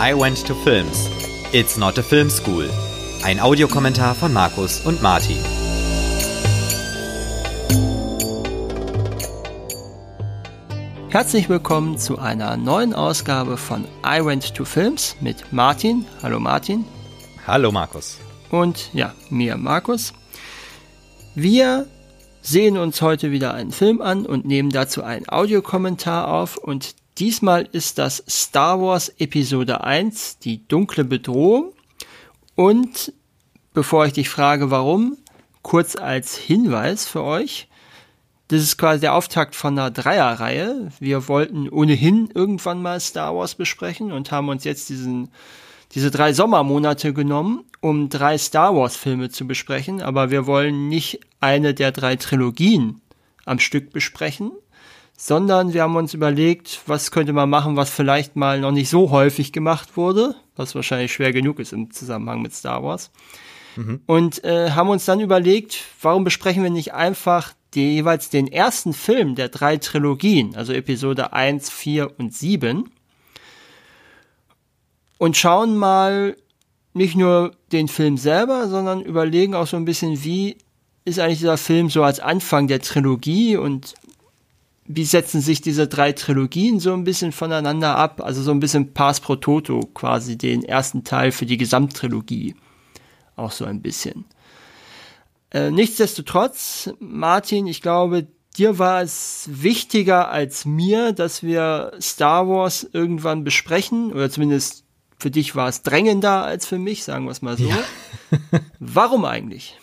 I Went to Films. It's not a film school. Ein Audiokommentar von Markus und Martin. Herzlich willkommen zu einer neuen Ausgabe von I Went to Films mit Martin. Hallo Martin. Hallo Markus. Und ja, mir Markus. Wir sehen uns heute wieder einen Film an und nehmen dazu einen Audiokommentar auf und diesmal ist das Star Wars Episode 1, die dunkle Bedrohung. Und bevor ich dich frage, warum, kurz als Hinweis für euch. Das ist quasi der Auftakt von einer Dreierreihe. Wir wollten ohnehin irgendwann mal Star Wars besprechen und haben uns jetzt diesen diese drei Sommermonate genommen, um drei Star Wars Filme zu besprechen, aber wir wollen nicht eine der drei Trilogien am Stück besprechen, sondern wir haben uns überlegt, was könnte man machen, was vielleicht mal noch nicht so häufig gemacht wurde, was wahrscheinlich schwer genug ist im Zusammenhang mit Star Wars. Mhm. Und äh, haben uns dann überlegt, warum besprechen wir nicht einfach die, jeweils den ersten Film der drei Trilogien, also Episode 1, 4 und 7, und schauen mal nicht nur den Film selber, sondern überlegen auch so ein bisschen, wie ist eigentlich dieser Film so als Anfang der Trilogie und wie setzen sich diese drei Trilogien so ein bisschen voneinander ab? Also so ein bisschen Pass pro Toto, quasi den ersten Teil für die Gesamttrilogie. Auch so ein bisschen. Äh, nichtsdestotrotz, Martin, ich glaube, dir war es wichtiger als mir, dass wir Star Wars irgendwann besprechen, oder zumindest für dich war es drängender als für mich, sagen wir es mal so. Ja. Warum eigentlich?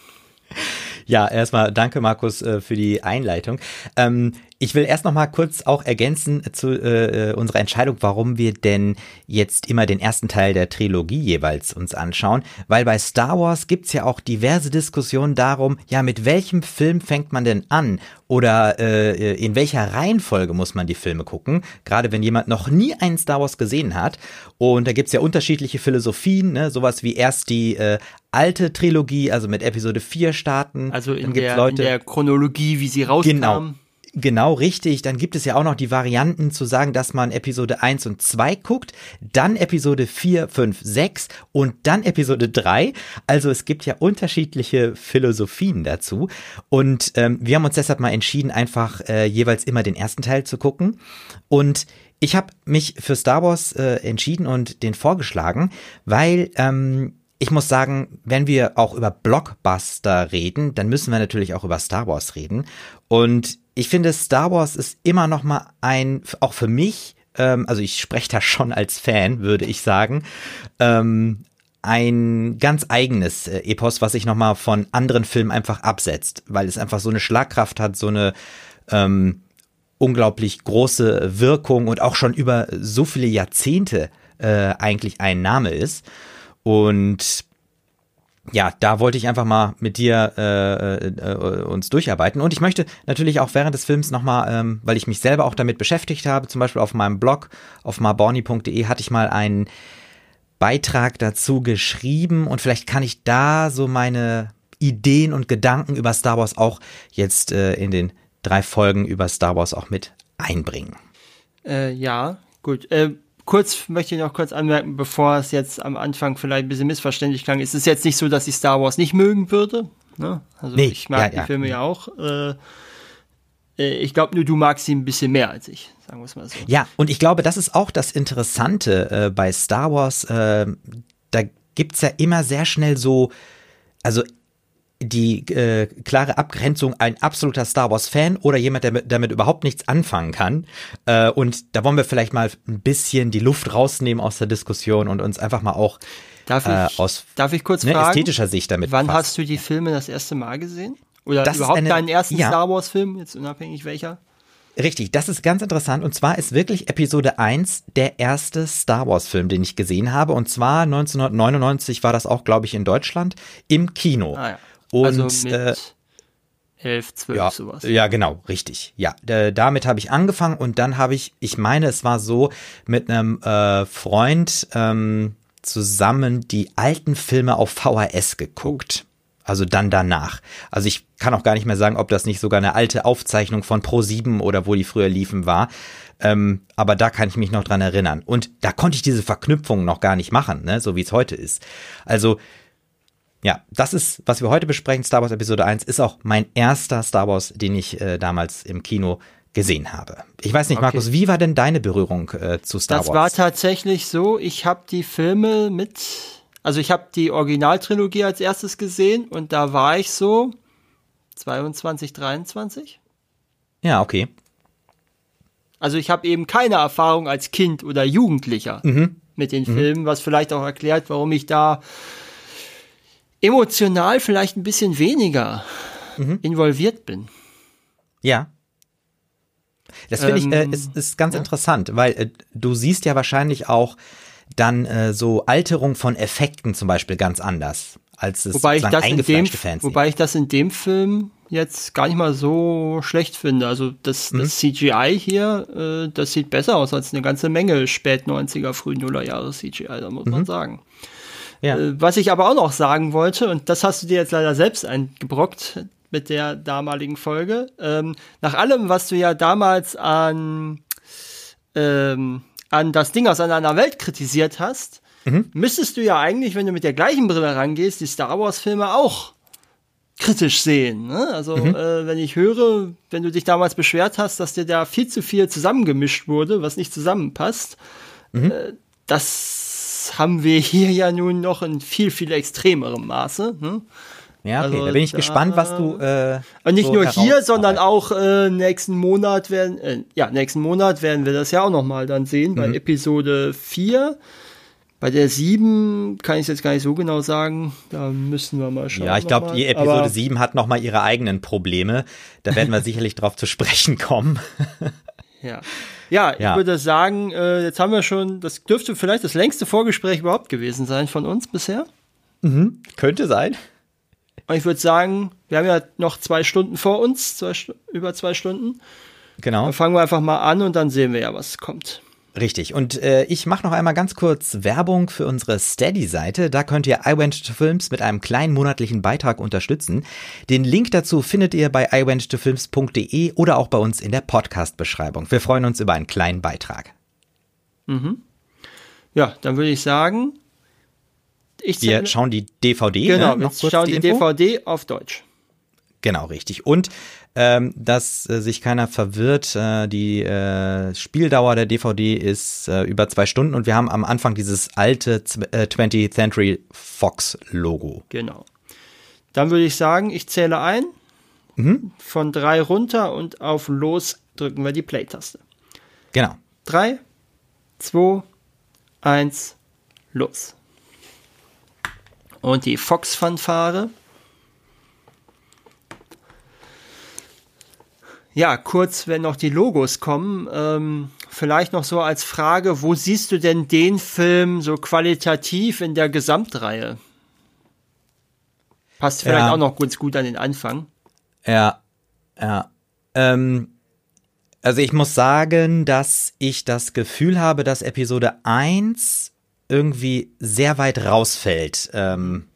Ja, erstmal danke, Markus, äh, für die Einleitung. Ähm, ich will erst noch mal kurz auch ergänzen zu äh, unserer Entscheidung, warum wir denn jetzt immer den ersten Teil der Trilogie jeweils uns anschauen, weil bei Star Wars gibt's ja auch diverse Diskussionen darum, ja, mit welchem Film fängt man denn an oder äh, in welcher Reihenfolge muss man die Filme gucken, gerade wenn jemand noch nie einen Star Wars gesehen hat und da gibt's ja unterschiedliche Philosophien, ne? sowas wie erst die äh, alte Trilogie, also mit Episode 4 starten. Also in, der, Leute, in der Chronologie, wie sie rauskam. Genau. Genau richtig. Dann gibt es ja auch noch die Varianten zu sagen, dass man Episode 1 und 2 guckt, dann Episode 4, 5, 6 und dann Episode 3. Also es gibt ja unterschiedliche Philosophien dazu. Und ähm, wir haben uns deshalb mal entschieden, einfach äh, jeweils immer den ersten Teil zu gucken. Und ich habe mich für Star Wars äh, entschieden und den vorgeschlagen, weil ähm, ich muss sagen, wenn wir auch über Blockbuster reden, dann müssen wir natürlich auch über Star Wars reden. Und ich finde, Star Wars ist immer noch mal ein, auch für mich, ähm, also ich spreche da schon als Fan, würde ich sagen, ähm, ein ganz eigenes äh, Epos, was sich noch mal von anderen Filmen einfach absetzt, weil es einfach so eine Schlagkraft hat, so eine ähm, unglaublich große Wirkung und auch schon über so viele Jahrzehnte äh, eigentlich ein Name ist. Und ja, da wollte ich einfach mal mit dir äh, äh, uns durcharbeiten. Und ich möchte natürlich auch während des Films nochmal, ähm, weil ich mich selber auch damit beschäftigt habe, zum Beispiel auf meinem Blog auf marborni.de hatte ich mal einen Beitrag dazu geschrieben und vielleicht kann ich da so meine Ideen und Gedanken über Star Wars auch jetzt äh, in den drei Folgen über Star Wars auch mit einbringen. Äh, ja, gut. Äh, kurz möchte ich noch kurz anmerken, bevor es jetzt am Anfang vielleicht ein bisschen missverständlich klang. Es ist jetzt nicht so, dass ich Star Wars nicht mögen würde. Ne? Also nee, ich mag ja, die ja. Filme ja auch. Äh, äh ich glaube nur, du magst sie ein bisschen mehr als ich, sagen wir es mal so. Ja, und ich glaube, das ist auch das Interessante äh, bei Star Wars. Äh, da gibt's ja immer sehr schnell so, also die äh, klare Abgrenzung ein absoluter Star Wars Fan oder jemand, der mit, damit überhaupt nichts anfangen kann. Äh, und da wollen wir vielleicht mal ein bisschen die Luft rausnehmen aus der Diskussion und uns einfach mal auch darf ich, äh, aus darf ich kurz ne, fragen, ästhetischer Sicht damit Wann hast du die Filme das erste Mal gesehen? Oder das überhaupt eine, deinen ersten ja. Star Wars Film, jetzt unabhängig welcher? Richtig, das ist ganz interessant. Und zwar ist wirklich Episode 1 der erste Star Wars-Film, den ich gesehen habe. Und zwar 1999 war das auch, glaube ich, in Deutschland im Kino. Ah, ja. Und also mit äh, 11, 12 ja, sowas. Ja, genau, richtig. Ja, damit habe ich angefangen und dann habe ich, ich meine, es war so mit einem äh, Freund ähm, zusammen die alten Filme auf VHS geguckt. Also dann danach. Also ich kann auch gar nicht mehr sagen, ob das nicht sogar eine alte Aufzeichnung von Pro7 oder wo die früher liefen war. Ähm, aber da kann ich mich noch dran erinnern. Und da konnte ich diese Verknüpfung noch gar nicht machen, ne? so wie es heute ist. Also ja, das ist, was wir heute besprechen, Star Wars Episode 1, ist auch mein erster Star Wars, den ich äh, damals im Kino gesehen habe. Ich weiß nicht, okay. Markus, wie war denn deine Berührung äh, zu Star das Wars? Das war tatsächlich so, ich habe die Filme mit, also ich habe die Originaltrilogie als erstes gesehen und da war ich so 22, 23. Ja, okay. Also ich habe eben keine Erfahrung als Kind oder Jugendlicher mhm. mit den mhm. Filmen, was vielleicht auch erklärt, warum ich da emotional vielleicht ein bisschen weniger mhm. involviert bin. Ja. Das finde ähm, ich, äh, ist, ist ganz ja. interessant, weil äh, du siehst ja wahrscheinlich auch dann äh, so Alterung von Effekten zum Beispiel ganz anders, als es wobei ich das in dem, Wobei ich das in dem Film jetzt gar nicht mal so schlecht finde. Also das, mhm. das CGI hier, äh, das sieht besser aus als eine ganze Menge spät 90er, früh Nuller Jahre CGI, da muss mhm. man sagen. Ja. Äh, was ich aber auch noch sagen wollte, und das hast du dir jetzt leider selbst eingebrockt mit der damaligen Folge, ähm, nach allem, was du ja damals an, ähm, an das Ding aus einer Welt kritisiert hast, mhm. müsstest du ja eigentlich, wenn du mit der gleichen Brille rangehst, die Star Wars-Filme auch kritisch sehen. Ne? Also mhm. äh, wenn ich höre, wenn du dich damals beschwert hast, dass dir da viel zu viel zusammengemischt wurde, was nicht zusammenpasst, mhm. äh, das haben wir hier ja nun noch in viel, viel extremerem Maße. Ne? Ja, okay, also, da bin ich da, gespannt, was du. Äh, und nicht so nur hier, sondern auch äh, nächsten Monat werden, äh, ja, nächsten Monat werden wir das ja auch nochmal dann sehen, mhm. bei Episode 4. Bei der 7 kann ich es jetzt gar nicht so genau sagen. Da müssen wir mal schauen. Ja, ich glaube, die Episode Aber 7 hat nochmal ihre eigenen Probleme. Da werden wir sicherlich drauf zu sprechen kommen. ja. Ja, ja, ich würde sagen, äh, jetzt haben wir schon, das dürfte vielleicht das längste Vorgespräch überhaupt gewesen sein von uns bisher. Mhm, könnte sein. Und ich würde sagen, wir haben ja noch zwei Stunden vor uns, zwei, über zwei Stunden. Genau. Dann fangen wir einfach mal an und dann sehen wir ja, was kommt. Richtig. Und äh, ich mache noch einmal ganz kurz Werbung für unsere Steady-Seite. Da könnt ihr iWentToFilms mit einem kleinen monatlichen Beitrag unterstützen. Den Link dazu findet ihr bei iWentToFilms.de oder auch bei uns in der Podcast-Beschreibung. Wir freuen uns über einen kleinen Beitrag. Mhm. Ja, dann würde ich sagen, ich wir schauen die DVD. Genau, ne? wir schauen die, die DVD auf Deutsch. Genau, richtig. Und ähm, dass äh, sich keiner verwirrt, äh, die äh, Spieldauer der DVD ist äh, über zwei Stunden und wir haben am Anfang dieses alte äh, 20th Century Fox Logo. Genau. Dann würde ich sagen, ich zähle ein, mhm. von drei runter und auf Los drücken wir die Play-Taste. Genau. Drei, zwei, eins, los. Und die Fox-Fanfare. Ja, kurz, wenn noch die Logos kommen, ähm, vielleicht noch so als Frage, wo siehst du denn den Film so qualitativ in der Gesamtreihe? Passt vielleicht ja. auch noch ganz gut an den Anfang. Ja, ja. Ähm, also ich muss sagen, dass ich das Gefühl habe, dass Episode 1 irgendwie sehr weit rausfällt ähm,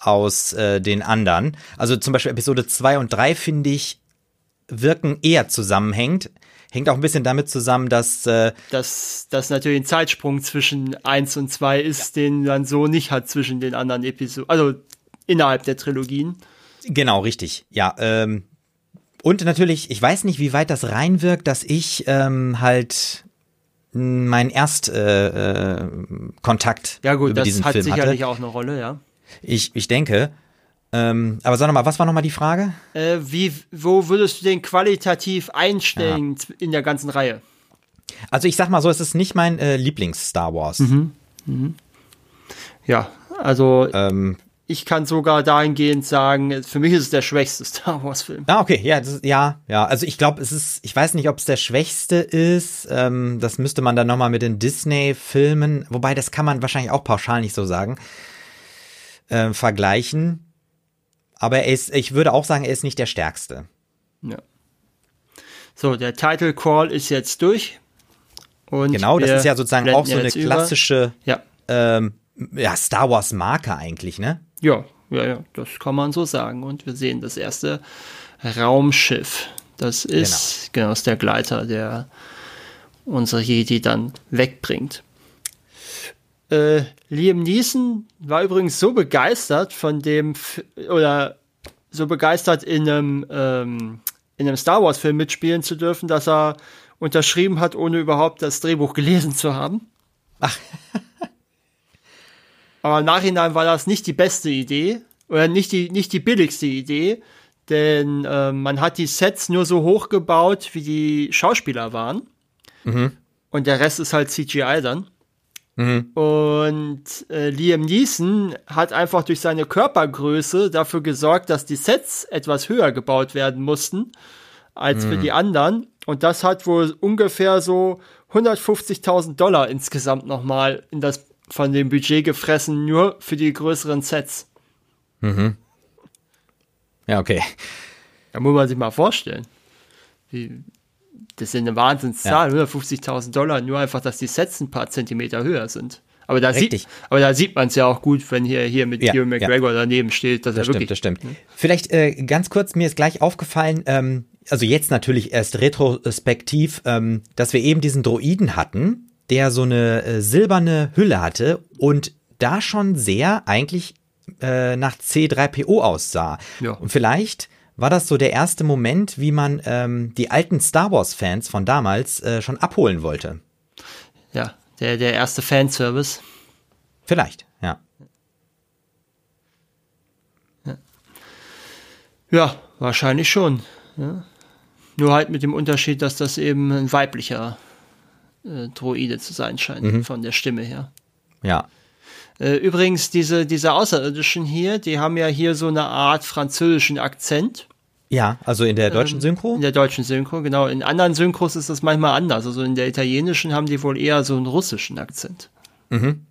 aus äh, den anderen. Also zum Beispiel Episode 2 und 3 finde ich Wirken eher zusammenhängt. Hängt auch ein bisschen damit zusammen, dass äh, dass das natürlich ein Zeitsprung zwischen eins und zwei ist, ja. den man so nicht hat zwischen den anderen Episoden, also innerhalb der Trilogien. Genau, richtig. Ja, ähm, und natürlich, ich weiß nicht, wie weit das reinwirkt, dass ich ähm, halt mein Erstkontakt äh, äh, Kontakt ja gut, über das hat Film sicherlich hatte. auch eine Rolle, ja. Ich, ich denke. Ähm, aber sag nochmal, was war nochmal die Frage? Äh, wie, wo würdest du den qualitativ einstellen ja. in der ganzen Reihe? Also ich sag mal so, es ist nicht mein äh, Lieblings-Star Wars. Mhm. Mhm. Ja, also ähm, ich kann sogar dahingehend sagen, für mich ist es der schwächste Star Wars-Film. Ah, okay, ja, das, ja, ja. Also ich glaube, es ist, ich weiß nicht, ob es der schwächste ist. Ähm, das müsste man dann nochmal mit den Disney-Filmen, wobei das kann man wahrscheinlich auch pauschal nicht so sagen, äh, vergleichen. Aber er ist, ich würde auch sagen, er ist nicht der stärkste. Ja. So, der Title Call ist jetzt durch. Und genau, das ist ja sozusagen auch so eine klassische ja. Ähm, ja, Star Wars Marke eigentlich, ne? Ja, ja, ja, das kann man so sagen. Und wir sehen das erste Raumschiff. Das ist genau, genau ist der Gleiter, der unsere Jedi dann wegbringt. Äh, Liam Neeson war übrigens so begeistert von dem, F oder so begeistert in einem, ähm, in einem Star Wars Film mitspielen zu dürfen, dass er unterschrieben hat, ohne überhaupt das Drehbuch gelesen zu haben. Ach. Aber im Nachhinein war das nicht die beste Idee oder nicht die, nicht die billigste Idee, denn äh, man hat die Sets nur so hoch gebaut, wie die Schauspieler waren. Mhm. Und der Rest ist halt CGI dann. Mhm. Und äh, Liam Neeson hat einfach durch seine Körpergröße dafür gesorgt, dass die Sets etwas höher gebaut werden mussten als mhm. für die anderen. Und das hat wohl ungefähr so 150.000 Dollar insgesamt nochmal in das von dem Budget gefressen, nur für die größeren Sets. Mhm. Ja, okay. Da muss man sich mal vorstellen. Wie, das sind eine Wahnsinnszahl, ja. 150.000 Dollar, nur einfach, dass die Sets ein paar Zentimeter höher sind. Aber da Richtig. sieht, aber da sieht man es ja auch gut, wenn hier, hier mit ja, Ewan McGregor ja. daneben steht, dass das er wirklich. Das stimmt, das stimmt. Vielleicht äh, ganz kurz, mir ist gleich aufgefallen, ähm, also jetzt natürlich erst retrospektiv, ähm, dass wir eben diesen Droiden hatten, der so eine äh, silberne Hülle hatte und da schon sehr eigentlich äh, nach C3PO aussah. Ja. Und vielleicht war das so der erste Moment, wie man ähm, die alten Star Wars-Fans von damals äh, schon abholen wollte. Ja, der, der erste Fanservice. Vielleicht, ja. Ja, ja wahrscheinlich schon. Ja. Nur halt mit dem Unterschied, dass das eben ein weiblicher äh, Droide zu sein scheint, mhm. von der Stimme her. Ja. Äh, übrigens, diese, diese Außerirdischen hier, die haben ja hier so eine Art französischen Akzent. Ja, also in der deutschen ähm, Synchro? In der deutschen Synchro, genau. In anderen Synchros ist das manchmal anders. Also in der italienischen haben die wohl eher so einen russischen Akzent. Mhm.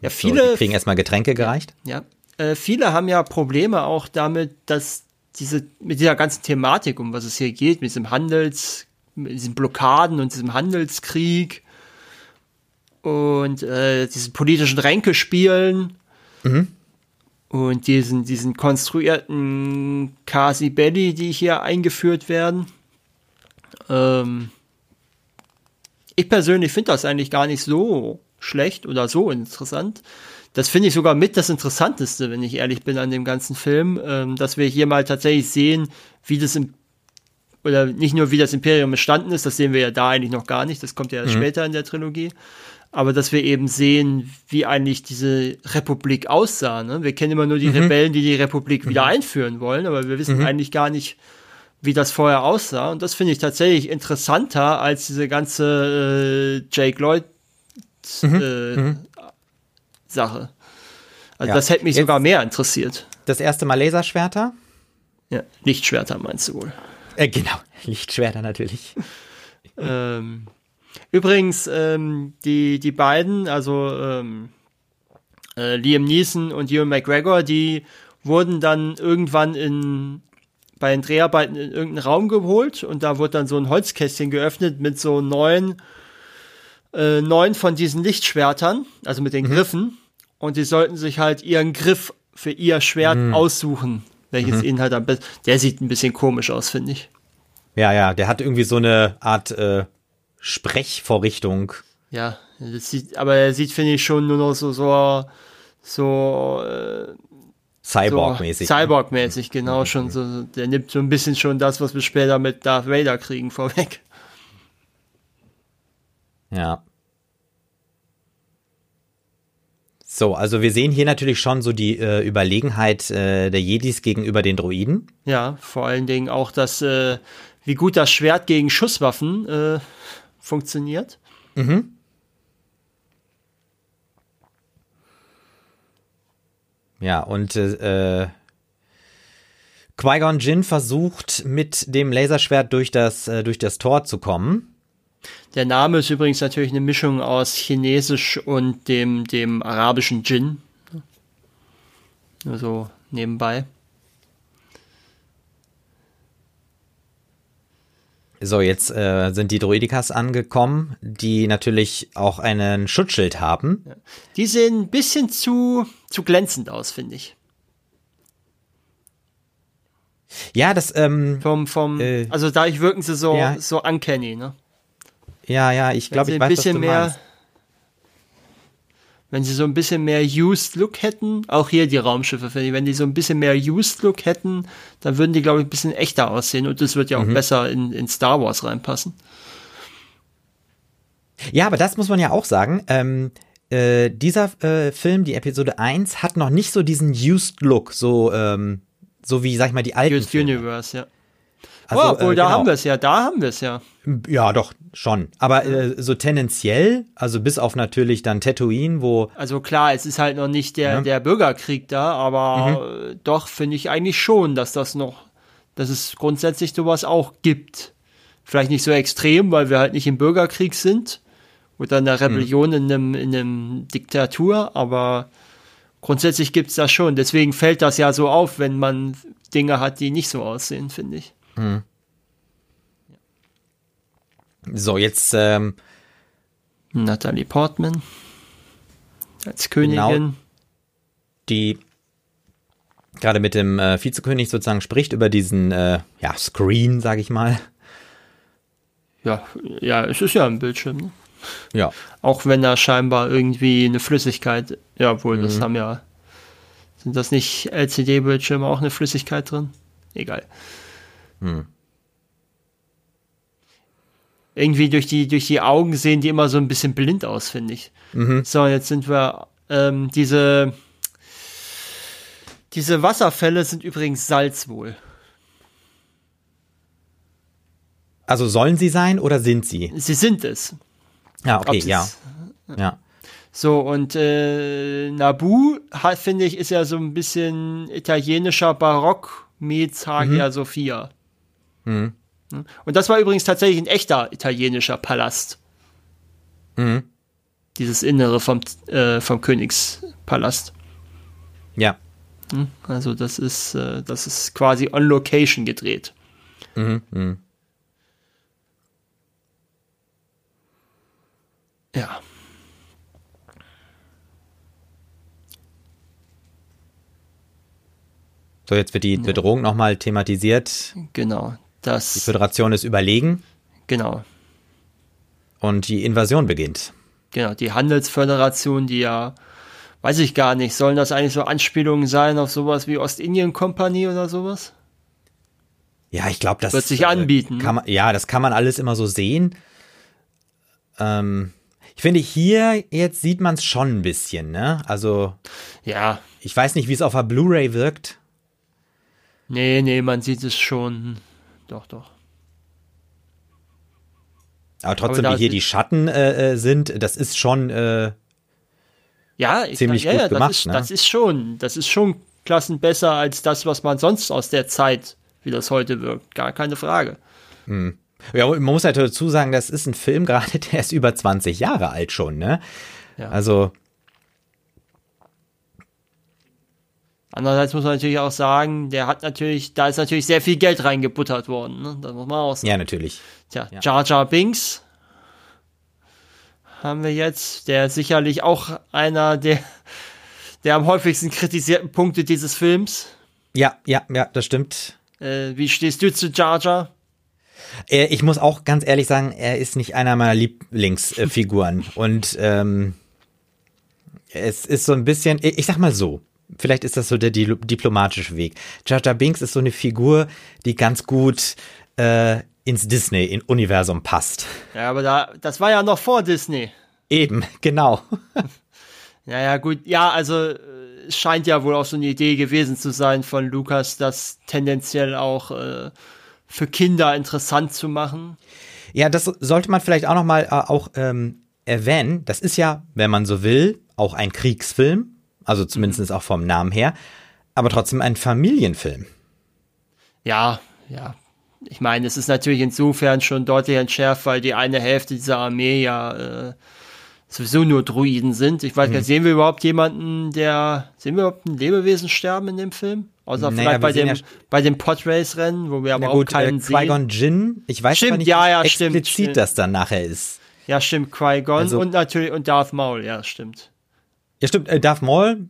Ja, viele. So, die kriegen erstmal Getränke gereicht. Ja. Äh, viele haben ja Probleme auch damit, dass diese, mit dieser ganzen Thematik, um was es hier geht, mit diesem Handels, mit diesen Blockaden und diesem Handelskrieg und äh, diesen politischen Ränkespielen mhm. und diesen, diesen konstruierten Kasi Belli, die hier eingeführt werden. Ähm, ich persönlich finde das eigentlich gar nicht so schlecht oder so interessant. Das finde ich sogar mit das Interessanteste, wenn ich ehrlich bin, an dem ganzen Film, ähm, dass wir hier mal tatsächlich sehen, wie das im oder nicht nur wie das Imperium entstanden ist, das sehen wir ja da eigentlich noch gar nicht, das kommt ja erst mhm. später in der Trilogie, aber dass wir eben sehen, wie eigentlich diese Republik aussah. Ne? Wir kennen immer nur die mhm. Rebellen, die die Republik mhm. wieder einführen wollen, aber wir wissen mhm. eigentlich gar nicht, wie das vorher aussah. Und das finde ich tatsächlich interessanter als diese ganze äh, Jake Lloyd mhm. äh, mhm. Sache. Also ja. das hätte mich Jetzt sogar mehr interessiert. Das erste Mal Laserschwerter? Ja, Lichtschwerter meinst du wohl. Äh, genau, Lichtschwerter natürlich. ähm, übrigens, ähm, die, die beiden, also ähm, äh, Liam Neeson und Ewan McGregor, die wurden dann irgendwann in bei den Dreharbeiten in irgendeinen Raum geholt und da wurde dann so ein Holzkästchen geöffnet mit so neun, äh, neun von diesen Lichtschwertern, also mit den mhm. Griffen und sie sollten sich halt ihren Griff für ihr Schwert mhm. aussuchen, welches mhm. ihnen halt am besten. Der sieht ein bisschen komisch aus, finde ich. Ja, ja, der hat irgendwie so eine Art äh, Sprechvorrichtung. Ja, das sieht, aber er sieht, finde ich, schon nur noch so, so, so, äh, Cyborg-mäßig. So, Cyborg-mäßig, genau, mhm. schon so, der nimmt so ein bisschen schon das, was wir später mit Darth Vader kriegen, vorweg. Ja. So, also wir sehen hier natürlich schon so die äh, Überlegenheit äh, der Jedis gegenüber den Droiden. Ja, vor allen Dingen auch das, äh, wie gut das Schwert gegen Schusswaffen äh, funktioniert. Mhm. Ja, und äh, Qui-Gon Jinn versucht mit dem Laserschwert durch das, äh, durch das Tor zu kommen. Der Name ist übrigens natürlich eine Mischung aus Chinesisch und dem, dem arabischen Jin. Nur so nebenbei. So, jetzt äh, sind die Droidikas angekommen, die natürlich auch einen Schutzschild haben. Die sehen ein bisschen zu, zu glänzend aus, finde ich. Ja, das, ähm, Vom, vom, Äh, also dadurch wirken sie so, ja. so uncanny, ne? Ja, ja, ich glaube, ich weiß, was du bisschen mehr, meinst. wenn sie so ein bisschen mehr Used Look hätten, auch hier die Raumschiffe, finde ich, wenn die so ein bisschen mehr Used Look hätten, dann würden die, glaube ich, ein bisschen echter aussehen und das wird ja auch Mhm. besser in, in Star Wars reinpassen. Ja, aber das muss man ja auch sagen. Ähm, äh, dieser äh, Film, die Episode 1, hat noch nicht so diesen used Look, so, ähm, so wie, sag ich mal, die alten Used Filme. Universe, ja. Also, oh, obwohl, äh, da genau. haben wir es ja, da haben wir es ja. Ja, doch, schon. Aber äh, so tendenziell, also bis auf natürlich dann Tatooine, wo, Also klar, es ist halt noch nicht der, Ja. der Bürgerkrieg da, aber äh, doch finde ich eigentlich schon, dass das noch, dass es grundsätzlich sowas auch gibt. Vielleicht nicht so extrem, weil wir halt nicht im Bürgerkrieg sind oder in einer Rebellion in einem, in einem Diktatur, aber grundsätzlich gibt's das schon. Deswegen fällt das ja so auf, wenn man Dinge hat, die nicht so aussehen, finde ich. So jetzt, ähm, Natalie Portman als Königin. die gerade mit dem äh, Vizekönig sozusagen spricht über diesen, äh, ja, Screen, sag ich mal. Ja, ja, es ist ja ein Bildschirm. Ne? Ja. Auch wenn da scheinbar irgendwie eine Flüssigkeit, ja, obwohl das haben ja, sind das nicht LCD-Bildschirme auch eine Flüssigkeit drin? Egal. Irgendwie durch die, durch die Augen sehen die immer so ein bisschen blind aus, finde ich. So, jetzt sind wir, ähm, diese, diese Wasserfälle sind übrigens Salz wohl. Also sollen sie sein oder sind sie? Sie sind es. Ja, okay, ja. Ja. So, und äh, Nabu, finde ich, ist ja so ein bisschen italienischer Barock meets Hagia Sophia. Mhm. Und das war übrigens tatsächlich ein echter italienischer Palast. Mhm. Dieses Innere vom, äh, vom Königspalast. Ja. Also das ist, äh, das ist quasi on location gedreht. Mhm. Mhm. Ja. So, jetzt wird die Bedrohung nochmal thematisiert. Genau. Die Das, Föderation ist überlegen genau. und die Invasion beginnt. Genau, die Handelsföderation, die ja, weiß ich gar nicht, sollen das eigentlich so Anspielungen sein auf sowas wie Ostindien Company oder sowas? Ja, ich glaube, das Wird sich äh, anbieten, Kann man, ja, das kann man alles immer so sehen. Ähm, ich finde, hier jetzt sieht man es schon ein bisschen, ne? Also, Ja, ich weiß nicht, wie es auf der Blu-ray wirkt. nee, nee, man sieht es schon. Doch, doch. Aber trotzdem, Aber wie hier die Schatten äh, äh, sind, das ist schon, äh, Ja, ich Ziemlich ja, gut ja, gemacht, das ist, ne? das ist schon, das ist schon klassen besser als das, was man sonst aus der Zeit, wie das heute wirkt. Gar keine Frage. ja, man muss halt dazu sagen, das ist ein Film gerade, der ist über 20 Jahre alt schon, ne? Ja. Also, Andererseits muss man natürlich auch sagen, der hat natürlich, da ist natürlich sehr viel Geld reingebuttert worden. Ne? Das muss man auch sagen. ja, natürlich. Tja, Ja. Jar Jar Binks haben wir jetzt, der sicherlich auch einer der, der am häufigsten kritisierten Punkte dieses Films. Ja, ja, ja, das stimmt. Äh, wie stehst du zu Jar Jar? Äh, Ich muss auch ganz ehrlich sagen, er ist nicht einer meiner Lieblingsfiguren. Und ähm, es ist so ein bisschen, ich ich sag mal so, vielleicht ist das so der di- diplomatische Weg. Jar Jar Binks ist so eine Figur, die ganz gut äh, ins Disney-Universum passt. Ja, aber da, das war ja noch vor Disney. Eben, genau. Ja, ja, gut. Ja, also äh, es scheint ja wohl auch so eine Idee gewesen zu sein von Lukas, das tendenziell auch äh, für Kinder interessant zu machen. Ja, das sollte man vielleicht auch noch mal äh, auch ähm, erwähnen. Das ist ja, wenn man so will, auch ein Kriegsfilm, also zumindest auch vom Namen her, aber trotzdem ein Familienfilm. Ja, ja. Ich meine, es ist natürlich insofern schon deutlich entschärft, weil die eine Hälfte dieser Armee ja äh, sowieso nur Druiden sind. Ich weiß gar nicht, sehen wir überhaupt jemanden, der, sehen wir überhaupt ein Lebewesen sterben in dem Film? Außer Naja, vielleicht bei dem, ja- bei dem Podrace-Rennen, wo wir aber Na gut, auch keinen äh, sehen. Qui-Gon Jinn, ich weiß Stimmt, nicht, ja, wie ja, explizit stimmt. das dann nachher ist. Ja, stimmt, Qui-Gon Also- und natürlich, und Darth Maul, ja, stimmt. Ja, stimmt, äh, Darth Maul,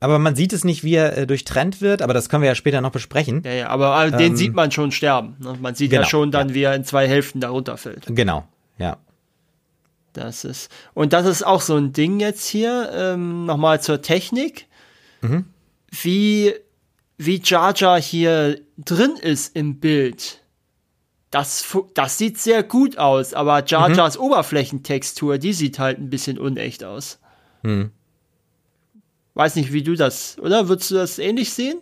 aber man sieht es nicht, wie er äh, durchtrennt wird, aber das können wir ja später noch besprechen. Ja, ja, aber äh, den Ähm, sieht man schon sterben. Ne? Man sieht ja genau, schon dann, wie er in zwei Hälften da runterfällt. Genau, ja. Das ist, und das ist auch so ein Ding jetzt hier, ähm, nochmal zur Technik. Mhm. Wie, wie Jar Jar hier drin ist im Bild. Das, das sieht sehr gut aus, aber Jar Mhm. Jars Oberflächentextur, die sieht halt ein bisschen unecht aus. Hm. Weiß nicht, wie du das, oder? Würdest du das ähnlich sehen?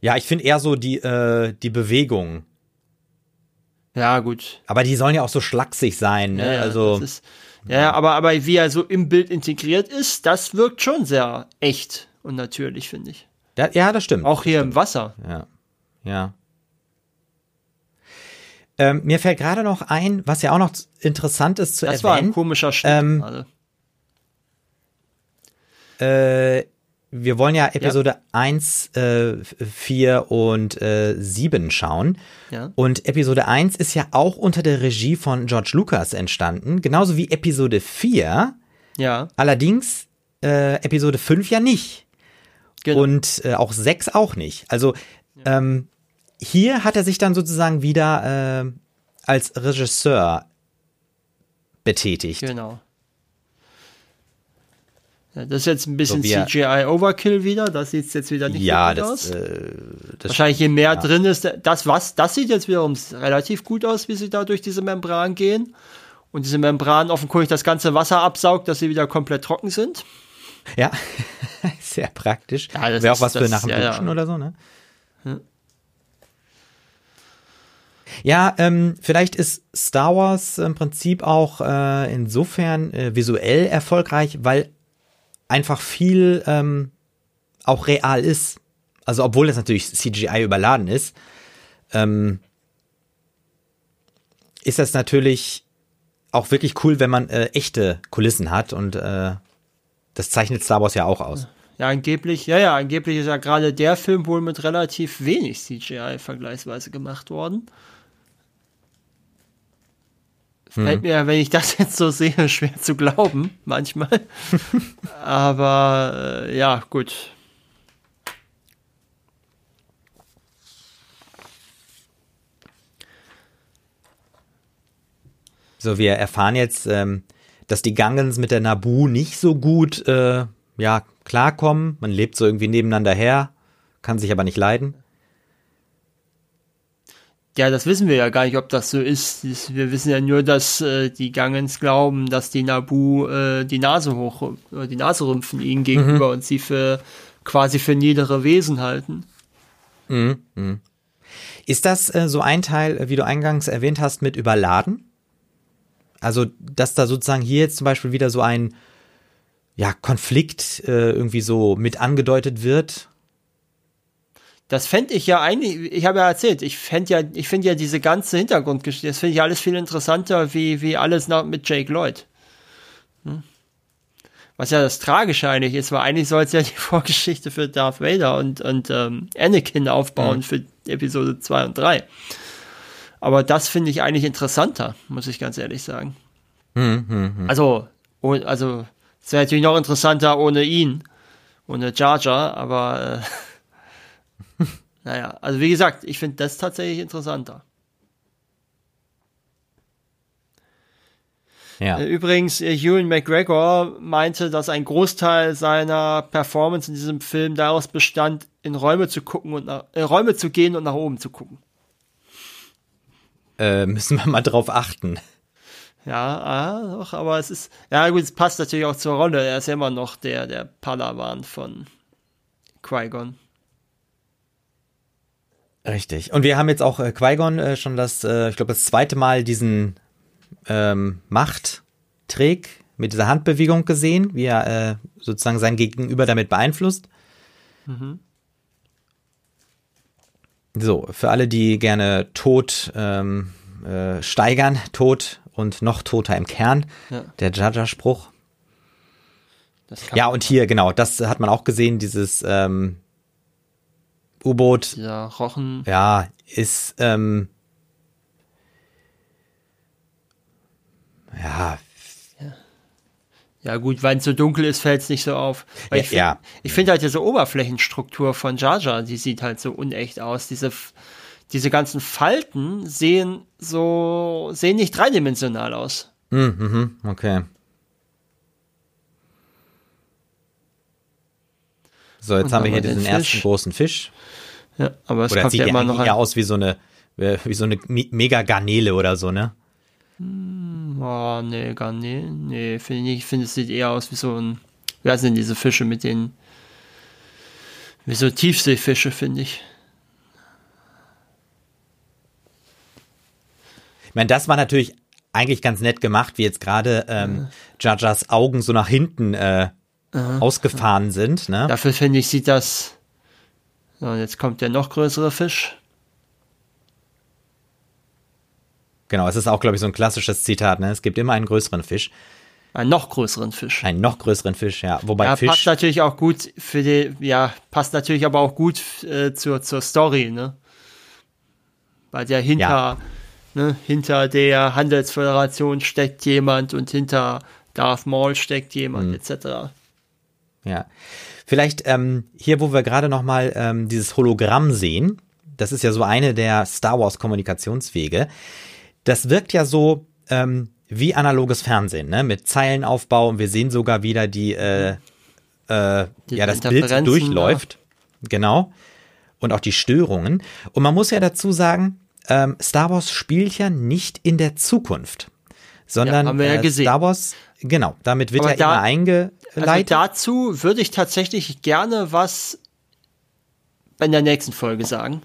Ja, ich finde eher so die, äh, die Bewegung. Ja, gut. Aber die sollen ja auch so schlaksig sein, ne? Ja, also, das ist, ja, aber, aber wie er so im Bild integriert ist, das wirkt schon sehr echt und natürlich, finde ich. ja, ja, das stimmt. Auch hier im Wasser. Ja. Ja. Ähm, mir fällt gerade noch ein, was ja auch noch interessant ist zu Das war ein erwähnen. komischer Schnitt. Ähm, gerade. Äh, wir wollen ja Episode 1, äh, 4 und äh, 7 schauen. Ja. Und Episode 1 ist ja auch unter der Regie von George Lucas entstanden, genauso wie Episode 4. Ja, Allerdings äh, Episode 5 ja nicht. genau. Und äh, auch 6 auch nicht. Also ähm, hier hat er sich dann sozusagen wieder äh, als Regisseur betätigt. genau. Ja, das ist jetzt ein bisschen So er- CGI-Overkill wieder. Das sieht jetzt wieder nicht Ja, so gut das, aus. äh, das Wahrscheinlich je mehr drin ist, das was, das sieht jetzt wiederum relativ gut aus, wie sie da durch diese Membran gehen. Und diese Membran offenkundig das ganze Wasser absaugt, dass sie wieder komplett trocken sind. Ja, sehr praktisch. Ja, Wäre auch was für nach dem ja, ja. Duschen oder so, ne? Ja, ähm, vielleicht ist Star Wars im Prinzip auch äh, insofern äh, visuell erfolgreich, weil einfach viel ähm, auch real ist. Also obwohl das natürlich CGI überladen ist, ähm, ist das natürlich auch wirklich cool, wenn man äh, echte Kulissen hat und äh, das zeichnet Star Wars ja auch aus. Ja, angeblich, ja, ja, angeblich ist ja gerade der Film wohl mit relativ wenig CGI vergleichsweise gemacht worden. Fällt mir, wenn ich das jetzt so sehe, schwer zu glauben, manchmal. Aber äh, ja, gut. So, wir erfahren jetzt, ähm, dass die Gangans mit der Nabu nicht so gut, äh, ja, klarkommen. Man lebt so irgendwie nebeneinander her, kann sich aber nicht leiden. Ja, das wissen wir ja gar nicht, ob das so ist. Wir wissen ja nur, dass äh, die Gangens glauben, dass die Nabu äh, die Nase hoch, oder die Nase rümpfen ihnen gegenüber und sie für quasi für niedere Wesen halten. Ist das äh, so ein Teil, äh, wie du eingangs erwähnt hast, mit Überladen? Also, dass da sozusagen hier jetzt zum Beispiel wieder so ein ja, Konflikt äh, irgendwie so mit angedeutet wird. Das fände ich ja eigentlich, ich habe ja erzählt, ich fände ja, ich finde ja diese ganze Hintergrundgeschichte, das finde ich alles viel interessanter, wie, wie alles nach, mit Jake Lloyd. Hm? Was ja das Tragische eigentlich ist, weil eigentlich soll es ja die Vorgeschichte für Darth Vader und, und ähm, Anakin aufbauen für Episode 2 und 3. Aber das finde ich eigentlich interessanter, muss ich ganz ehrlich sagen. Also, oh, also, es wäre natürlich noch interessanter ohne ihn, ohne Jar Jar, aber äh, naja, also wie gesagt, ich finde das tatsächlich interessanter. Ja. Äh, Übrigens, äh, Ewan McGregor meinte, dass ein Großteil seiner Performance in diesem Film daraus bestand, in Räume zu gucken und nach, äh, Räume zu gehen und nach oben zu gucken. Äh, müssen wir mal drauf achten. Ja, ah, doch, aber es ist, ja gut, es passt natürlich auch zur Rolle. Er ist ja immer noch der, der Padawan von Qui-Gon. Richtig. Und wir haben jetzt auch äh, Qui-Gon äh, schon das, äh, ich glaube, das zweite Mal diesen ähm, Machttrick mit dieser Handbewegung gesehen, wie er äh, sozusagen sein Gegenüber damit beeinflusst. So, für alle, die gerne Tod ähm, äh, steigern, Tod und noch toter im Kern. Ja. Der Jaja-Spruch. Ja, und hier, genau, das hat man auch gesehen, dieses ähm, U-Boot, Dieser Rochen. ja, ist, ähm, ja, Ja gut, wenn es so dunkel ist, fällt es nicht so auf. Weil Ja, ich find- ja. ich finde halt diese Oberflächenstruktur von Jar Jar, die sieht halt so unecht aus. Diese, diese ganzen Falten sehen so, sehen nicht dreidimensional aus. mhm, mhm, okay. So, jetzt haben wir hier diesen ersten Fisch. großen Fisch. Ja, aber es Oder kommt sieht ja immer noch eher aus wie so eine, wie so eine Mi- Mega-Garnele oder so, ne? Oh, nee, gar nee. Nee, finde ich nicht. Ich finde, es sieht eher aus wie so ein. Heißen denn diese Fische mit den. Wie so Tiefseefische, finde ich. Ich meine, das war natürlich eigentlich ganz nett gemacht, wie jetzt gerade ähm, Jajas Augen so nach hinten äh, ausgefahren sind, ne? Dafür finde ich, sieht das. So, und jetzt kommt der noch größere Fisch. Genau, es ist auch, glaube ich, so ein klassisches Zitat, ne? Es gibt immer einen größeren Fisch, Einen noch größeren Fisch. einen noch größeren Fisch, ja. Wobei ja, Fisch, passt natürlich auch gut für die, ja, passt natürlich aber auch gut äh, zur, zur Story, ne? Weil der hinter, Ja. ne, hinter der Handelsföderation steckt jemand und hinter Darth Maul steckt Mhm. jemand, etc. ja. Vielleicht ähm, hier, wo wir gerade noch mal ähm, dieses Hologramm sehen, das ist ja so eine der Star Wars Kommunikationswege. Das wirkt ja so ähm, wie analoges Fernsehen, ne? Mit Zeilenaufbau und wir sehen sogar wieder die, äh, äh, Die ja, das Bild durchläuft. Genau. Und auch die Störungen. Und man muss ja dazu sagen, ähm, Star Wars spielt ja nicht in der Zukunft, sondern Ja, ja äh, gesehen. Star Wars, genau, damit wird Aber ja da- immer eingeleitet. Also dazu würde ich tatsächlich gerne was in der nächsten Folge sagen.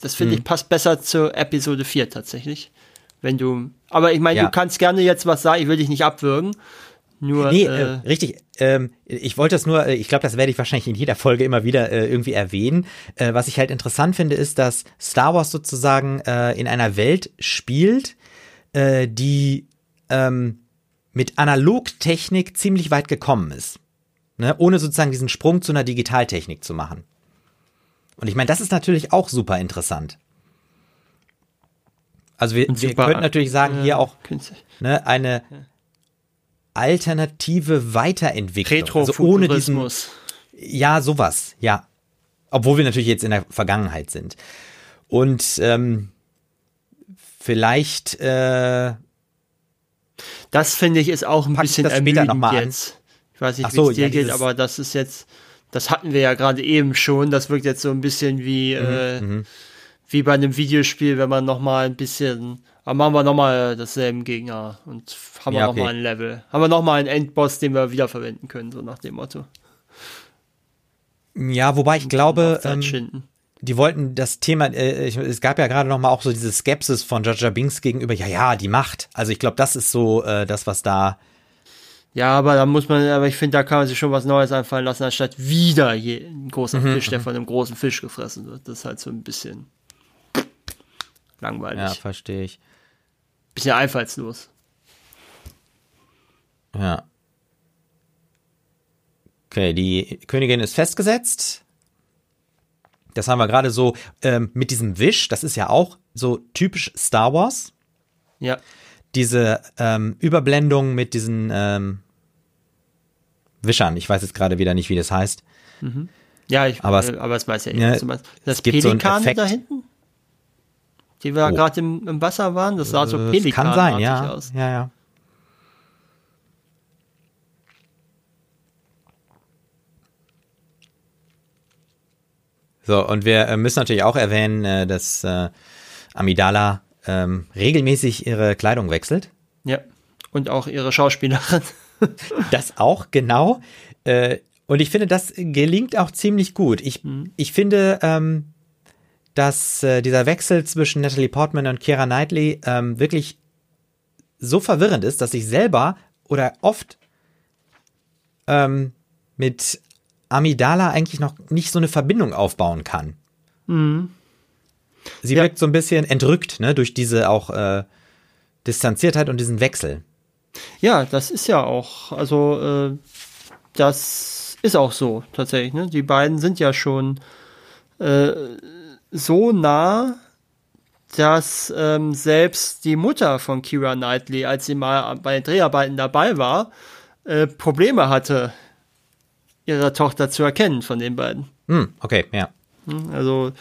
Das finde Hm. ich passt besser zur Episode 4 tatsächlich. Wenn du, aber ich meine, Ja. du kannst gerne jetzt was sagen, ich will dich nicht abwürgen. Nur, Nee, äh, äh, richtig. Ähm, ich wollte das nur, äh, ich glaube, das werde ich wahrscheinlich in jeder Folge immer wieder äh, irgendwie erwähnen. Äh, was ich halt interessant finde, ist, dass Star Wars sozusagen äh, in einer Welt spielt, die ähm, mit Analogtechnik ziemlich weit gekommen ist. Ne? Ohne sozusagen diesen Sprung zu einer Digitaltechnik zu machen. Und ich meine, das ist natürlich auch super interessant. Also wir, wir könnten natürlich sagen, äh, hier auch ne, eine alternative Weiterentwicklung. Also ohne diesen, ja, sowas, ja. Obwohl wir natürlich jetzt in der Vergangenheit sind. Und ähm, vielleicht, äh, Das finde ich ist auch ein Pack bisschen ermüdend jetzt. Ich weiß nicht, Ach wie so, es dir ja, geht, aber das ist jetzt, das hatten wir ja gerade eben schon. Das wirkt jetzt so ein bisschen wie, Mhm, äh, wie bei einem Videospiel, wenn man noch mal ein bisschen, aber machen wir noch mal dasselben Gegner und haben wir Ja, noch okay. mal ein Level, haben wir noch mal einen Endboss, den wir wiederverwenden können, so nach dem Motto. ja, wobei ich glaube, ähm. Die wollten das Thema, äh, ich, es gab ja gerade noch mal auch so diese Skepsis von Jaja Binks gegenüber, ja, ja, die Macht. Also ich glaube, das ist so äh, das, was da, Ja, aber da muss man, aber ich finde, da kann man sich schon was Neues einfallen lassen, anstatt wieder je, ein Mhm, großer Fisch, der von einem großen Fisch gefressen wird. Das ist halt so ein bisschen langweilig. ja, verstehe ich. Bisschen einfallslos. Ja. Okay, die Königin ist festgesetzt. Das haben wir gerade so ähm, mit diesem Wisch. Das ist ja auch so typisch Star Wars. Ja. Diese ähm, Überblendung mit diesen ähm, Wischern. Ich weiß jetzt gerade wieder nicht, wie das heißt. Ja, ich, Aber es- es, aber es weiß ja, Ja, du meinst. Das so Pelikan Effekt. da hinten? Die wir Oh. gerade im, im Wasser waren, das sah so Äh, Pelikan kann sein, ja. aus. Ja, ja. So, und wir äh, müssen natürlich auch erwähnen, äh, dass äh, Amidala ähm, regelmäßig ihre Kleidung wechselt. Ja. Und auch ihre Schauspielerin. Das auch, genau. Äh, und ich finde, das gelingt auch ziemlich gut. Ich, ich finde, ähm, dass äh, dieser Wechsel zwischen Natalie Portman und Keira Knightley ähm, wirklich so verwirrend ist, dass ich selber oder oft ähm, mit Amidala eigentlich noch nicht so eine Verbindung aufbauen kann. Sie Ja. wirkt so ein bisschen entrückt, ne, durch diese auch äh, Distanziertheit und diesen Wechsel. Ja, das ist ja auch, also äh, das ist auch so tatsächlich. Ne? Die beiden sind ja schon äh, so nah, dass ähm, selbst die Mutter von Kira Knightley, als sie mal bei den Dreharbeiten dabei war, äh, Probleme hatte, ihre Tochter zu erkennen von den beiden. Hm, okay, ja. Also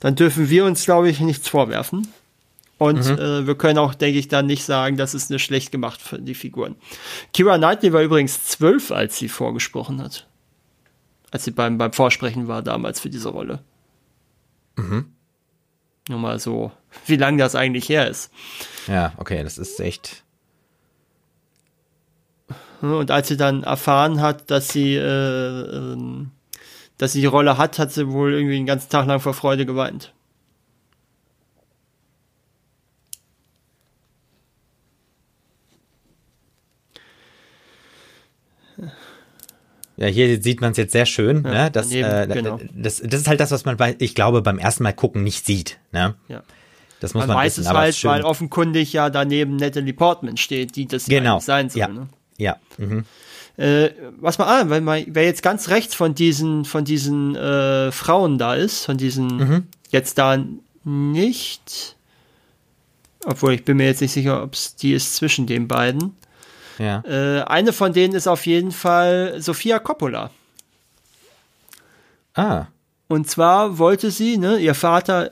dann dürfen wir uns, glaube ich, nichts vorwerfen. Und Mhm. äh, wir können auch, denke ich, dann nicht sagen, das ist eine schlecht gemacht für die Figuren. Kira Knightley war übrigens zwölf, als sie vorgesprochen hat. Als sie beim, beim Vorsprechen war damals für diese Rolle. Mhm. Nur mal so, wie lange das eigentlich her ist. Ja, okay, das ist echt. Und als sie dann erfahren hat, dass sie, äh, ähm, dass sie die Rolle hat, hat sie wohl irgendwie den ganzen Tag lang vor Freude geweint. Ja, hier sieht man es jetzt sehr schön. Ja, ne? das, daneben, äh, genau. das, das ist halt das, was man, bei, ich glaube, beim ersten Mal gucken nicht sieht. Ne? Ja. Das muss Man, man, weiß wissen, es aber halt, weil offenkundig ja daneben Natalie Portman steht, die das Genau. sein soll. Ja. Ne? Ja. Mhm. Äh, was man, ah, weil man, wer jetzt ganz rechts von diesen, von diesen äh, Frauen da ist, von diesen Mhm. jetzt da nicht, obwohl ich bin mir jetzt nicht sicher, ob es die ist zwischen den beiden. ja. Äh, eine von denen ist auf jeden Fall Sophia Coppola. Ah. Und zwar wollte sie, ne, ihr Vater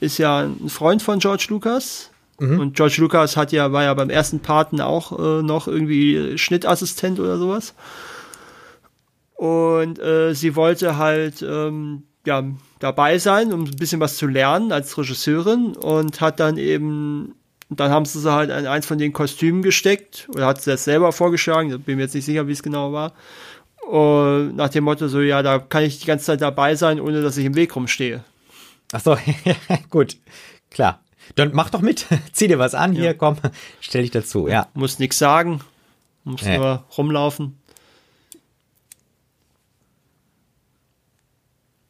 ist ja ein Freund von George Lucas. Und George Lucas hat ja, war ja beim ersten Paten auch äh, noch irgendwie Schnittassistent oder sowas. Und äh, sie wollte halt ähm, ja, dabei sein, um ein bisschen was zu lernen als Regisseurin und hat dann eben, dann haben sie sie halt in eins von den Kostümen gesteckt oder hat sie das selber vorgeschlagen, bin mir jetzt nicht sicher, wie es genau war. Und nach dem Motto so, ja, da kann ich die ganze Zeit dabei sein, ohne dass ich im Weg rumstehe. Ach so, gut. Klar. Dann mach doch mit. Zieh dir was an. Hier, Ja. komm. Stell dich dazu. Ja. Muss nichts sagen, muss Nee. nur rumlaufen.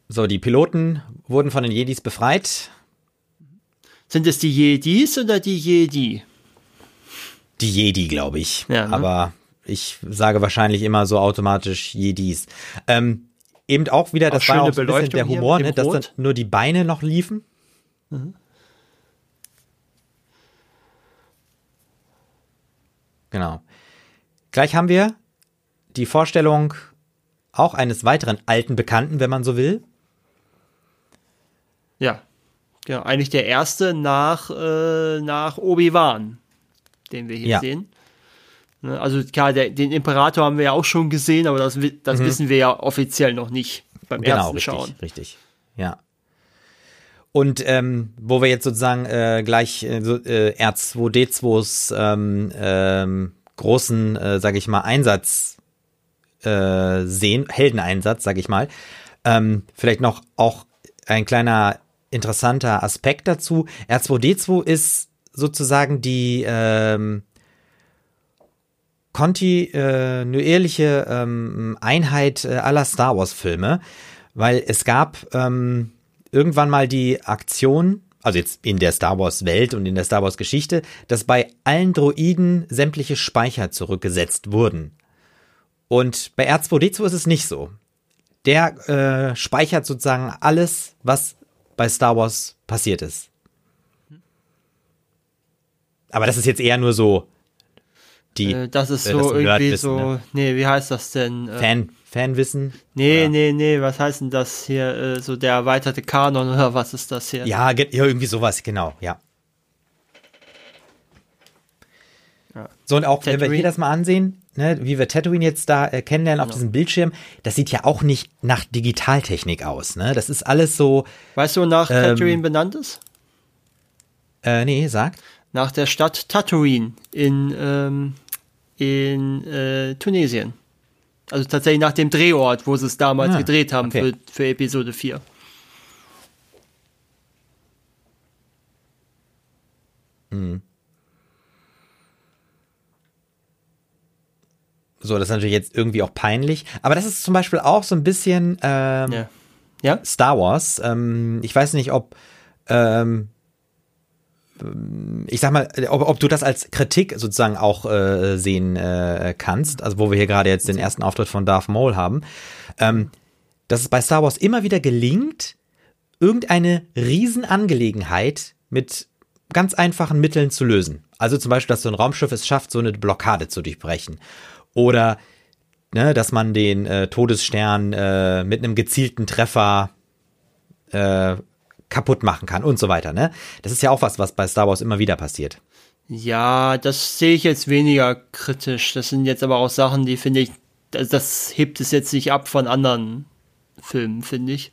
So, die Piloten wurden von den Jedis befreit. Sind es die Jedis oder die Jedi? Die Jedi, glaube ich. Ja, ne? Aber ich sage wahrscheinlich immer so automatisch Jedis. Ähm, eben auch wieder, das Auch war auch ein bisschen der hier Humor, ne, dass dann nur die Beine noch liefen. Genau. Gleich haben wir die Vorstellung auch eines weiteren alten Bekannten, wenn man so will. Ja. Genau, eigentlich der erste nach, äh, nach Obi-Wan, den wir hier Ja. sehen. Ne, Also klar, der, den Imperator haben wir ja auch schon gesehen, aber das, das wissen wir ja offiziell noch nicht beim Mhm. Genau, ersten richtig, Schauen. richtig. Ja. Und ähm, wo wir jetzt sozusagen äh, gleich äh, äh, R2D2s ähm, ähm, großen, äh, sage ich mal, Einsatz äh, sehen, Heldeneinsatz, sage ich mal. Ähm, vielleicht noch auch ein kleiner interessanter Aspekt dazu. R2D2 ist sozusagen die ähm, kontinuierliche ähm, Einheit äh, aller Star Wars Filme, weil es gab ähm, irgendwann mal die Aktion, also jetzt in der Star Wars Welt und in der Star Wars Geschichte, dass bei allen Droiden sämtliche Speicher zurückgesetzt wurden. Und bei R2D2 ist es nicht so. Der äh, speichert sozusagen alles, was bei Star Wars passiert ist. Aber das ist jetzt eher nur so die Äh, das ist äh, so das irgendwie so, ne? nee, wie heißt das denn? Äh, Fan, Fanwissen. nee, oder? nee, nee, was heißt denn das hier? Äh, so der erweiterte Kanon oder was ist das hier? Ja, ge- ja, irgendwie sowas, genau, ja. Ja. So, und auch, wenn wir Tatooine. hier das mal ansehen, ne, wie wir Tatooine jetzt da äh, kennenlernen auf Genau. diesem Bildschirm, das sieht ja auch nicht nach Digitaltechnik aus, ne? Das ist alles so, Weißt du, nach Ähm, Tatooine benannt ist? äh, nee, sagt. Nach der Stadt Tatooine in, ähm, in äh, Tunesien. Also tatsächlich nach dem Drehort, wo sie es damals Ah, gedreht haben okay. für, für Episode 4. So, das ist natürlich jetzt irgendwie auch peinlich. Aber das ist zum Beispiel auch so ein bisschen ähm, Ja. Ja? Star Wars. Ähm, ich weiß nicht, ob ähm, ich sag mal, ob, ob du das als Kritik sozusagen auch äh, sehen äh, kannst, also wo wir hier gerade jetzt den ersten Auftritt von Darth Maul haben, ähm, dass es bei Star Wars immer wieder gelingt, irgendeine Riesenangelegenheit mit ganz einfachen Mitteln zu lösen. Also zum Beispiel, dass so ein Raumschiff es schafft, so eine Blockade zu durchbrechen. Oder ne, dass man den äh, Todesstern äh, mit einem gezielten Treffer äh, kaputt machen kann und so weiter. Ne? Das ist ja auch was, was bei Star Wars immer wieder passiert. Ja, das sehe ich jetzt weniger kritisch. Das sind jetzt aber auch Sachen, die finde ich, das, das hebt es jetzt nicht ab von anderen Filmen, finde ich.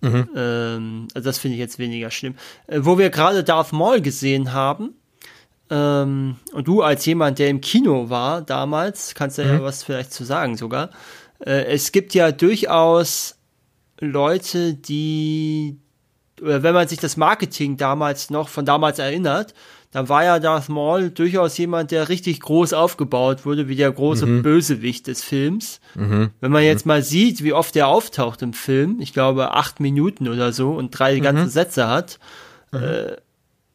Mhm. Ähm, also das finde ich jetzt weniger schlimm. Äh, wo wir gerade Darth Maul gesehen haben, ähm, und du als jemand, der im Kino war damals, kannst du mhm. ja was vielleicht zu sagen sogar. Äh, es gibt ja durchaus Leute, die, wenn man sich das Marketing damals noch von damals erinnert, dann war ja Darth Maul durchaus jemand, der richtig groß aufgebaut wurde, wie der große mhm. Bösewicht des Films. Mhm. Wenn man jetzt mal sieht, wie oft der auftaucht im Film, ich glaube acht Minuten oder so und drei mhm. ganze Sätze hat, mhm. äh,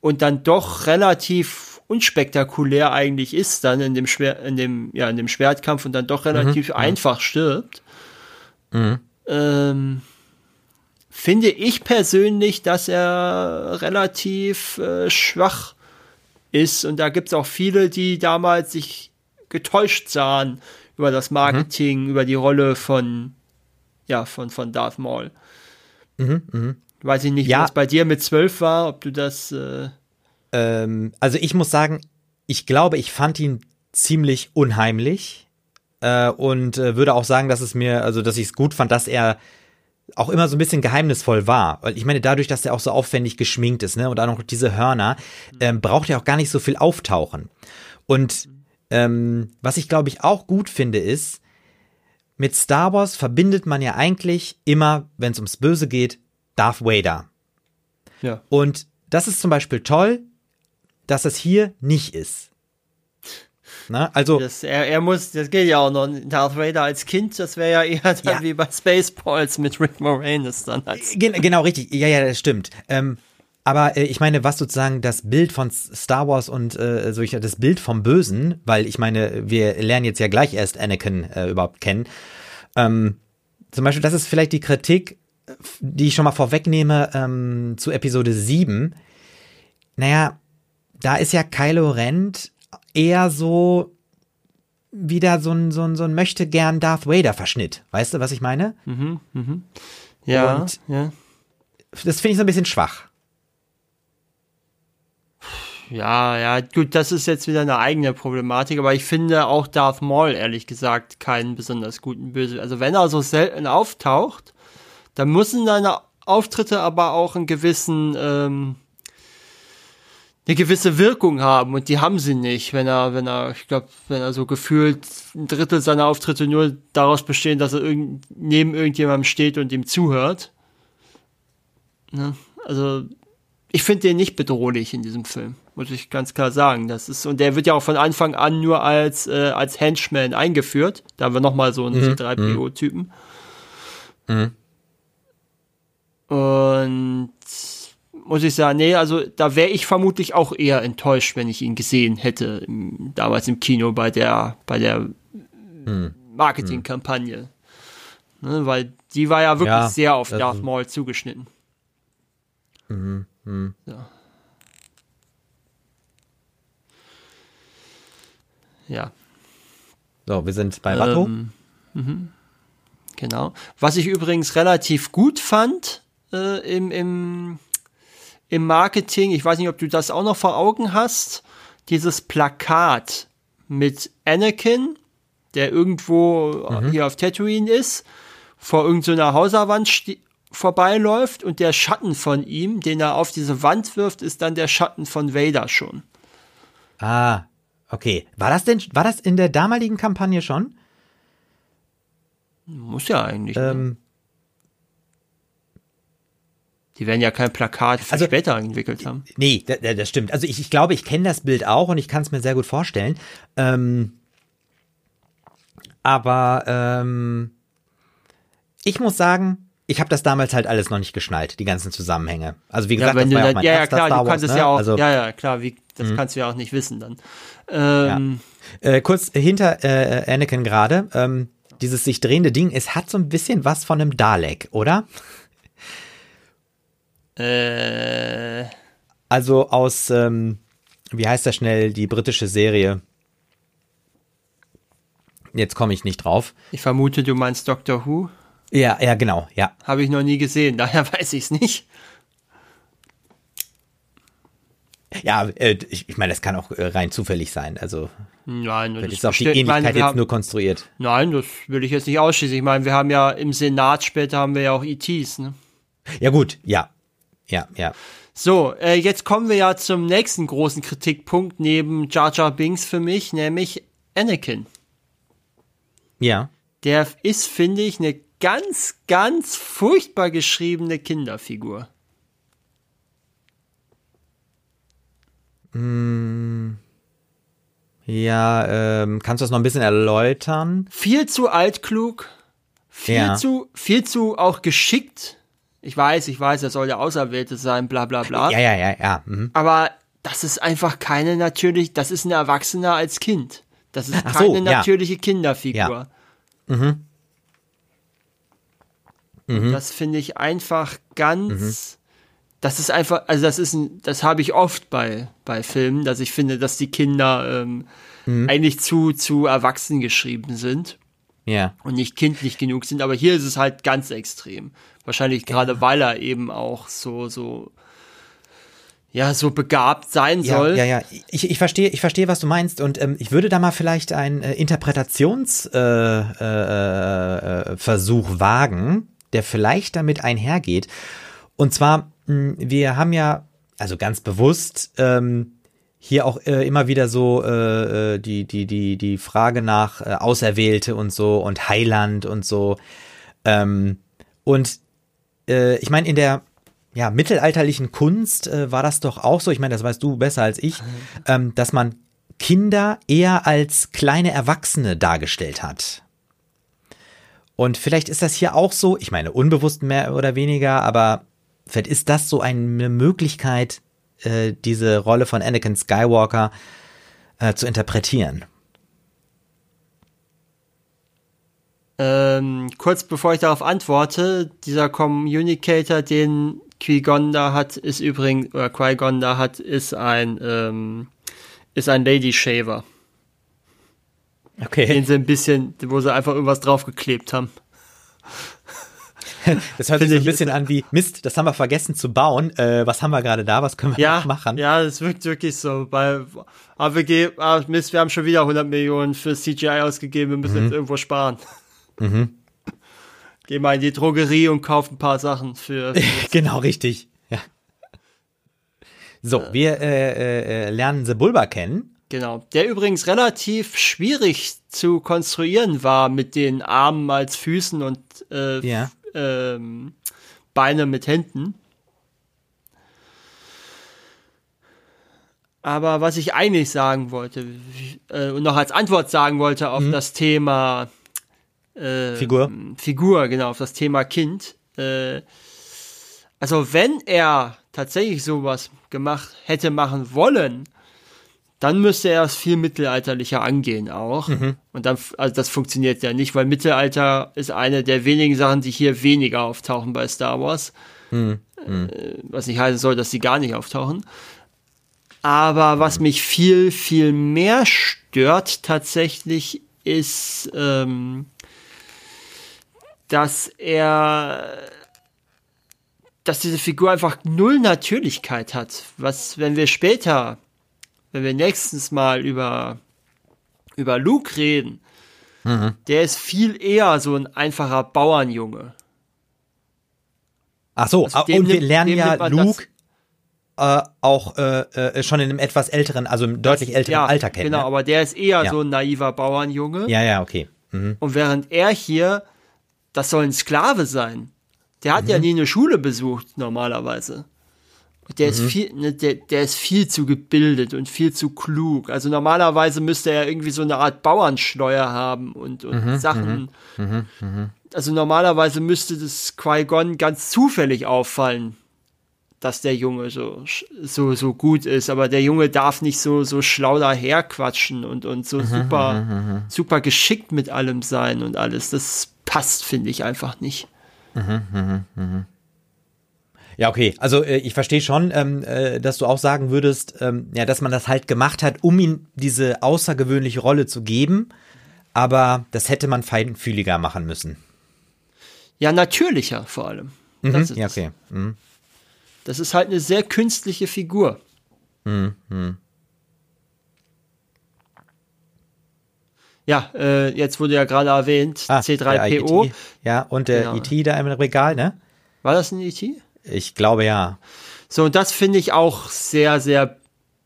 und dann doch relativ unspektakulär eigentlich ist, dann in dem Schwer in dem, ja, in dem Schwertkampf und dann doch relativ mhm. einfach stirbt, mhm. ähm, finde ich persönlich, dass er relativ äh, schwach ist. Und da gibt es auch viele, die damals sich getäuscht sahen über das Marketing, mhm. über die Rolle von, ja, von, von Darth Maul. Mhm, mh. Weiß ich nicht, ja. was bei dir mit zwölf war, ob du das. Äh ähm, also ich muss sagen, ich glaube, ich fand ihn ziemlich unheimlich äh, und äh, würde auch sagen, dass es mir, also dass ich es gut fand, dass er auch immer so ein bisschen geheimnisvoll war. Weil ich meine, dadurch, dass er auch so aufwendig geschminkt ist, ne, und auch noch diese Hörner, ähm, braucht er auch gar nicht so viel auftauchen. Und ähm, was ich glaube ich auch gut finde, ist, mit Star Wars verbindet man ja eigentlich immer, wenn es ums Böse geht, Darth Vader. Ja. Und das ist zum Beispiel toll, dass es hier nicht ist. Ne? Also das, er, er, muss, das geht ja auch noch. Darth Vader als Kind, das wäre ja eher dann ja. wie bei Spaceballs mit Rick Moranis dann. Als Gen genau, richtig. Ja, ja, das stimmt. Ähm, aber äh, ich meine, was sozusagen das Bild von Star Wars und äh, so ich, das Bild vom Bösen, weil ich meine, wir lernen jetzt ja gleich erst Anakin äh, überhaupt kennen. Ähm, zum Beispiel, das ist vielleicht die Kritik, die ich schon mal vorwegnehme ähm, zu Episode 7. Naja, da ist ja Kylo Ren eher so wieder so ein, so ein, so ein möchte gern Darth Vader Verschnitt. Weißt du, was ich meine? Mhm, mhm. Ja, Und ja. Das finde ich so ein bisschen schwach. Ja, ja, gut, das ist jetzt wieder eine eigene Problematik, aber ich finde auch Darth Maul, ehrlich gesagt, keinen besonders guten Böse. Also wenn er so selten auftaucht, dann müssen seine Auftritte aber auch einen gewissen, ähm, eine gewisse Wirkung haben und die haben sie nicht, wenn er, wenn er, ich glaube, wenn er so gefühlt ein Drittel seiner Auftritte nur daraus bestehen, dass er irgend, neben irgendjemandem steht und ihm zuhört. Ne? Also ich finde den nicht bedrohlich in diesem Film, muss ich ganz klar sagen. Das ist und der wird ja auch von Anfang an nur als äh, als Henchman eingeführt. Da haben wir noch mal so einen mhm. C3PO-Typen. Mhm. Und muss ich sagen, nee, also da wäre ich vermutlich auch eher enttäuscht, wenn ich ihn gesehen hätte, im, damals im Kino bei der, bei der hm. Marketingkampagne. Ne, weil die war ja wirklich ja, sehr auf Darth Maul zugeschnitten. Mhm. Mhm. Ja. ja. So, wir sind bei Watto. Ähm, mhm. Genau. Was ich übrigens relativ gut fand äh, im, im im Marketing, ich weiß nicht, ob du das auch noch vor Augen hast, dieses Plakat mit Anakin, der irgendwo mhm. hier auf Tatooine ist, vor irgendeiner Hauswand vorbeiläuft und der Schatten von ihm, den er auf diese Wand wirft, ist dann der Schatten von Vader schon. Ah, okay. War das denn, war das in der damaligen Kampagne schon? Muss ja eigentlich. Ne? Ähm? Die werden ja kein Plakat für also, später entwickelt haben. Nee, das, stimmt. Also ich, ich glaube, ich kenne das Bild auch und ich kann es mir sehr gut vorstellen. Ähm, aber ähm, ich muss sagen, ich habe das damals halt alles noch nicht geschnallt, die ganzen Zusammenhänge. Also wie Ja, gesagt, wenn das du ja dann, mein ja, ja klar, Star du Wars, kannst es ne? ja auch, Also, ja, ja, klar, wie, das kannst du ja auch nicht wissen dann. Ähm, Äh, kurz hinter äh, Anakin gerade, ähm, dieses sich drehende Ding, es hat so ein bisschen was von einem Dalek, oder? Äh, Also aus, ähm, wie heißt das schnell, die britische Serie? Jetzt komme ich nicht drauf. ich vermute, du meinst Doctor Who. Ja, ja, genau, ja. Habe ich noch nie gesehen, daher weiß ich es nicht. Ja, äh, ich, meine, das kann auch äh, rein zufällig sein. Also, Nein, das ist auch die Ähnlichkeit meine, jetzt haben- nur konstruiert. Nein, das will ich jetzt nicht ausschließen. Ich meine, wir haben ja im Senat später haben wir ja auch ETs. Ne? Ja, gut, ja. Ja, ja. So, äh, jetzt kommen wir ja zum nächsten großen Kritikpunkt neben Jar Jar Binks für mich, nämlich Anakin. Ja. Der ist, finde ich, eine ganz, ganz furchtbar geschriebene Kinderfigur. Ja, ähm, kannst du das noch ein bisschen erläutern? Viel zu altklug, viel Ja. zu, viel zu auch geschickt. Ich weiß, ich weiß, er soll der Auserwählte sein, bla bla bla. Ja, ja, ja, ja. Mhm. Aber das ist einfach keine natürlich, das ist ein Erwachsener als Kind. Das ist Ach keine so, ja. natürliche Kinderfigur. Mhm. Und Das finde ich einfach ganz. Das ist einfach, also das ist ein, das habe ich oft bei, bei Filmen, dass ich finde, dass die Kinder ähm, eigentlich zu, zu erwachsen geschrieben sind Ja. und nicht kindlich genug sind. Aber hier ist es halt ganz extrem. Wahrscheinlich gerade, weil er eben auch so, so, ja, so begabt sein Ja, soll. ja, ja. Ich, ich verstehe, ich verstehe, was du meinst. Und ähm, ich würde da mal vielleicht einen äh, Interpretationsversuch äh, äh, äh, wagen, der vielleicht damit einhergeht. Und zwar, mh, wir haben ja, also ganz bewusst, ähm, hier auch äh, immer wieder so äh, äh, die, die, die, die Frage nach äh, Auserwählte und so und Heiland und so. Ähm, und äh, ich meine, in der ja, mittelalterlichen Kunst äh, war das doch auch so, ich meine, das weißt du besser als ich, ähm, dass man Kinder eher als kleine Erwachsene dargestellt hat. Und vielleicht ist das hier auch so, ich meine, unbewusst mehr oder weniger, aber vielleicht ist das so eine Möglichkeit, äh, diese Rolle von Anakin Skywalker äh, zu interpretieren. Ähm, kurz bevor ich darauf antworte, dieser Communicator, den Qui-Gon da hat, ist übrigens, oder Qui-Gon da hat, ist ein, ähm, ist ein Lady Shaver. Okay. Den sie ein bisschen, wo sie einfach irgendwas draufgeklebt haben. Das hört sich so ein bisschen an wie, Mist, das haben wir vergessen zu bauen. Äh, was haben wir gerade da? Was können wir Ja, noch machen? ja, das wirkt wirklich so. Bei AWG, ah, Mist, wir haben schon wieder 100 Millionen für CGI ausgegeben, wir müssen jetzt irgendwo sparen. Geh mal in die Drogerie und kauf ein paar Sachen für. genau, richtig. Ja. So, wir äh, äh, äh, lernen The Bulba kennen. Genau. Der übrigens relativ schwierig zu konstruieren war mit den Armen als Füßen und äh, Ja. Ähm, Beine mit Händen. Aber was ich eigentlich sagen wollte äh, und noch als Antwort sagen wollte auf das Thema äh, Figur. Figur, genau, auf das Thema Kind. Äh, also wenn er tatsächlich sowas gemacht hätte machen wollen, dann müsste er es viel mittelalterlicher angehen auch. Und dann, also das funktioniert ja nicht, weil Mittelalter ist eine der wenigen Sachen, die hier weniger auftauchen bei Star Wars. Äh, was nicht heißen soll, dass sie gar nicht auftauchen. Aber was mich viel, viel mehr stört tatsächlich ist, ähm, dass er, dass diese Figur einfach null Natürlichkeit hat. Was, wenn wir später, wenn wir nächstens mal über, über Luke reden, der ist viel eher so ein einfacher Bauernjunge. Ach so, Also ah, dem und wir lernen ja Luke äh, auch äh, äh, schon in einem etwas älteren, also im deutlich älteren ja, Alter kennen. Genau, ne? aber der ist eher Ja. so ein naiver Bauernjunge. Ja, ja, okay. Mhm. Und während er hier, das soll ein Sklave sein. Der hat Mhm. ja nie eine Schule besucht, normalerweise. Der ist viel, ne, der, der ist viel zu gebildet und viel zu klug. Also normalerweise müsste er irgendwie so eine Art Bauernschleuer haben und, und Sachen. Also normalerweise müsste das Qui-Gon ganz zufällig auffallen, dass der Junge so, so, so gut ist. Aber der Junge darf nicht so, so schlau daherquatschen und, und so super, super geschickt mit allem sein und alles. Das passt, finde ich einfach nicht. Ja, okay. Also äh, ich verstehe schon, ähm, äh, dass du auch sagen würdest, ähm, ja, dass man das halt gemacht hat, um ihm diese außergewöhnliche Rolle zu geben. Aber das hätte man feinfühliger machen müssen. Ja, natürlicher vor allem. Mhm. Das, ist, Ja, okay. Mhm. das ist halt eine sehr künstliche Figur. Mhm. Ja, äh, jetzt wurde ja gerade erwähnt, Ah, der C3PO. IT. Ja, und der Genau. IT da im Regal, ne? War das ein ET? Ich glaube ja. So, und das finde ich auch sehr, sehr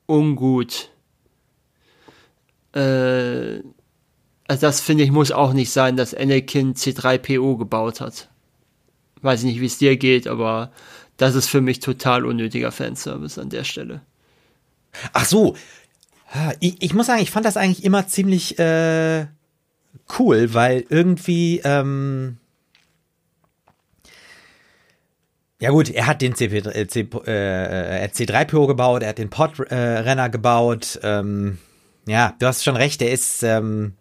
ungut. Äh, also das finde ich muss auch nicht sein, dass Anakin C3PO gebaut hat. Weiß ich nicht, wie es dir geht, aber das ist für mich total unnötiger Fanservice an der Stelle. Ach so. Ich, ich muss sagen, ich fand das eigentlich immer ziemlich äh, cool, weil irgendwie, ähm, ja gut, er hat den CP, äh, C, äh, hat C3PO gebaut, er hat den Podrenner äh, gebaut. Ähm, ja, du hast schon recht, er ist, ähm,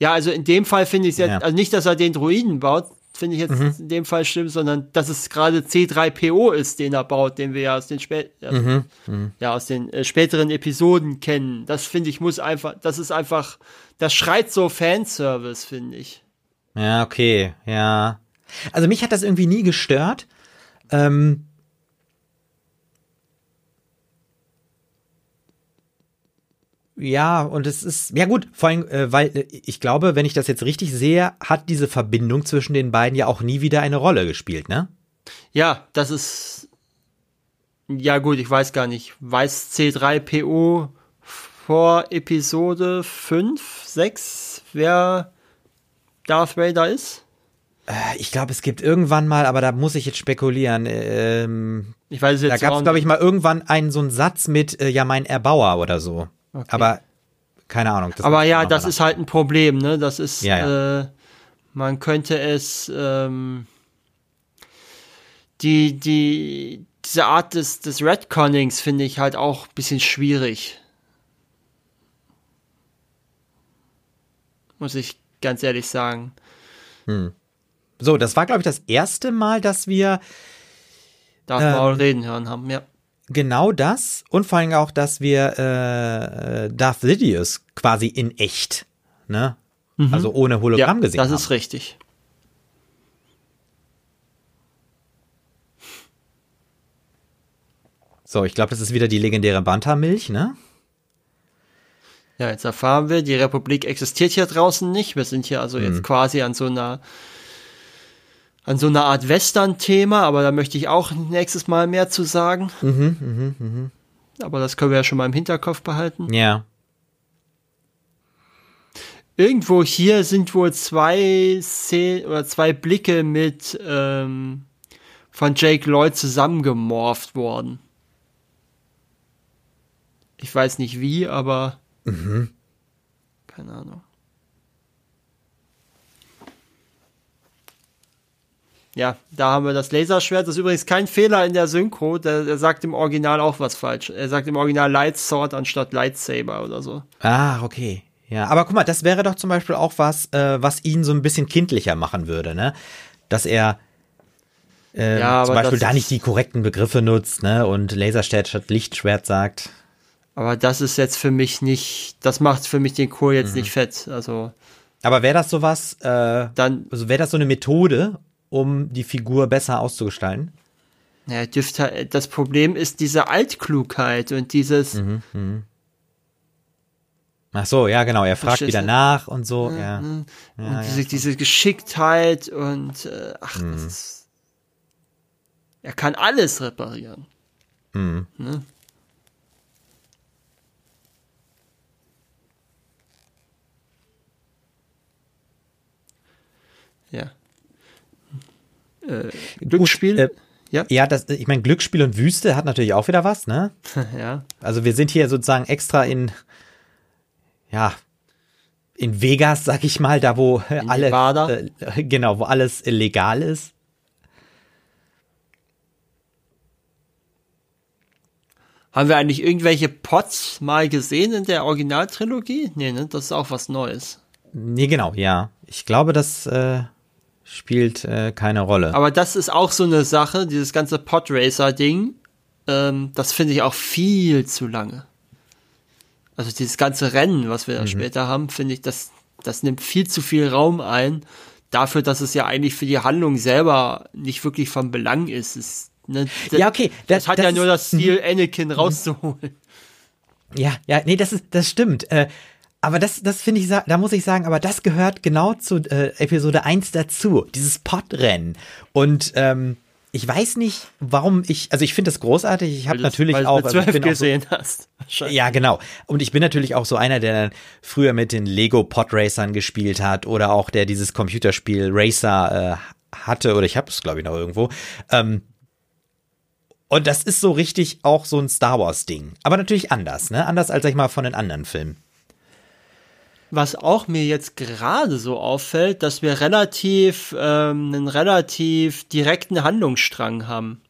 Ja, also in dem Fall finde ich es jetzt, Ja. Mhm. also nicht, dass er den Druiden baut, finde ich jetzt in dem Fall schlimm, sondern dass es gerade C3PO ist, den er baut, den wir ja aus den, spä also, Mhm. ja, aus den äh, späteren Episoden kennen. Das finde ich muss einfach, das ist einfach, das schreit so Fanservice, finde ich. Ja, okay, ja. Also mich hat das irgendwie nie gestört. Ähm, ja, und es ist, ja gut, vor allem, äh, weil äh, ich glaube, wenn ich das jetzt richtig sehe, hat diese Verbindung zwischen den beiden ja auch nie wieder eine Rolle gespielt, ne? Ja, das ist, ja gut, ich weiß gar nicht, weiß C3PO vor Episode 5, 6, wer Darth Vader ist? Äh, Ich glaube, es gibt irgendwann mal, aber da muss ich jetzt spekulieren. Ähm, Ich weiß es jetzt da gab es, glaube ich, mal irgendwann einen so einen Satz mit, äh, ja, mein Erbauer oder so. Aber keine Ahnung. Aber ja, das ist halt ein Problem, ne? Das ist, Ja, Äh, man könnte es, ähm, die, die, diese Art des, des Redconnings finde ich halt auch ein bisschen schwierig. Muss ich ganz ehrlich sagen. So, das war, glaube ich, das erste Mal, dass wir Darf Ähm, Maul reden hören haben, ja. genau das und vor allem auch, dass wir äh, äh, Darth Sidious quasi in echt, ne? Also ohne Hologramm ja, gesehen das haben. ist richtig. so, ich glaube, das ist wieder die legendäre Bantamilch, ne? Ja, jetzt erfahren wir, die Republik existiert hier draußen nicht. Wir sind hier also Mhm. jetzt quasi an so einer an so einer Art Western-Thema, aber da möchte ich auch nächstes Mal mehr zu sagen. Mhm, Aber das können wir ja schon mal im Hinterkopf behalten. Ja. Irgendwo hier sind wohl zwei Szenen oder zwei Blicke mit ähm, von Jake Lloyd zusammengemorpht worden. Ich weiß nicht wie, aber keine Ahnung. Ja, da haben wir das Laserschwert. Das ist übrigens kein Fehler in der Synchro. Der, der sagt im Original auch was falsch. Er sagt im Original Lightsword anstatt Lightsaber oder so. Ah, okay. Ja, aber guck mal, das wäre doch zum Beispiel auch was, äh, was ihn so ein bisschen kindlicher machen würde, ne? Dass er äh, Ja, zum Beispiel da nicht die korrekten Begriffe nutzt, ne? Und Laserschwert statt Lichtschwert sagt. Aber das ist jetzt für mich nicht, das macht für mich den Kohl jetzt nicht fett. Also Aber wäre das sowas, äh, dann, also wäre das so eine Methode, um die Figur besser auszugestalten? naja, dürfte, das Problem ist diese Altklugheit und dieses, Ach so, ja, genau. Er fragt wieder nach und so, ja. und ja, diese, diese Geschicktheit und äh, ach, das ist, er kann alles reparieren. Mhm. Ne? Äh, Glücksspiel? Äh, Ja. Ja, das, ich meine, Glücksspiel und Wüste hat natürlich auch wieder was, ne? ja. Also wir sind hier sozusagen extra in, ja, in Vegas, sag ich mal, da wo In alle, äh, genau, wo alles legal ist. Haben wir eigentlich irgendwelche Pots mal gesehen in der Originaltrilogie? Nee, ne? Das ist auch was Neues. Nee, genau, ja. Ich glaube, das äh, spielt äh, keine Rolle. Aber das ist auch so eine Sache, dieses ganze Podracer-Ding, ähm, das finde ich auch viel zu lange. Also dieses ganze Rennen, was wir dann später haben, finde ich, das, das nimmt viel zu viel Raum ein, dafür, dass es ja eigentlich für die Handlung selber nicht wirklich von Belang ist. Es, ne, Ja, okay, Das, das- hat das ja nur das Ziel, Anakin rauszuholen. Ja, ja, nee, das ist, das stimmt. Äh, aber das, das finde ich, da muss ich sagen, aber das gehört genau zu äh, Episode 1 dazu, dieses Podrennen. Und ähm, ich weiß nicht, warum ich, also ich finde das großartig. Ich habe natürlich weil auch, also ich 12 bin auch so, gesehen hast. Ja, genau. Und ich bin natürlich auch so einer, der früher mit den Lego Podracern gespielt hat oder auch der dieses Computerspiel Racer äh, hatte oder ich habe es glaube ich noch irgendwo. Ähm, und das ist so richtig auch so ein Star Wars Ding, aber natürlich anders, ne? Anders als sag ich mal von den anderen Filmen. Was auch mir jetzt gerade so auffällt, dass wir relativ ähm, einen relativ direkten Handlungsstrang haben.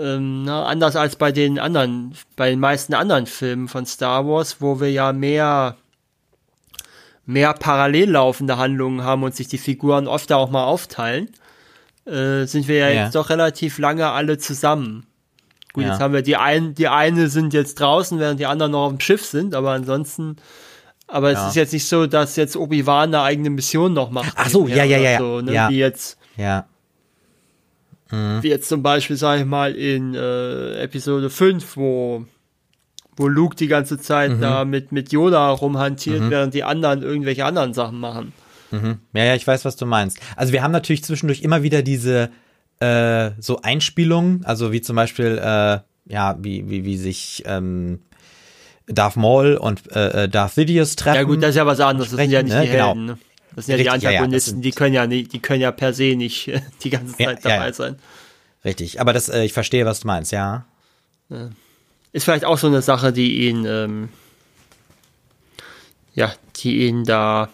Ähm, na, anders als bei den anderen, bei den meisten anderen Filmen von Star Wars, wo wir ja mehr mehr parallel laufende Handlungen haben und sich die Figuren oft auch mal aufteilen, äh, sind wir ja, Ja. jetzt doch relativ lange alle zusammen. Gut, Ja. jetzt haben wir die einen, die eine sind jetzt draußen, während die anderen noch auf dem Schiff sind, aber ansonsten, aber es Ja. ist jetzt nicht so, dass jetzt Obi-Wan eine eigene Mission noch macht. Ach so, ja, ja, ja. So, ne? Ja. Wie jetzt, Ja. wie jetzt zum Beispiel, sag ich mal, in äh, Episode 5, wo, wo Luke die ganze Zeit Mhm. da mit, mit Yoda rumhantiert, während die anderen irgendwelche anderen Sachen machen. Ja, ja, ich weiß, was du meinst. Also wir haben natürlich zwischendurch immer wieder diese äh, so Einspielungen, also wie zum Beispiel, äh, ja, wie, wie, wie sich ähm, Darth Maul und äh, äh, Darth Sidious treffen. Ja gut, das ist ja was anderes, das sind ja nicht sprechen, die ne? Helden. Ne? Das sind ja die Richtig, ja, ja, Antagonisten, die können ja nicht, die können ja per se nicht äh, die ganze Zeit ja, dabei sein. Richtig, aber das, äh, ich verstehe, was du meinst, ja. Ist vielleicht auch so eine Sache, die ihn, ähm, ja, die ihn da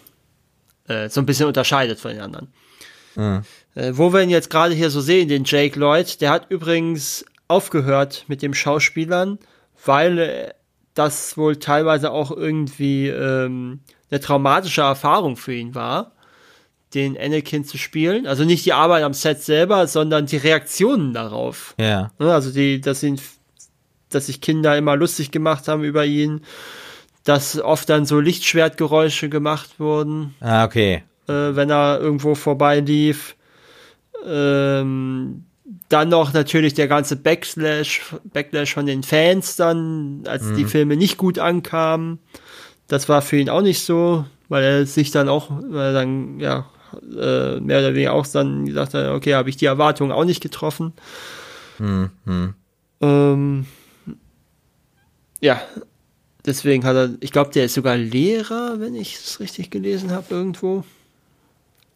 äh, so ein bisschen unterscheidet von den anderen. Äh, wo wir ihn jetzt gerade hier so sehen, den Jake Lloyd, der hat übrigens aufgehört mit dem Schauspielern, weil das wohl teilweise auch irgendwie ähm, eine traumatische Erfahrung für ihn war, den Anakin zu spielen. Also nicht die Arbeit am Set selber, sondern die Reaktionen darauf. Ja. Ne, Also die, dass ihn, dass sich Kinder immer lustig gemacht haben über ihn, dass oft dann so Lichtschwertgeräusche gemacht wurden, Ah, okay. äh, wenn er irgendwo vorbeilief. Ähm, dann noch natürlich der ganze Backslash, Backlash von den Fans dann, als die Filme nicht gut ankamen. Das war für ihn auch nicht so, weil er sich dann auch, weil er dann, ja, äh, mehr oder weniger auch dann gesagt hat, okay, habe ich die Erwartungen auch nicht getroffen. Ähm, ja, deswegen hat er, ich glaube, der ist sogar Lehrer, wenn ich es richtig gelesen habe, irgendwo.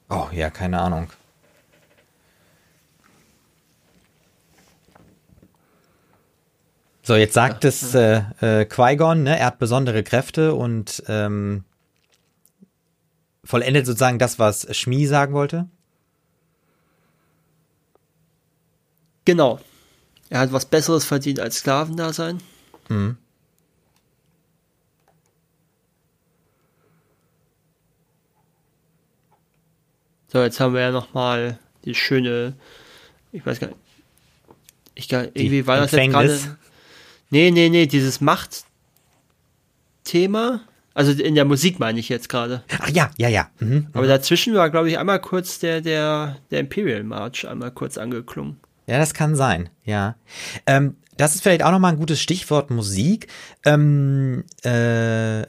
Oh, ja, keine Ahnung. So, jetzt sagt es äh, äh, Qui-Gon, ne? Er hat besondere Kräfte und ähm, vollendet sozusagen das, was Shmi sagen wollte. Genau. Er hat was Besseres verdient als Sklavendasein. So, jetzt haben wir ja noch mal die schöne, ich weiß gar nicht, ich gar, irgendwie war das jetzt Empfängnis. gerade, nee, nee, nee, dieses Machtthema, also in der Musik meine ich jetzt gerade. Ach ja, ja, ja. Mhm. Aber dazwischen war, glaube ich, einmal kurz der, der, der Imperial March einmal kurz angeklungen. Ja, das kann sein, ja. Ähm, das ist vielleicht auch nochmal ein gutes Stichwort Musik. Ähm, äh,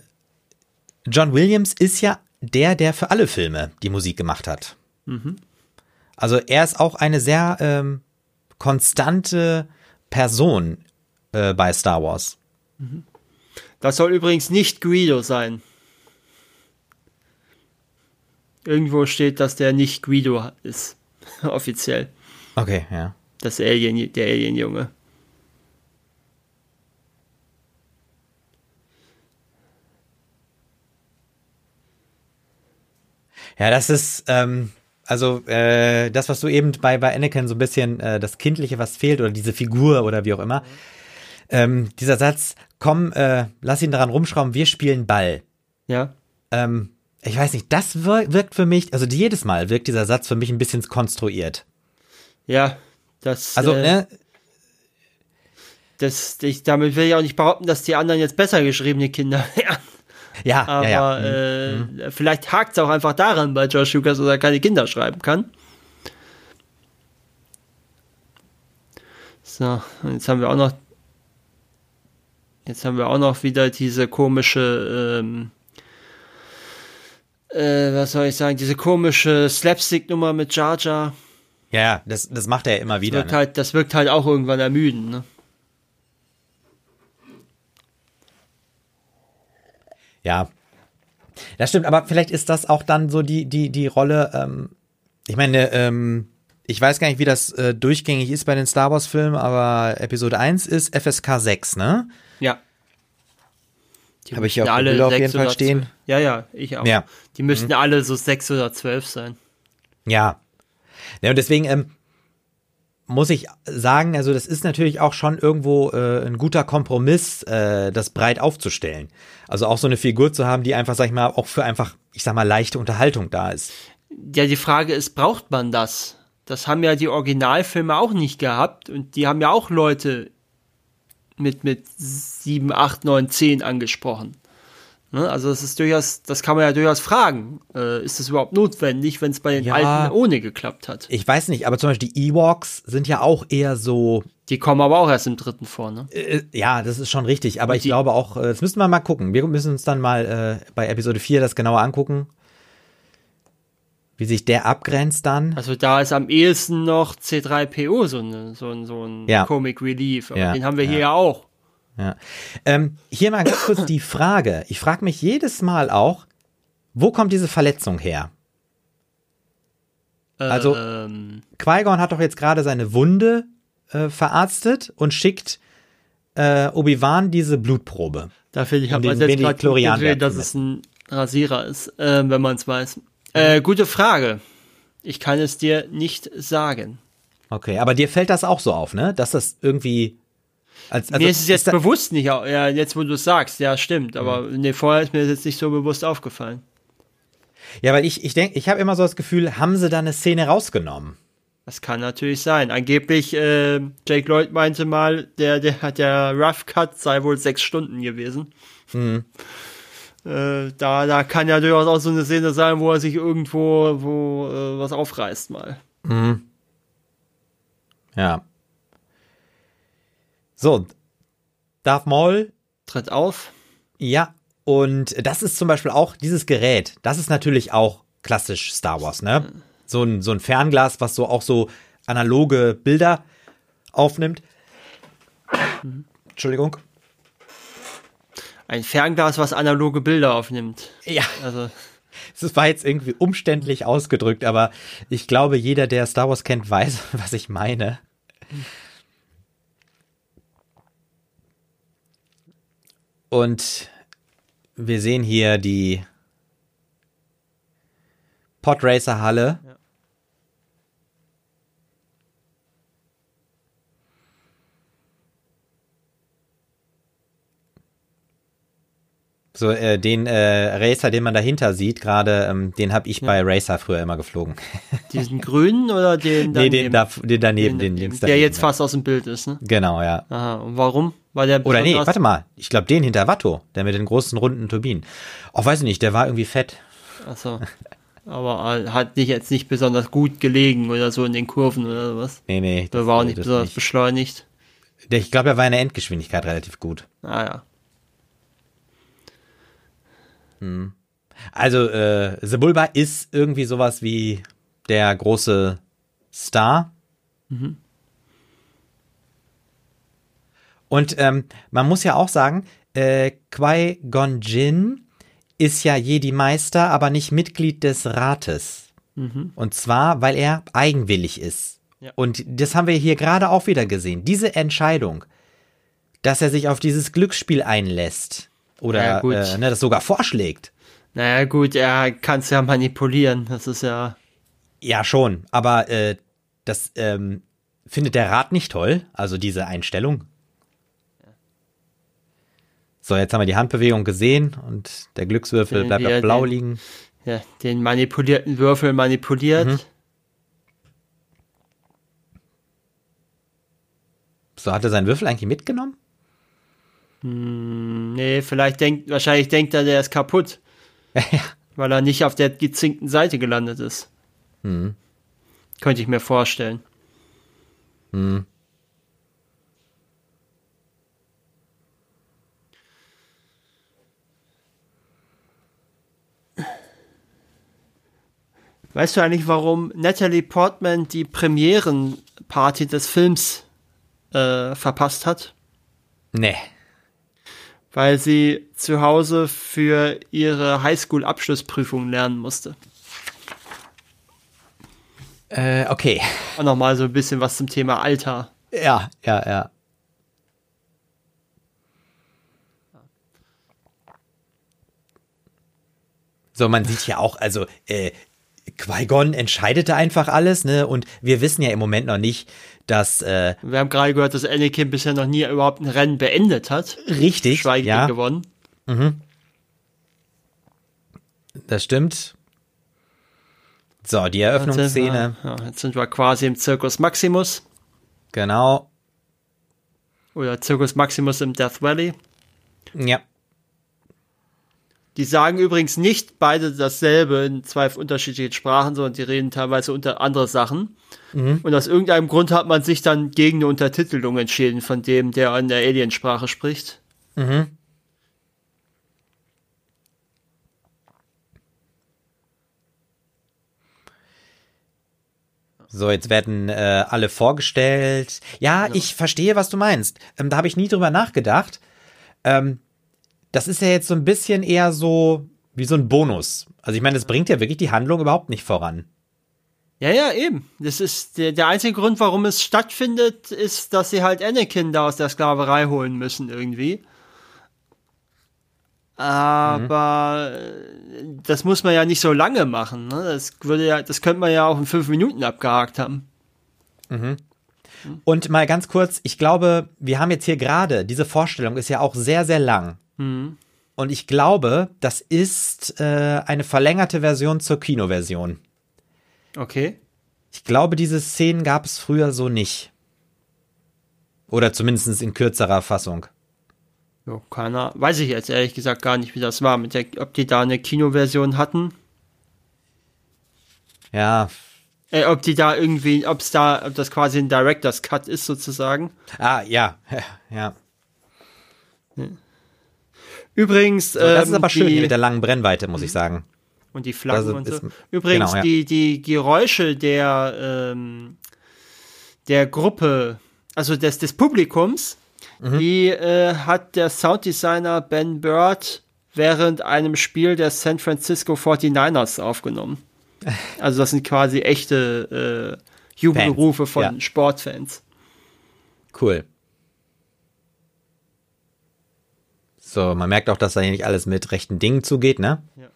John Williams ist ja der, der für alle Filme die Musik gemacht hat. Also er ist auch eine sehr ähm, konstante Person äh, bei Star Wars. Das soll übrigens nicht Guido sein. Irgendwo steht, dass der nicht Guido ist. offiziell. Okay, ja. Das Alien, der Alien-Junge. Ja, das ist, ähm, also äh, das, was du eben bei, bei Anakin so ein bisschen äh, das Kindliche, was fehlt, oder diese Figur oder wie auch immer. Ähm, dieser Satz, komm, äh, lass ihn daran rumschrauben, wir spielen Ball. Ja. Ähm, ich weiß nicht, das wir wirkt für mich, also jedes Mal wirkt dieser Satz für mich ein bisschen konstruiert. Ja, das. Also, äh, ne, das, ich, damit will ich auch nicht behaupten, dass die anderen jetzt besser geschriebene Kinder wären. ja, Aber ja, ja. Mhm. äh, vielleicht hakt es auch einfach daran bei Josh Lucas, dass er keine Kinder schreiben kann. So, und jetzt haben wir auch noch. Jetzt haben wir auch noch wieder diese komische. Ähm, äh, was soll ich sagen? Diese komische Slapstick-Nummer mit Jar Jar. Ja, ja, das, das macht er ja immer Das wieder. wirkt, Ne? halt, das wirkt halt auch irgendwann ermüdend. Ne? Ja. Das stimmt, aber vielleicht ist das auch dann so die, die, die Rolle, ähm, ich meine, ähm, ich weiß gar nicht, wie das äh, durchgängig ist bei den Star Wars Filmen, aber Episode 1 ist FSK 6, ne? Ja. Die Habe ich hier müssten auf jeden Fall stehen. Ja, ja, ich auch. Ja. Mhm. Die müssten alle so sechs oder zwölf sein. Ja. Ja, und deswegen ähm, muss ich sagen, also das ist natürlich auch schon irgendwo äh, ein guter Kompromiss, äh, das breit aufzustellen. Also auch so eine Figur zu haben, die einfach, sag ich mal, auch für einfach, ich sag mal, leichte Unterhaltung da ist. Ja, die Frage ist, braucht man das? Das haben ja die Originalfilme auch nicht gehabt und die haben ja auch Leute mit, mit sieben, acht, neun, zehn angesprochen. Ne? Also das ist durchaus, das kann man ja durchaus fragen. Äh, ist das überhaupt notwendig, wenn es bei den Ja. Alten ohne geklappt hat? Ich weiß nicht, aber zum Beispiel die Ewoks sind ja auch eher so, Die kommen aber auch erst im dritten vor, ne? äh, ja, das ist schon richtig, aber Und ich die- glaube auch, äh, das müssen wir mal gucken. Wir müssen uns dann mal äh, bei Episode 4 das genauer angucken. Wie sich der abgrenzt dann. Also da ist am ehesten noch C3PO so, eine, so ein, so ein Ja. Comic Relief. Aber Ja, den haben wir hier ja. ja auch. Ja. Ähm, hier mal ganz kurz die Frage. Ich frage mich jedes Mal auch, wo kommt diese Verletzung her? Also- ähm, Qui-Gon hat doch jetzt gerade seine Wunde äh, verarztet und schickt äh, Obi-Wan diese Blutprobe. da finde ich, um habe also jetzt gerade gesehen, dass es ein Rasierer ist, äh, wenn man es weiß. Äh, gute Frage. Ich kann es dir nicht sagen. Okay, aber dir fällt das auch so auf, ne? Dass das irgendwie als also mir ist es jetzt da- bewusst nicht, ja, jetzt wo du es sagst, ja, stimmt, aber Mhm. nee, vorher ist mir das jetzt nicht so bewusst aufgefallen. Ja, weil ich ich denke, ich habe immer so das Gefühl, haben sie da eine Szene rausgenommen? Das kann natürlich sein. Angeblich, äh, Jake Lloyd meinte mal, der, der hat der Rough Cut sei wohl sechs Stunden gewesen. Mhm. Äh, da, da kann ja durchaus auch so eine Szene sein, wo er sich irgendwo wo äh, was aufreißt mal. Ja. So, Darth Maul Tritt auf. Ja, und das ist zum Beispiel auch dieses Gerät. Das ist natürlich auch klassisch Star Wars, ne? So ein, so ein Fernglas, was so auch so analoge Bilder aufnimmt. Entschuldigung. Ein Fernglas, was analoge Bilder aufnimmt. Ja, Also, es war jetzt irgendwie umständlich ausgedrückt, aber ich glaube, jeder, der Star Wars kennt, weiß, was ich meine. Und wir sehen hier die Podracer So, äh, den äh, Racer, den man dahinter sieht, gerade, ähm, den habe ich bei Racer früher immer geflogen. diesen grünen oder den nee, daneben? den, da, den daneben, den, links der daneben, jetzt ja. fast aus dem Bild ist, ne? Genau, ja. Aha, und warum? Weil der Oder nee, warte mal. Ich glaube, den hinter Watto, der mit den großen runden Turbinen. Auch weiß ich nicht, der war irgendwie fett. Achso. Aber äh, hat nicht jetzt nicht besonders gut gelegen oder so in den Kurven oder was. Nee, nee. Der war auch nicht besonders nicht. beschleunigt. Der, ich glaube, er war in der Endgeschwindigkeit relativ gut. Ah ja. Also, äh, Sebulba ist irgendwie sowas wie der große Star. Und ähm, man muss ja auch sagen, äh, Qui-Gon Jinn ist ja Jedi-Meister, aber nicht Mitglied des Rates. Und zwar, weil er eigenwillig ist. Ja. Und das haben wir hier gerade auch wieder gesehen. Diese Entscheidung, dass er sich auf dieses Glücksspiel einlässt oder Ja, äh, ne, das sogar vorschlägt. Naja, gut, er kann es ja manipulieren. Das ist ja. Ja, schon. Aber äh, das ähm, findet der Rat nicht toll, also diese Einstellung. So, jetzt haben wir die Handbewegung gesehen und der Glückswürfel bleibt auf blau den- liegen. ja den manipulierten Würfel manipuliert. So, hat er seinen Würfel eigentlich mitgenommen? Nee, vielleicht denkt, wahrscheinlich denkt er, der ist kaputt, ja. weil er nicht auf der gezinkten Seite gelandet ist. Könnte ich mir vorstellen. Weißt du eigentlich, warum Natalie Portman die Premierenparty des Films äh, verpasst hat? Nee. Weil sie zu Hause für ihre Highschool-Abschlussprüfung lernen musste. Äh, okay. Und nochmal so ein bisschen was zum Thema Alter. Ja, ja, ja. So, man sieht ja auch, also äh, Qui-Gon entscheidet da einfach alles, ne? Und wir wissen ja im Moment noch nicht, dass äh, Wir haben gerade gehört, dass Anakin bisher noch nie überhaupt ein Rennen beendet hat. richtig, Schweige ja, gewonnen. das stimmt. So, die Eröffnungsszene, Ja, jetzt sind wir quasi im Circus Maximus. genau. Oder Circus Maximus im Death Valley. Ja, Die sagen übrigens nicht beide dasselbe in zwei unterschiedlichen Sprachen, sondern die reden teilweise unter andere Sachen. Und aus irgendeinem Grund hat man sich dann gegen eine Untertitelung entschieden von dem, der in der Aliensprache spricht. So, jetzt werden äh, alle vorgestellt. Ja, ich verstehe, was du meinst. Ähm, da habe ich nie drüber nachgedacht. Ähm, das ist ja jetzt so ein bisschen eher so wie so ein Bonus. Also ich meine, das bringt ja wirklich die Handlung überhaupt nicht voran. Ja, ja, eben. Das ist der, der einzige Grund, warum es stattfindet, ist, dass sie halt Anakin da aus der Sklaverei holen müssen irgendwie. Aber äh, das muss man ja nicht so lange machen. Ne? Das würde ja, das könnte man ja auch in fünf Minuten abgehakt haben. Und mal ganz kurz, ich glaube, wir haben jetzt hier gerade, diese Vorstellung ist ja auch sehr, sehr lang. Und ich glaube, das ist äh, eine verlängerte Version zur Kinoversion. Okay. Ich glaube, diese Szenen gab es früher so nicht. Oder zumindest in kürzerer Fassung. Jo, keiner, weiß ich jetzt ehrlich gesagt gar nicht, wie das war, mit der, ob die da eine Kinoversion hatten. Ja. Äh, ob die da irgendwie, ob es da, ob das quasi ein Director's Cut ist sozusagen. Ah, ja. Ja. Übrigens, So, das ähm, ist aber schön die, mit der langen Brennweite, muss ich sagen. und die Flaggen und so. ist- Übrigens, genau, ja. die, die Geräusche der, ähm, der Gruppe, also des, des Publikums, Mhm. die äh, hat der Sounddesigner Ben Bird während einem Spiel der San Francisco 49ers aufgenommen. Also das sind quasi echte äh, Jubelrufe von ja. Sportfans. Cool. So, man merkt auch, dass da hier nicht alles mit rechten Dingen zugeht, ne? Ja.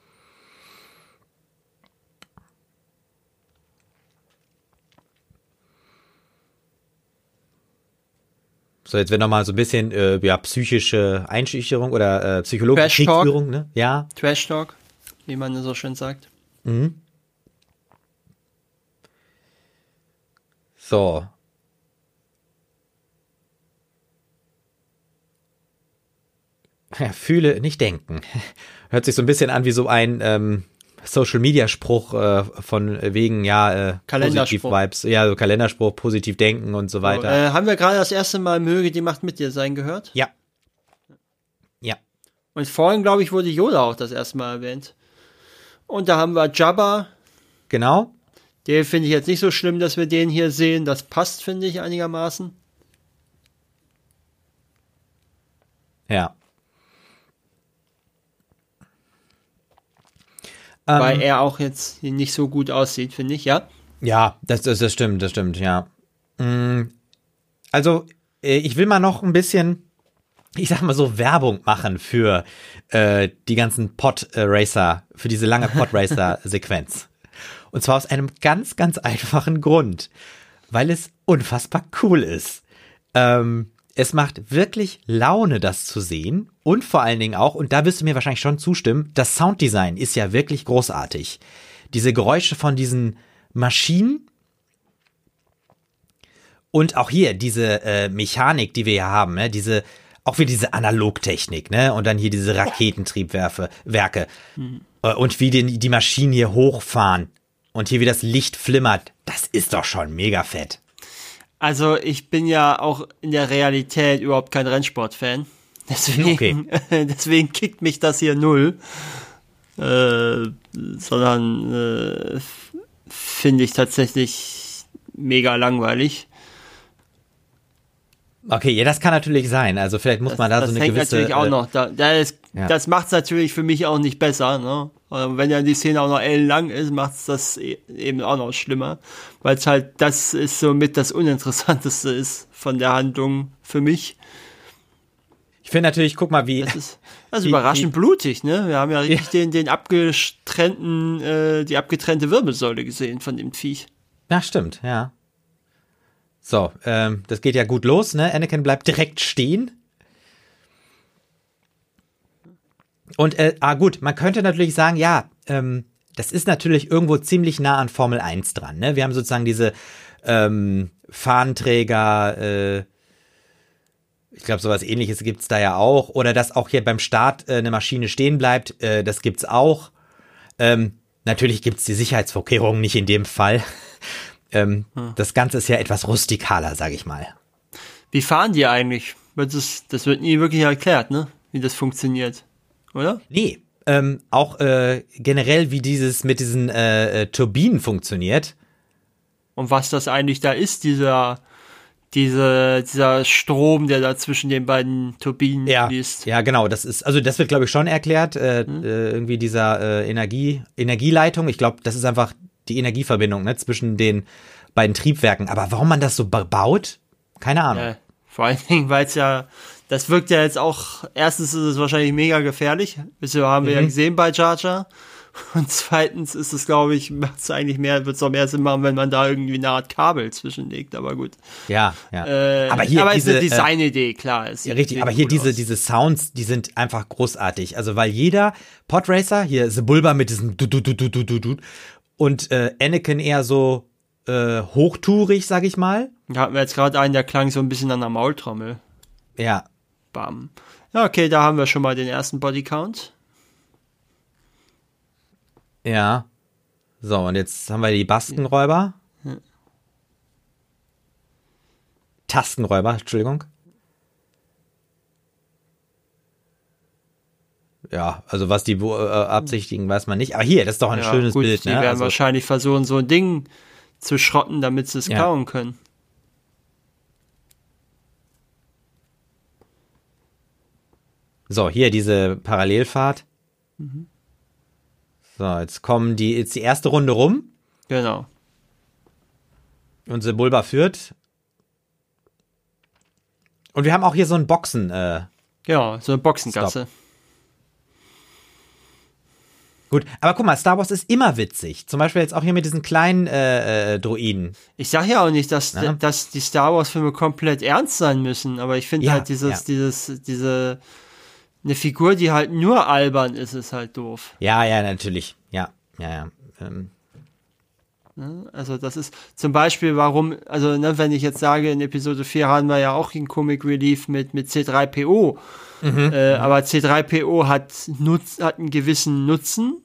So, jetzt wird nochmal so ein bisschen äh, ja, psychische Einschüchterung oder äh, psychologische. Kriegsführung, ne? Ja. Trash Talk, wie man so schön sagt. So. Ja, fühle, nicht denken. Hört sich so ein bisschen an wie so ein ähm, Social-Media-Spruch äh, von wegen, ja, äh, Kalenderspruch. positiv Vibes, ja, so Kalenderspruch, positiv denken und so weiter. Äh, haben wir gerade das erste Mal Möge die Macht mit dir sein gehört? ja. Ja. Und vorhin, glaube ich, wurde Yoda auch das erste Mal erwähnt. Und da haben wir Jabba. Genau. Den finde ich jetzt nicht so schlimm, dass wir den hier sehen. Das passt, finde ich, einigermaßen. Ja. Weil er auch jetzt nicht so gut aussieht, finde ich, ja? Ja, das, das, das stimmt, das stimmt, ja. Mm, Also, äh, ich will mal noch ein bisschen, ich sag mal so, Werbung machen für äh, die ganzen Pod-Racer, für diese lange Pod-Racer-Sequenz. Und zwar aus einem ganz, ganz einfachen Grund. Weil es unfassbar cool ist. Ähm, es macht wirklich Laune, das zu sehen. Und vor allen Dingen auch, und da wirst du mir wahrscheinlich schon zustimmen, das Sounddesign ist ja wirklich großartig. Diese Geräusche von diesen Maschinen und auch hier diese äh, Mechanik, die wir hier haben, ne? diese auch wie diese Analogtechnik, ne? Und dann hier diese Raketentriebwerke, Werke. Äh, und wie den, die Maschinen hier hochfahren und hier wie das Licht flimmert. Das ist doch schon mega fett. Also ich bin ja auch in der Realität überhaupt kein Rennsportfan. Deswegen, Okay. deswegen kickt mich das hier null. Äh, sondern äh, finde ich tatsächlich mega langweilig. Okay, ja, das kann natürlich sein. Also vielleicht muss man da das so eine hängt gewisse. natürlich auch äh, noch. Da, da ist, Ja. Das macht es natürlich für mich auch nicht besser. Ne? Und wenn ja die Szene auch noch ellenlang ist, macht es das e- eben auch noch schlimmer. Weil es halt, das ist somit das Uninteressanteste ist von der Handlung für mich. Ich finde natürlich, guck mal, wie. Das ist, das ist Die- überraschend blutig, ne? Wir haben ja richtig den, den abgetrennten, äh, die abgetrennte Wirbelsäule gesehen von dem Viech. Ja, stimmt, ja. So, ähm, das geht ja gut los, ne? Anakin bleibt direkt stehen. Und, äh, ah gut, man könnte natürlich sagen, ja, ähm, das ist natürlich irgendwo ziemlich nah an Formel 1 dran, ne? Wir haben sozusagen diese ähm, Fahnenträger, äh, ich glaube, sowas ähnliches gibt's da ja auch. Oder dass auch hier beim Start äh, eine Maschine stehen bleibt, äh, das gibt's auch. Ähm, natürlich gibt's die Sicherheitsvorkehrungen nicht in dem Fall. ähm, Das Ganze ist ja etwas rustikaler, sag ich mal. Wie fahren die eigentlich? Das, das wird nie wirklich erklärt, ne? Wie das funktioniert. Oder? Nee, ähm, auch äh, generell, wie dieses mit diesen äh, äh, Turbinen funktioniert. Und was das eigentlich da ist, dieser, diese, dieser Strom, der da zwischen den beiden Turbinen Ja, fließt. ja, genau. Das ist, also das wird, glaube ich, schon erklärt. Äh, äh, irgendwie dieser äh, Energie, Energieleitung. Ich glaube, das ist einfach die Energieverbindung ne, zwischen den beiden Triebwerken. Aber warum man das so ba- baut, keine Ahnung. Äh, vor allen Dingen, weil es ja, das wirkt ja jetzt auch, erstens ist es wahrscheinlich mega gefährlich. Bisher haben wir ja gesehen bei Jar. Und zweitens ist es, glaube ich, macht es eigentlich mehr, wird es auch mehr Sinn machen, wenn man da irgendwie eine Art Kabel zwischenlegt, aber gut. Ja, ja. Äh, aber hier aber diese, ist eine äh, Designidee, klar. Es Ja, richtig, aber hier diese, aus. diese Sounds, die sind einfach großartig. Also, weil jeder Podracer, hier Sebulba mit diesem du, du, du, du, du, du, du, und äh, Anakin eher so äh, hochtourig, sag ich mal. Da hatten wir jetzt gerade einen, der klang so ein bisschen an der Maultrommel. Ja, Bam. Ja, okay, da haben wir schon mal den ersten Bodycount. ja. So, und jetzt haben wir die Baskenräuber. Tastenräuber, Entschuldigung. Ja, also was die wo- äh, absichtigen, weiß man nicht. Aber hier, das ist doch ein Ja, schönes gut, Bild, die ne? werden Also, wahrscheinlich versuchen, so ein Ding zu schrotten, damit sie es Ja. kauen können. So, hier diese Parallelfahrt. So, jetzt kommen die, jetzt die erste Runde rum Genau. und Sebulba führt. Und wir haben auch hier so ein Boxen. Äh, Ja, so eine Boxengasse. gut, aber guck mal, Star Wars ist immer witzig. Zum Beispiel jetzt auch hier mit diesen kleinen äh, äh, Droiden. Ich sag ja auch nicht, dass, Ja. dass die Star Wars Filme komplett ernst sein müssen, aber ich finde Ja, halt dieses, ja. dieses, diese, eine Figur, die halt nur albern ist, ist halt doof. Ja, ja, natürlich. Ja, ja, ja. Ähm, Also das ist zum Beispiel, warum, also ne, wenn ich jetzt sage, in Episode 4 haben wir ja auch den Comic Relief mit, mit C3PO, Mhm. äh, aber C3PO hat, Nutz, hat einen gewissen Nutzen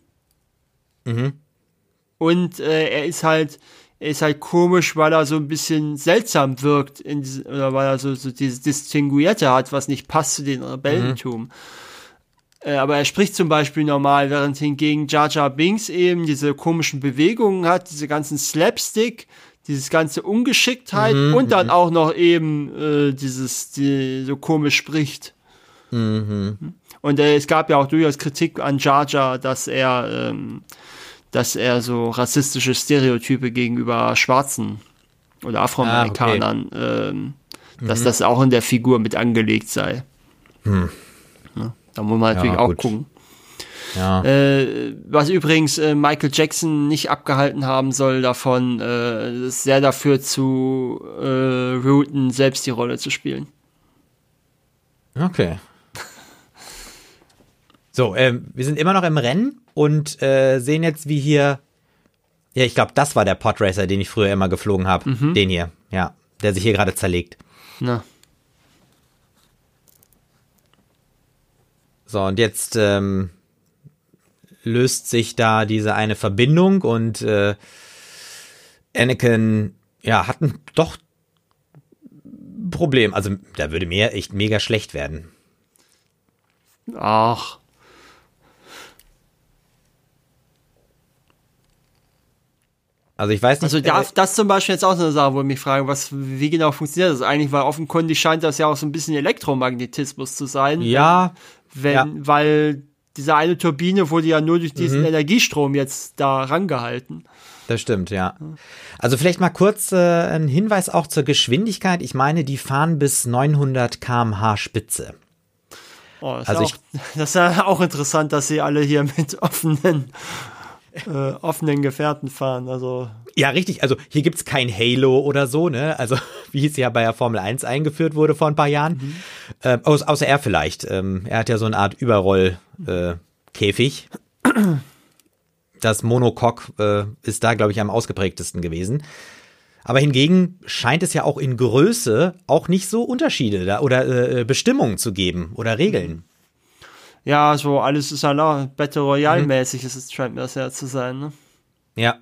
Mhm. und äh, er ist halt, ist halt komisch, weil er so ein bisschen seltsam wirkt, in oder weil er so, so dieses Distinguierte hat, was nicht passt zu den Rebellentum. Äh, aber er spricht zum Beispiel normal, während hingegen Jar Jar Binks eben diese komischen Bewegungen hat, diese ganzen Slapstick, dieses ganze Ungeschicktheit und dann auch noch eben äh, dieses, die so komisch spricht. Mhm. Und äh, es gab ja auch durchaus Kritik an Jar Jar, dass er, ähm, dass er so rassistische Stereotype gegenüber Schwarzen oder Afroamerikanern, ah, okay. ähm, mhm. dass das auch in der Figur mit angelegt sei. Hm. Ja, da muss man natürlich ja, auch gucken. Ja. Äh, was übrigens äh, Michael Jackson nicht abgehalten haben soll, davon äh, sehr dafür zu äh, routen, selbst die Rolle zu spielen. Okay. So, ähm, wir sind immer noch im Rennen und äh, sehen jetzt, wie hier. Ja, ich glaube, das war der Podracer, den ich früher immer geflogen habe. Mhm. Den hier, ja, der sich hier gerade zerlegt. Na. So, und jetzt ähm, löst sich da diese eine Verbindung und äh, Anakin, ja, hat ein doch Problem. Also, da würde mir echt mega schlecht werden. Ach. Also ich weiß nicht. Also darf äh, das zum Beispiel jetzt auch so eine Sache, wo ich mich frage, was, wie genau funktioniert das eigentlich, weil offenkundig scheint das ja auch so ein bisschen Elektromagnetismus zu sein. Ja. Wenn, ja. weil diese eine Turbine wurde ja nur durch diesen mhm. Energiestrom jetzt da rangehalten. Das stimmt, ja. Also vielleicht mal kurz äh, ein Hinweis auch zur Geschwindigkeit. Ich meine, die fahren bis 900 km/h Spitze. Oh, das, also ist auch, das ist ja auch interessant, dass sie alle hier mit offenen äh, offenen Gefährten fahren. Also ja, richtig. Also hier gibt's kein Halo oder so, ne? Also wie es ja bei der Formel 1 eingeführt wurde vor ein paar Jahren. Mhm. Äh, außer, er vielleicht. Ähm, er hat ja so eine Art Überrollkäfig. Äh, das Monocoque äh, ist da, glaube ich, am ausgeprägtesten gewesen. Aber hingegen scheint es ja auch in Größe auch nicht so Unterschiede da oder äh, Bestimmungen zu geben oder Regeln. Mhm. Ja, so alles ist auch Battle Royale-mäßig, mhm. es scheint mir das ja zu sein, ne? Ja.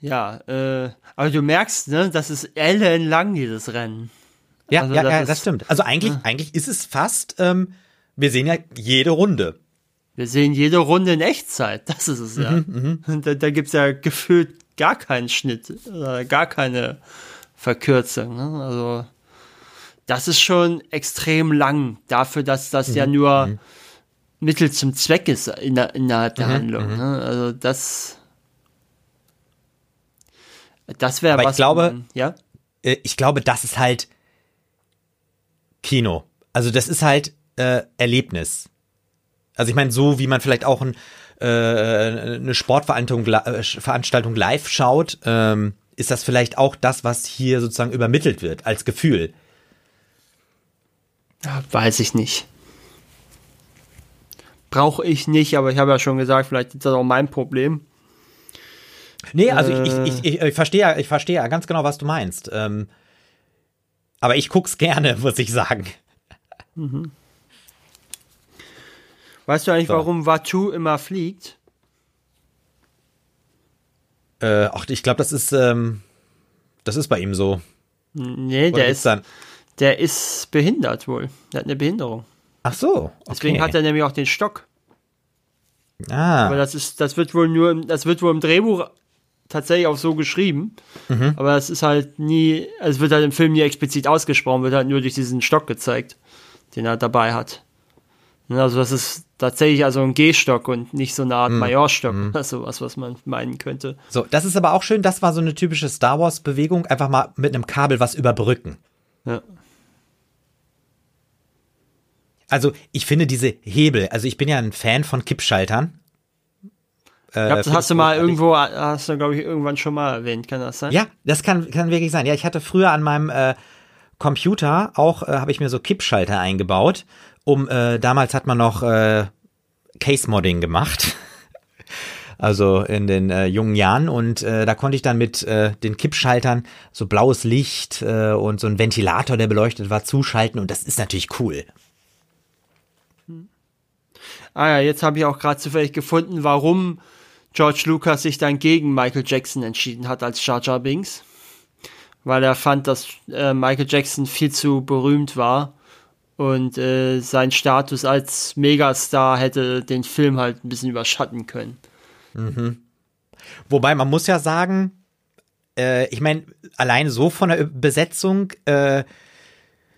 Ja, äh, aber du merkst, ne, das ist ellenlang, dieses Rennen. Ja, also, ja, das, ja, das stimmt. Also eigentlich, äh. eigentlich ist es fast, ähm, wir sehen ja jede Runde. Wir sehen jede Runde in Echtzeit, das ist es ja. Mhm, mhm. da, da gibt's ja gefühlt gar keinen Schnitt, gar keine Verkürzung. Ne? Also das ist schon extrem lang dafür, dass das mhm, ja nur mhm. Mittel zum Zweck ist in der, innerhalb der mhm, Handlung. Mhm. Ne? Also das, das wäre was. Ich glaube, man, ja. Äh, ich glaube, das ist halt Kino. Also das ist halt äh, Erlebnis. Also ich meine, so wie man vielleicht auch ein, äh, eine Sportveranstaltung äh, Veranstaltung live schaut, ähm, ist das vielleicht auch das, was hier sozusagen übermittelt wird als Gefühl. Weiß ich nicht. Brauche ich nicht, aber ich habe ja schon gesagt, vielleicht ist das auch mein Problem. Nee, also äh, ich, ich, ich, ich verstehe ja, ich verstehe ja ganz genau, was du meinst. Ähm, aber ich guck's gerne, muss ich sagen. Mhm. Weißt du eigentlich, so. warum Watu immer fliegt? Äh, ach, ich glaube, das ist, ähm, das ist bei ihm so. Nee, Oder der ist, dann? der ist behindert wohl. Der hat eine Behinderung. Ach so. Okay. Deswegen hat er nämlich auch den Stock. Ah. Aber das ist, das wird wohl nur, das wird wohl im Drehbuch tatsächlich auch so geschrieben. Mhm. Aber es ist halt nie, also es wird halt im Film nie explizit ausgesprochen, wird halt nur durch diesen Stock gezeigt, den er dabei hat. Ne, also das ist tatsächlich also ein Gehstock und nicht so eine Art mm. Majorstock, mm. also was, was man meinen könnte. So, das ist aber auch schön, das war so eine typische Star Wars Bewegung, einfach mal mit einem Kabel was überbrücken. Ja. Also, ich finde diese Hebel, also ich bin ja ein Fan von Kippschaltern. Äh, ich glaub, das hast du mal irgendwo, hast du, glaube ich, irgendwann schon mal erwähnt, kann das sein? Ja, das kann, kann wirklich sein. Ja, ich hatte früher an meinem äh, Computer auch, äh, habe ich mir so Kippschalter eingebaut um, äh, damals hat man noch äh, Case-Modding gemacht. also in den äh, jungen Jahren und äh, da konnte ich dann mit äh, den Kippschaltern so blaues Licht äh, und so ein Ventilator, der beleuchtet war, zuschalten und das ist natürlich cool. Ah ja, jetzt habe ich auch gerade zufällig gefunden, warum George Lucas sich dann gegen Michael Jackson entschieden hat als Jar Jar Binks. Weil er fand, dass äh, Michael Jackson viel zu berühmt war und äh, sein Status als Megastar hätte den Film halt ein bisschen überschatten können. Mhm. Wobei man muss ja sagen, äh, ich meine, allein so von der Besetzung, äh,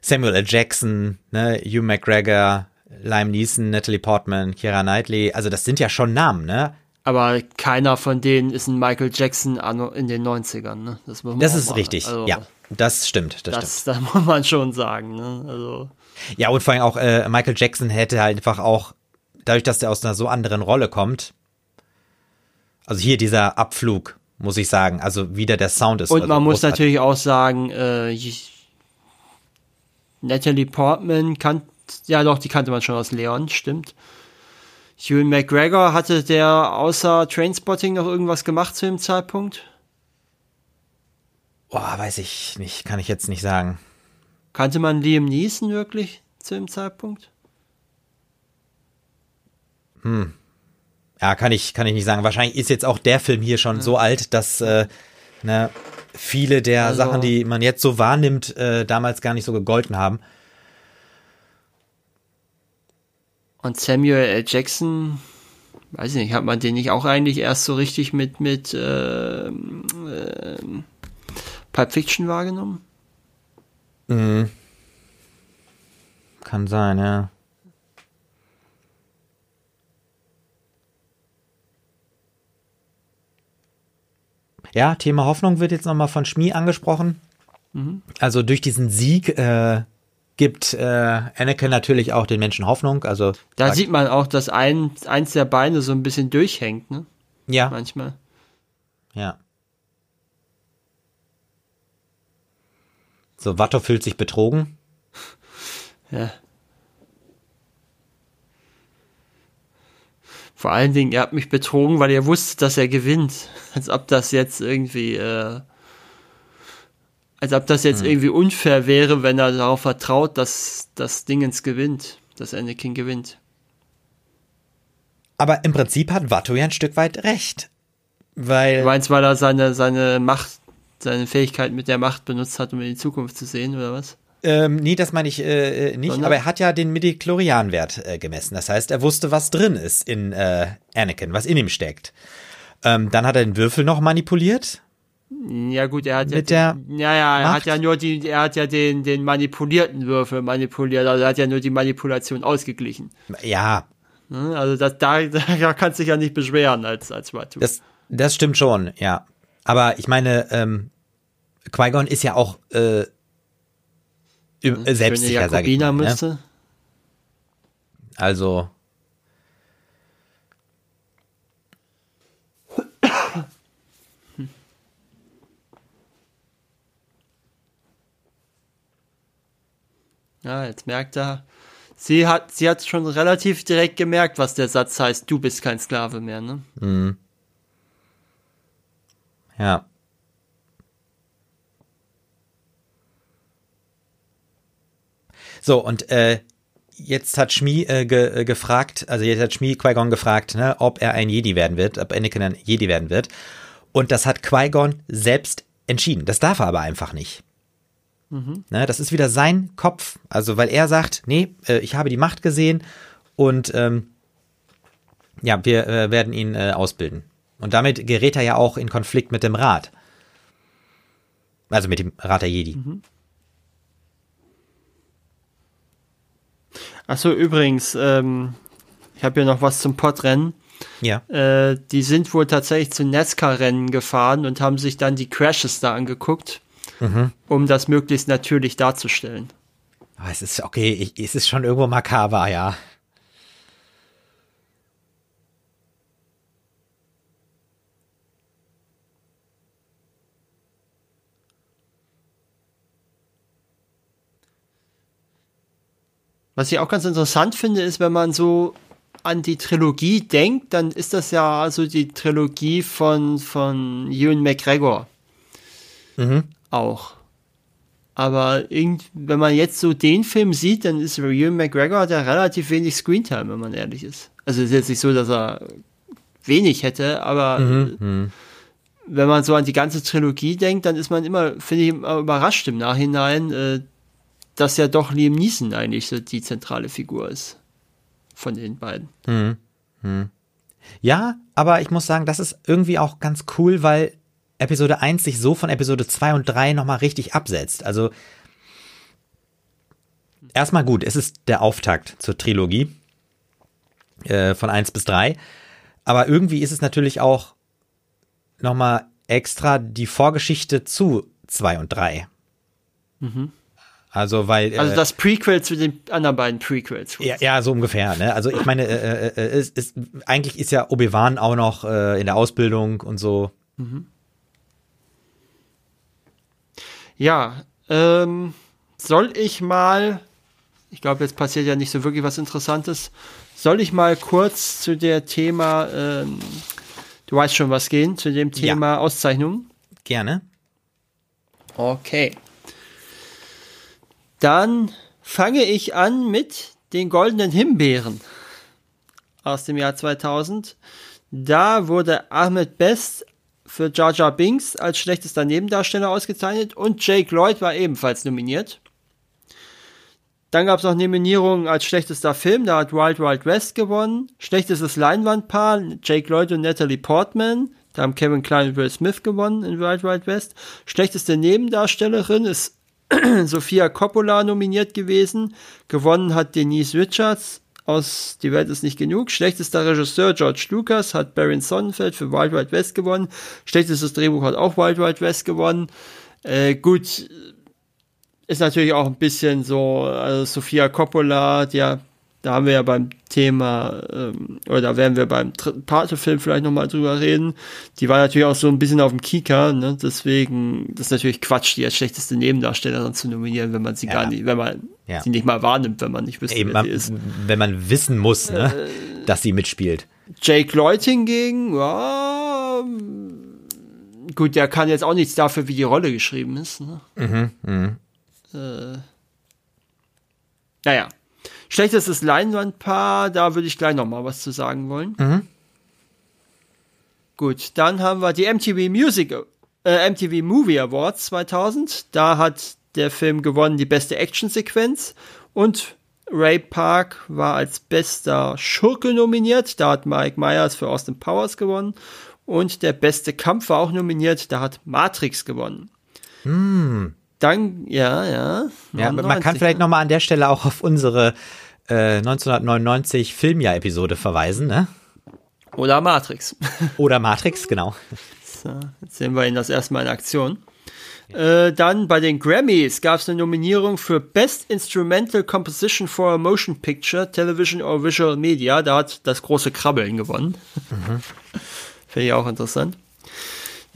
Samuel L. Jackson, ne, Hugh McGregor, Lime Neeson, Natalie Portman, Keira Knightley, also das sind ja schon Namen, ne? Aber keiner von denen ist ein Michael Jackson in den 90ern, ne? Das, das ist mal, richtig, also, ja. Das stimmt, das, das stimmt. Das muss man schon sagen, ne? Also. Ja, und vor allem auch äh, Michael Jackson hätte halt einfach auch, dadurch, dass er aus einer so anderen Rolle kommt, also hier dieser Abflug, muss ich sagen, also wieder der Sound ist. Und also man muss natürlich auch sagen, äh, Natalie Portman kann, ja doch, die kannte man schon aus Leon, stimmt. Ewan McGregor, hatte der außer Trainspotting noch irgendwas gemacht zu dem Zeitpunkt? Boah, weiß ich nicht, kann ich jetzt nicht sagen. Kannte man Liam Neeson wirklich zu dem Zeitpunkt? Hm. Ja, kann ich, kann ich nicht sagen. Wahrscheinlich ist jetzt auch der Film hier schon ja. so alt, dass äh, ne, viele der also, Sachen, die man jetzt so wahrnimmt, äh, damals gar nicht so gegolten haben. Und Samuel L. Jackson, weiß ich nicht, hat man den nicht auch eigentlich erst so richtig mit, mit äh, Pulp Fiction wahrgenommen? Mhm. Kann sein, ja. Ja, Thema Hoffnung wird jetzt nochmal von Schmie angesprochen. Mhm. Also durch diesen Sieg äh, gibt äh, Anakin natürlich auch den Menschen Hoffnung. Also da sieht man auch, dass ein, eins der Beine so ein bisschen durchhängt, ne? Ja. Manchmal. Ja. So, Watto fühlt sich betrogen. Ja. Vor allen Dingen, ihr habt mich betrogen, weil ihr wusstet, dass er gewinnt. Als ob das jetzt irgendwie, äh, als ob das jetzt hm. irgendwie unfair wäre, wenn er darauf vertraut, dass das Dingens gewinnt, dass Anakin gewinnt. Aber im Prinzip hat Watto ja ein Stück weit recht. Weil. Du meinst, weil er seine, seine Macht, seine Fähigkeit mit der Macht benutzt hat, um in die Zukunft zu sehen, oder was? Ähm, nee, das meine ich äh, äh nicht, Sondern? aber er hat ja den Midichlorian-Wert äh, gemessen. Das heißt, er wusste, was drin ist in äh, Anakin, was in ihm steckt. Ähm, dann hat er den Würfel noch manipuliert. Ja gut, er hat mit ja, der ja ja, er Macht? hat ja nur die, er hat ja den den manipulierten Würfel manipuliert, also er hat ja nur die Manipulation ausgeglichen. Ja. Ne, also das, da, da kannst du dich ja nicht beschweren als als Watu. Das das stimmt schon, ja. Aber ich meine, ähm, Qui-Gon ist ja auch äh, selbstsicher, sage ich mal. Ne? Müsste. Also. Ja, jetzt merkt er. Sie hat, sie hat schon relativ direkt gemerkt, was der Satz heißt, du bist kein Sklave mehr, ne? Mhm. Ja. So, und äh, jetzt hat Shmi äh, ge, äh, gefragt, also jetzt hat Shmi Qui-Gon gefragt, ne, ob er ein Jedi werden wird, ob Anakin ein Jedi werden wird. Und das hat Qui-Gon selbst entschieden. Das darf er aber einfach nicht. Mhm. Ne, das ist wieder sein Kopf. Also, weil er sagt, nee, äh, ich habe die Macht gesehen und ähm, ja, wir äh, werden ihn äh, ausbilden. Und damit gerät er ja auch in Konflikt mit dem Rat. Also mit dem Rat der Jedi. Mhm. Achso, übrigens, ähm, ich habe hier noch was zum Podrennen. Ja. Äh, die sind wohl tatsächlich zu NASCAR-Rennen gefahren und haben sich dann die Crashes da angeguckt, mhm. um das möglichst natürlich darzustellen. Aber es ist okay, ich, es ist schon irgendwo makaber, ja. Was ich auch ganz interessant finde, ist, wenn man so an die Trilogie denkt, dann ist das ja also die Trilogie von, von Ewan McGregor. Mhm. Auch. Aber wenn man jetzt so den Film sieht, dann ist Ewan McGregor hat ja relativ wenig Screentime, wenn man ehrlich ist. Also es ist jetzt nicht so, dass er wenig hätte, aber mhm. mhm. wenn man so an die ganze Trilogie denkt, dann ist man immer, finde ich, überrascht im Nachhinein, äh, dass ja doch Liam Neeson eigentlich so die zentrale Figur ist von den beiden. Hm. Hm. Ja, aber ich muss sagen, das ist irgendwie auch ganz cool, weil Episode 1 sich so von Episode 2 und 3 nochmal richtig absetzt. Also erstmal gut, es ist der Auftakt zur Trilogie äh, von 1 bis 3. Aber irgendwie ist es natürlich auch nochmal extra die Vorgeschichte zu 2 und 3. Mhm. Also, weil. Also äh, das Prequel zu den anderen beiden Prequels. Ja, ja, so ungefähr. Ne? Also ich meine, äh, äh, äh, ist, ist, eigentlich ist ja Obi-Wan auch noch äh, in der Ausbildung und so. Mhm. Ja, ähm, soll ich mal, ich glaube, jetzt passiert ja nicht so wirklich was Interessantes, soll ich mal kurz zu der Thema, ähm, du weißt schon was gehen, zu dem Thema ja. Auszeichnung? Gerne. Okay. Dann fange ich an mit den goldenen Himbeeren aus dem Jahr 2000. Da wurde Ahmed Best für Jar Jar Binks als schlechtester Nebendarsteller ausgezeichnet und Jake Lloyd war ebenfalls nominiert. Dann gab es noch Nominierungen als schlechtester Film, da hat Wild Wild West gewonnen. Schlechtestes Leinwandpaar, Jake Lloyd und Natalie Portman. Da haben Kevin Klein und Will Smith gewonnen in Wild Wild West. Schlechteste Nebendarstellerin ist Sophia Coppola nominiert gewesen. Gewonnen hat Denise Richards aus Die Welt ist nicht genug. Schlechtester Regisseur George Lucas hat Baron Sonnenfeld für Wild Wild West gewonnen. Schlechtestes Drehbuch hat auch Wild Wild West gewonnen. Äh, gut, ist natürlich auch ein bisschen so, also Sophia Coppola, ja da haben wir ja beim Thema, ähm, oder da werden wir beim Pate-Film vielleicht nochmal drüber reden. Die war natürlich auch so ein bisschen auf dem Kika, ne? deswegen, das ist natürlich Quatsch, die als schlechteste Nebendarstellerin zu nominieren, wenn man sie ja. gar nicht, wenn man ja. sie nicht mal wahrnimmt, wenn man nicht wüsste, Eben, wer sie ist. Wenn man wissen muss, ne? Äh, dass sie mitspielt. Jake Lloyd hingegen, ja, gut, der kann jetzt auch nichts dafür, wie die Rolle geschrieben ist. Ne? Mhm, mh. äh, naja, Schlechtestes Leinwandpaar, da würde ich gleich noch mal was zu sagen wollen. Mhm. Gut, dann haben wir die MTV Music, äh, MTV Movie Awards 2000. Da hat der Film gewonnen die beste Actionsequenz und Ray Park war als bester Schurke nominiert. Da hat Mike Myers für Austin Powers gewonnen. Und der beste Kampf war auch nominiert. Da hat Matrix gewonnen. Hm. Dann, ja, ja. Ja, man kann vielleicht nochmal an der Stelle auch auf unsere äh, 1999 Filmjahr-Episode verweisen, ne? Oder Matrix. Oder Matrix, genau. So, jetzt sehen wir ihn das erstmal in Aktion. Äh, dann bei den Grammys gab es eine Nominierung für Best Instrumental Composition for a Motion Picture, Television or Visual Media. Da hat das große Krabbeln gewonnen. Mhm. Finde ich auch interessant.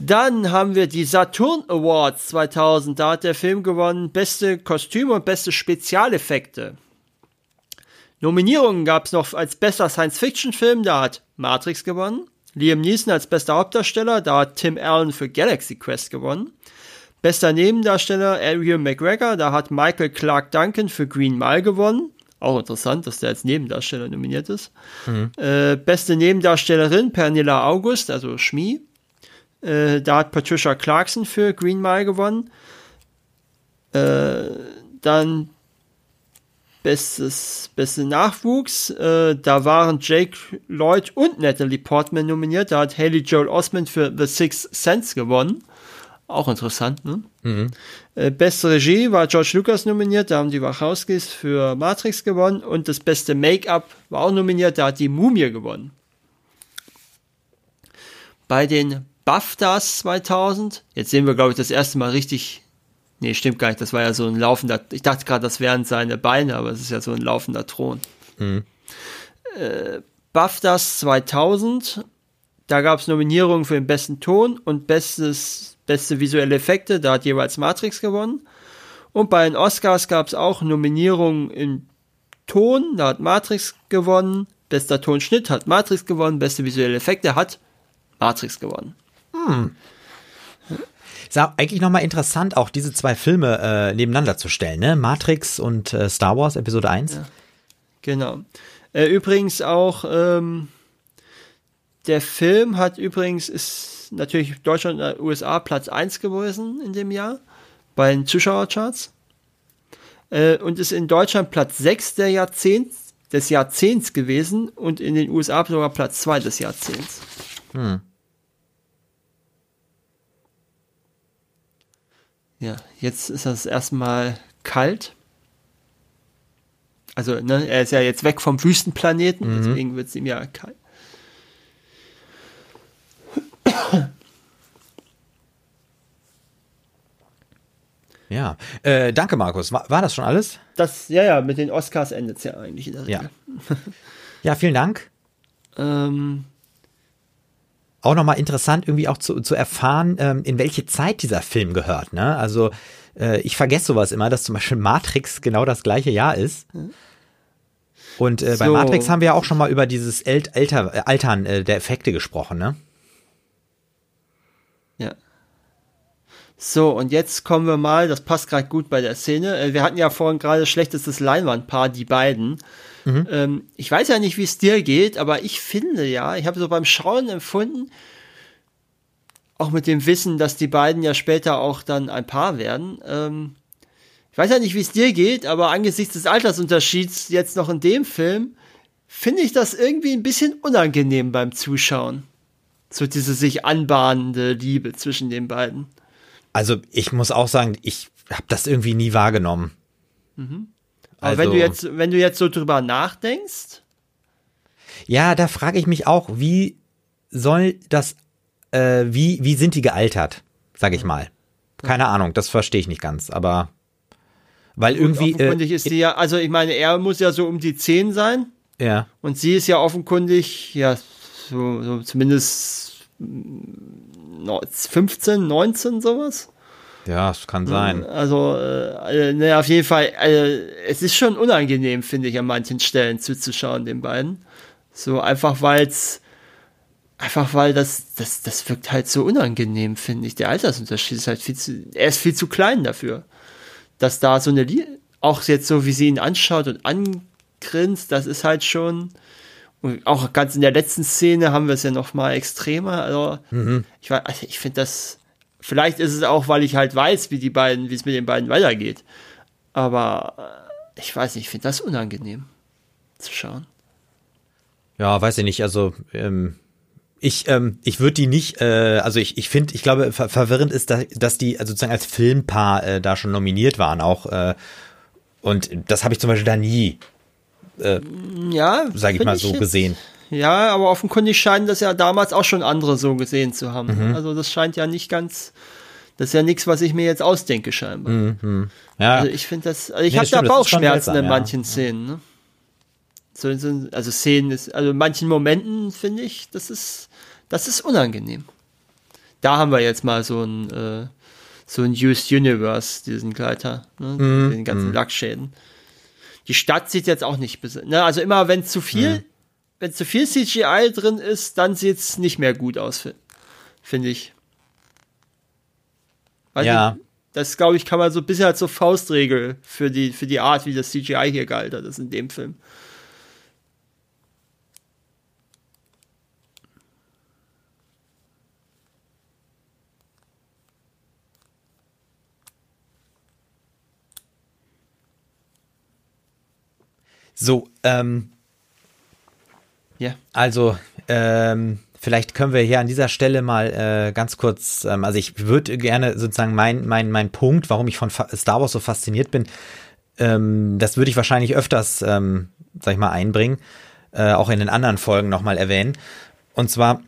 Dann haben wir die Saturn Awards 2000. Da hat der Film gewonnen beste Kostüme und beste Spezialeffekte. Nominierungen gab es noch als bester Science-Fiction-Film. Da hat Matrix gewonnen. Liam Neeson als bester Hauptdarsteller. Da hat Tim Allen für Galaxy Quest gewonnen. Bester Nebendarsteller Ariel McGregor. Da hat Michael Clark Duncan für Green Mile gewonnen. Auch interessant, dass der als Nebendarsteller nominiert ist. Mhm. Äh, beste Nebendarstellerin Pernilla August, also Schmie. Äh, da hat Patricia Clarkson für Green Mile gewonnen. Äh, dann bestes, beste Nachwuchs. Äh, da waren Jake Lloyd und Natalie Portman nominiert. Da hat Haley Joel Osment für The Sixth Sense gewonnen. Auch interessant, ne? Mhm. Äh, beste Regie war George Lucas nominiert, da haben die Wachowskis für Matrix gewonnen und das beste Make-up war auch nominiert, da hat die Mumie gewonnen. Bei den BAFTAs 2000. Jetzt sehen wir, glaube ich, das erste Mal richtig. Nee, stimmt gar nicht. Das war ja so ein laufender. Ich dachte gerade, das wären seine Beine, aber es ist ja so ein laufender Thron. Mhm. Äh, BAFTAs 2000. Da gab es Nominierungen für den besten Ton und bestes, beste visuelle Effekte. Da hat jeweils Matrix gewonnen. Und bei den Oscars gab es auch Nominierungen im Ton. Da hat Matrix gewonnen. Bester Tonschnitt hat Matrix gewonnen. Beste visuelle Effekte hat Matrix gewonnen. Hm. Ist eigentlich nochmal interessant, auch diese zwei Filme äh, nebeneinander zu stellen, ne? Matrix und äh, Star Wars Episode 1. Ja, genau. Äh, übrigens auch, ähm, der Film hat übrigens, ist natürlich Deutschland und USA Platz 1 gewesen in dem Jahr bei den Zuschauercharts. Äh, und ist in Deutschland Platz 6 der Jahrzehnt des Jahrzehnts gewesen und in den USA sogar Platz 2 des Jahrzehnts. Hm. Ja, jetzt ist das erstmal kalt. Also, ne, er ist ja jetzt weg vom Wüstenplaneten, mhm. deswegen wird es ihm ja kalt. Ja, äh, danke Markus. War, war, das schon alles? Das, ja, ja, mit den Oscars endet es ja eigentlich in der Regel. Ja, ja vielen Dank. Ähm, auch nochmal interessant, irgendwie auch zu, zu erfahren, ähm, in welche Zeit dieser Film gehört. Ne? Also äh, ich vergesse sowas immer, dass zum Beispiel Matrix genau das gleiche Jahr ist. Und äh, so. bei Matrix haben wir ja auch schon mal über dieses El Alter, äh, Altern äh, der Effekte gesprochen, ne? So, und jetzt kommen wir mal, das passt gerade gut bei der Szene. Äh, wir hatten ja vorhin gerade schlechtestes Leinwandpaar, die beiden. Mhm. Ähm, ich weiß ja nicht, wie es dir geht, aber ich finde ja, ich habe so beim Schauen empfunden, auch mit dem Wissen, dass die beiden ja später auch dann ein Paar werden. Ähm, ich weiß ja nicht, wie es dir geht, aber angesichts des Altersunterschieds jetzt noch in dem Film, finde ich das irgendwie ein bisschen unangenehm beim Zuschauen. So diese sich anbahnende Liebe zwischen den beiden. Also ich muss auch sagen, ich habe das irgendwie nie wahrgenommen. Mhm. Aber also, wenn du jetzt, wenn du jetzt so drüber nachdenkst. Ja, da frage ich mich auch, wie soll das, äh, wie, wie sind die gealtert, sag ich mal. Keine Ahnung, das verstehe ich nicht ganz, aber weil irgendwie. Offenkundig äh, ist sie ja, also ich meine, er muss ja so um die 10 sein. Ja. Und sie ist ja offenkundig, ja, so, so zumindest 15, 19, sowas. Ja, es kann sein. Also, äh, ne, auf jeden Fall, äh, es ist schon unangenehm, finde ich, an manchen Stellen zuzuschauen, den beiden. So einfach, weil es, einfach weil das, das, das wirkt halt so unangenehm, finde ich. Der Altersunterschied ist halt viel zu, er ist viel zu klein dafür. Dass da so eine, auch jetzt so, wie sie ihn anschaut und angrinst, das ist halt schon, und auch ganz in der letzten Szene haben wir es ja noch mal extremer. Also, mhm. ich, also ich finde das, vielleicht ist es auch, weil ich halt weiß, wie die beiden, wie es mit den beiden weitergeht. Aber äh, ich weiß nicht, ich finde das unangenehm zu schauen. Ja, weiß ich nicht. Also ähm, ich, ähm, ich würde die nicht, äh, also ich, ich finde, ich glaube, ver verwirrend ist, dass, dass die also sozusagen als Filmpaar äh, da schon nominiert waren auch. Äh, und das habe ich zum Beispiel da nie äh, ja, sage ich mal so ich gesehen. Ja, aber offenkundig scheinen das ja damals auch schon andere so gesehen zu haben. Mhm. Also das scheint ja nicht ganz, das ist ja nichts, was ich mir jetzt ausdenke scheinbar. Mhm. Ja. Also ich finde das, also ich nee, habe da Bauchschmerzen in manchen ja. Szenen. Ne? So, so, also Szenen ist, also in manchen Momenten finde ich, das ist, das ist unangenehm. Da haben wir jetzt mal so ein, äh, so ein Used Universe, diesen Gleiter, ne? Mhm. den ganzen mhm. Lackschäden die Stadt sieht jetzt auch nicht, ne? also immer wenn zu viel, mhm. wenn zu viel CGI drin ist, dann sieht es nicht mehr gut aus, finde ich. Weil ja. Das glaube ich kann man so bisschen als so Faustregel für die für die Art, wie das CGI hier gealtert ist in dem Film. So, ähm, ja. Also, ähm, vielleicht können wir hier an dieser Stelle mal äh, ganz kurz, ähm, also ich würde gerne sozusagen mein, mein, mein Punkt, warum ich von Star Wars so fasziniert bin, ähm, das würde ich wahrscheinlich öfters, ähm, sag ich mal, einbringen, äh, auch in den anderen Folgen nochmal erwähnen. Und zwar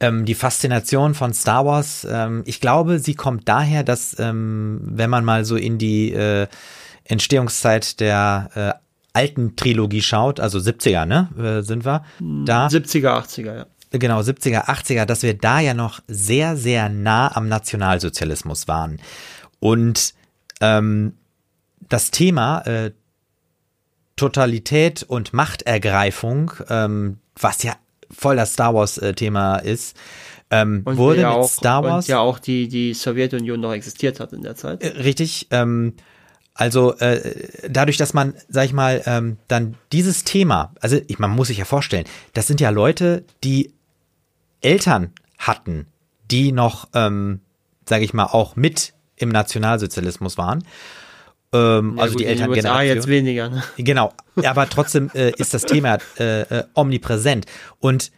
ähm, die Faszination von Star Wars, ähm, ich glaube, sie kommt daher, dass ähm, wenn man mal so in die äh, Entstehungszeit der äh, alten Trilogie schaut, also 70er, ne, äh, sind wir da. 70er, 80er, ja. Genau, 70er, 80er, dass wir da ja noch sehr, sehr nah am Nationalsozialismus waren. Und ähm, das Thema äh, Totalität und Machtergreifung, ähm, was ja voll das Star Wars-Thema äh, ist, ähm, wurde ja mit auch, Star Wars. Und ja auch die, die Sowjetunion noch existiert hat in der Zeit. Äh, richtig, ähm, also äh, dadurch, dass man, sag ich mal, ähm, dann dieses Thema, also ich, man muss sich ja vorstellen, das sind ja Leute, die Eltern hatten, die noch, ähm, sage ich mal, auch mit im Nationalsozialismus waren. Ähm, Ja, also gut, die Elterngeneration. jetzt weniger, ne? Genau, aber trotzdem äh, ist das Thema äh, äh, omnipräsent. Und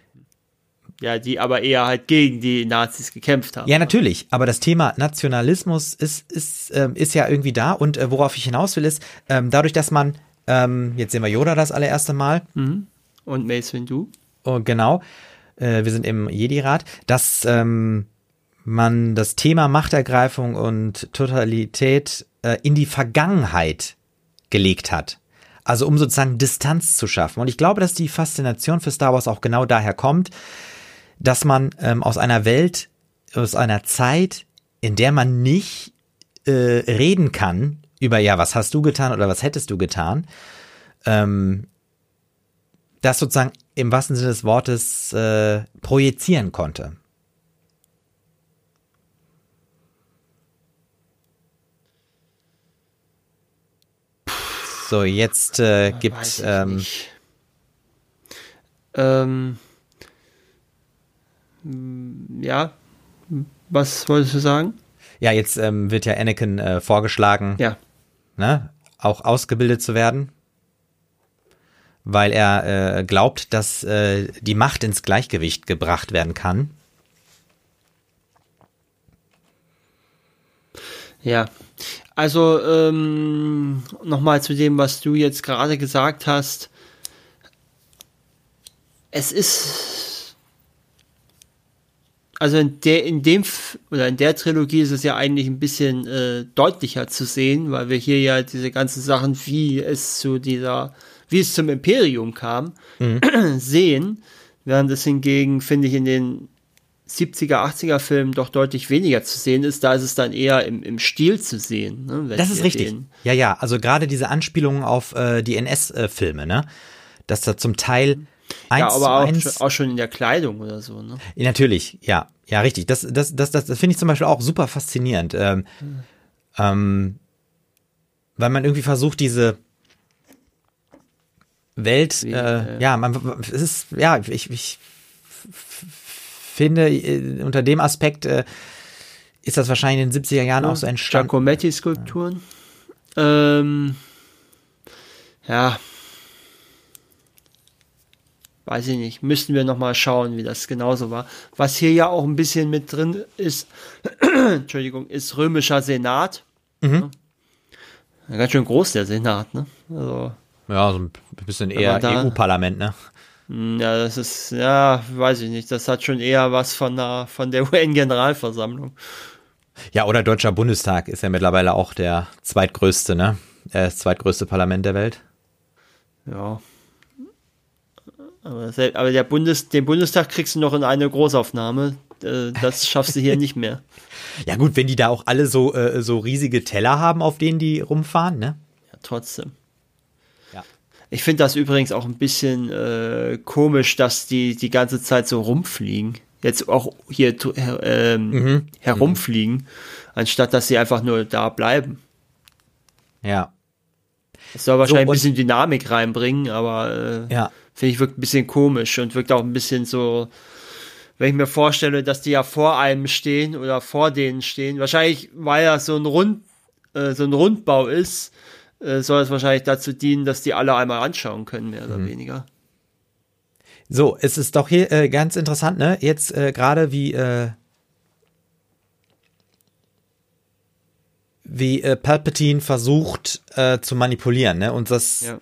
Ja, die aber eher halt gegen die Nazis gekämpft haben. ja, natürlich, aber das Thema Nationalismus ist, ist, ähm, ist ja irgendwie da. Und äh, worauf ich hinaus will, ist, ähm, dadurch, dass man, ähm, jetzt sehen wir Yoda das allererste Mal, Und Mace Windu. oh, genau, äh, wir sind im Jedi-Rat, dass ähm, man das Thema Machtergreifung und Totalität äh, in die Vergangenheit gelegt hat. Also um sozusagen Distanz zu schaffen. Und ich glaube, dass die Faszination für Star Wars auch genau daher kommt, dass man ähm, aus einer Welt, aus einer Zeit, in der man nicht äh, reden kann über, ja, was hast du getan oder was hättest du getan, ähm, das sozusagen im wahrsten Sinne des Wortes äh, projizieren konnte. So, jetzt äh, gibt ähm. Ähm, ja, was wolltest du sagen? ja jetzt ähm, wird ja Anakin äh, vorgeschlagen, Ja, ne, auch ausgebildet zu werden, weil er äh, glaubt, dass äh, die Macht ins Gleichgewicht gebracht werden kann. ja. Also ähm, nochmal zu dem, was du jetzt gerade gesagt hast. Es ist also in der in dem oder in der Trilogie ist es ja eigentlich ein bisschen äh, deutlicher zu sehen, weil wir hier ja diese ganzen Sachen, wie es zu dieser, wie es zum Imperium kam, sehen, während es hingegen finde ich in den 70er, 80er Filmen doch deutlich weniger zu sehen ist. Da ist es dann eher im, im Stil zu sehen. Ne, Das ist richtig. den- Ja, ja, also gerade diese Anspielungen auf äh, die NS-Filme, ne? Dass da zum Teil eins Ja, aber auch eins, schon, auch schon in der Kleidung oder so. Ne? Ja, Natürlich, ja, ja, richtig. Das, das, das, das, das finde ich zum Beispiel auch super faszinierend, ähm, ähm, weil man irgendwie versucht, diese Welt, äh, äh, ja, man, es ist, ja, ich, ich finde, äh, unter dem Aspekt äh, ist das wahrscheinlich in den 70er Jahren auch so entstanden. Giacometti-Skulpturen. Ähm, ja. Weiß ich nicht. Müssten wir noch mal schauen, wie das genauso war. Was hier ja auch ein bisschen mit drin ist, Entschuldigung, ist römischer Senat. Mhm. Ja, ganz schön groß, der Senat, ne? Also, Ja, so ein bisschen eher EU-Parlament, ne? mh, ja, das ist, ja, weiß ich nicht. Das hat schon eher was von der, von der UN-Generalversammlung. Ja, oder Deutscher Bundestag ist ja mittlerweile auch der zweitgrößte, ne? Äh, Das zweitgrößte Parlament der Welt. Ja. Aber, aber der Bundes, den Bundestag kriegst du noch in eine Großaufnahme. Äh, Das schaffst du hier nicht mehr. Ja gut, wenn die da auch alle so, äh, so riesige Teller haben, auf denen die rumfahren, ne? Ja, trotzdem. Ja. Ich finde das übrigens auch ein bisschen äh, komisch, dass die die ganze Zeit so rumfliegen. Jetzt auch hier her- ähm, herumfliegen, anstatt dass sie einfach nur da bleiben. Ja. Das soll wahrscheinlich und- ein bisschen Dynamik reinbringen, aber äh, Ja. Finde ich wirkt ein bisschen komisch und wirkt auch ein bisschen so, wenn ich mir vorstelle, dass die ja vor einem stehen oder vor denen stehen. Wahrscheinlich, weil das so ein Rund, äh, so ein Rundbau ist, äh, soll es wahrscheinlich dazu dienen, dass die alle einmal anschauen können, mehr oder weniger. So, es ist doch hier äh, ganz interessant, ne? Jetzt äh, gerade wie äh, wie äh, Palpatine versucht äh, zu manipulieren, ne? Und das Ja.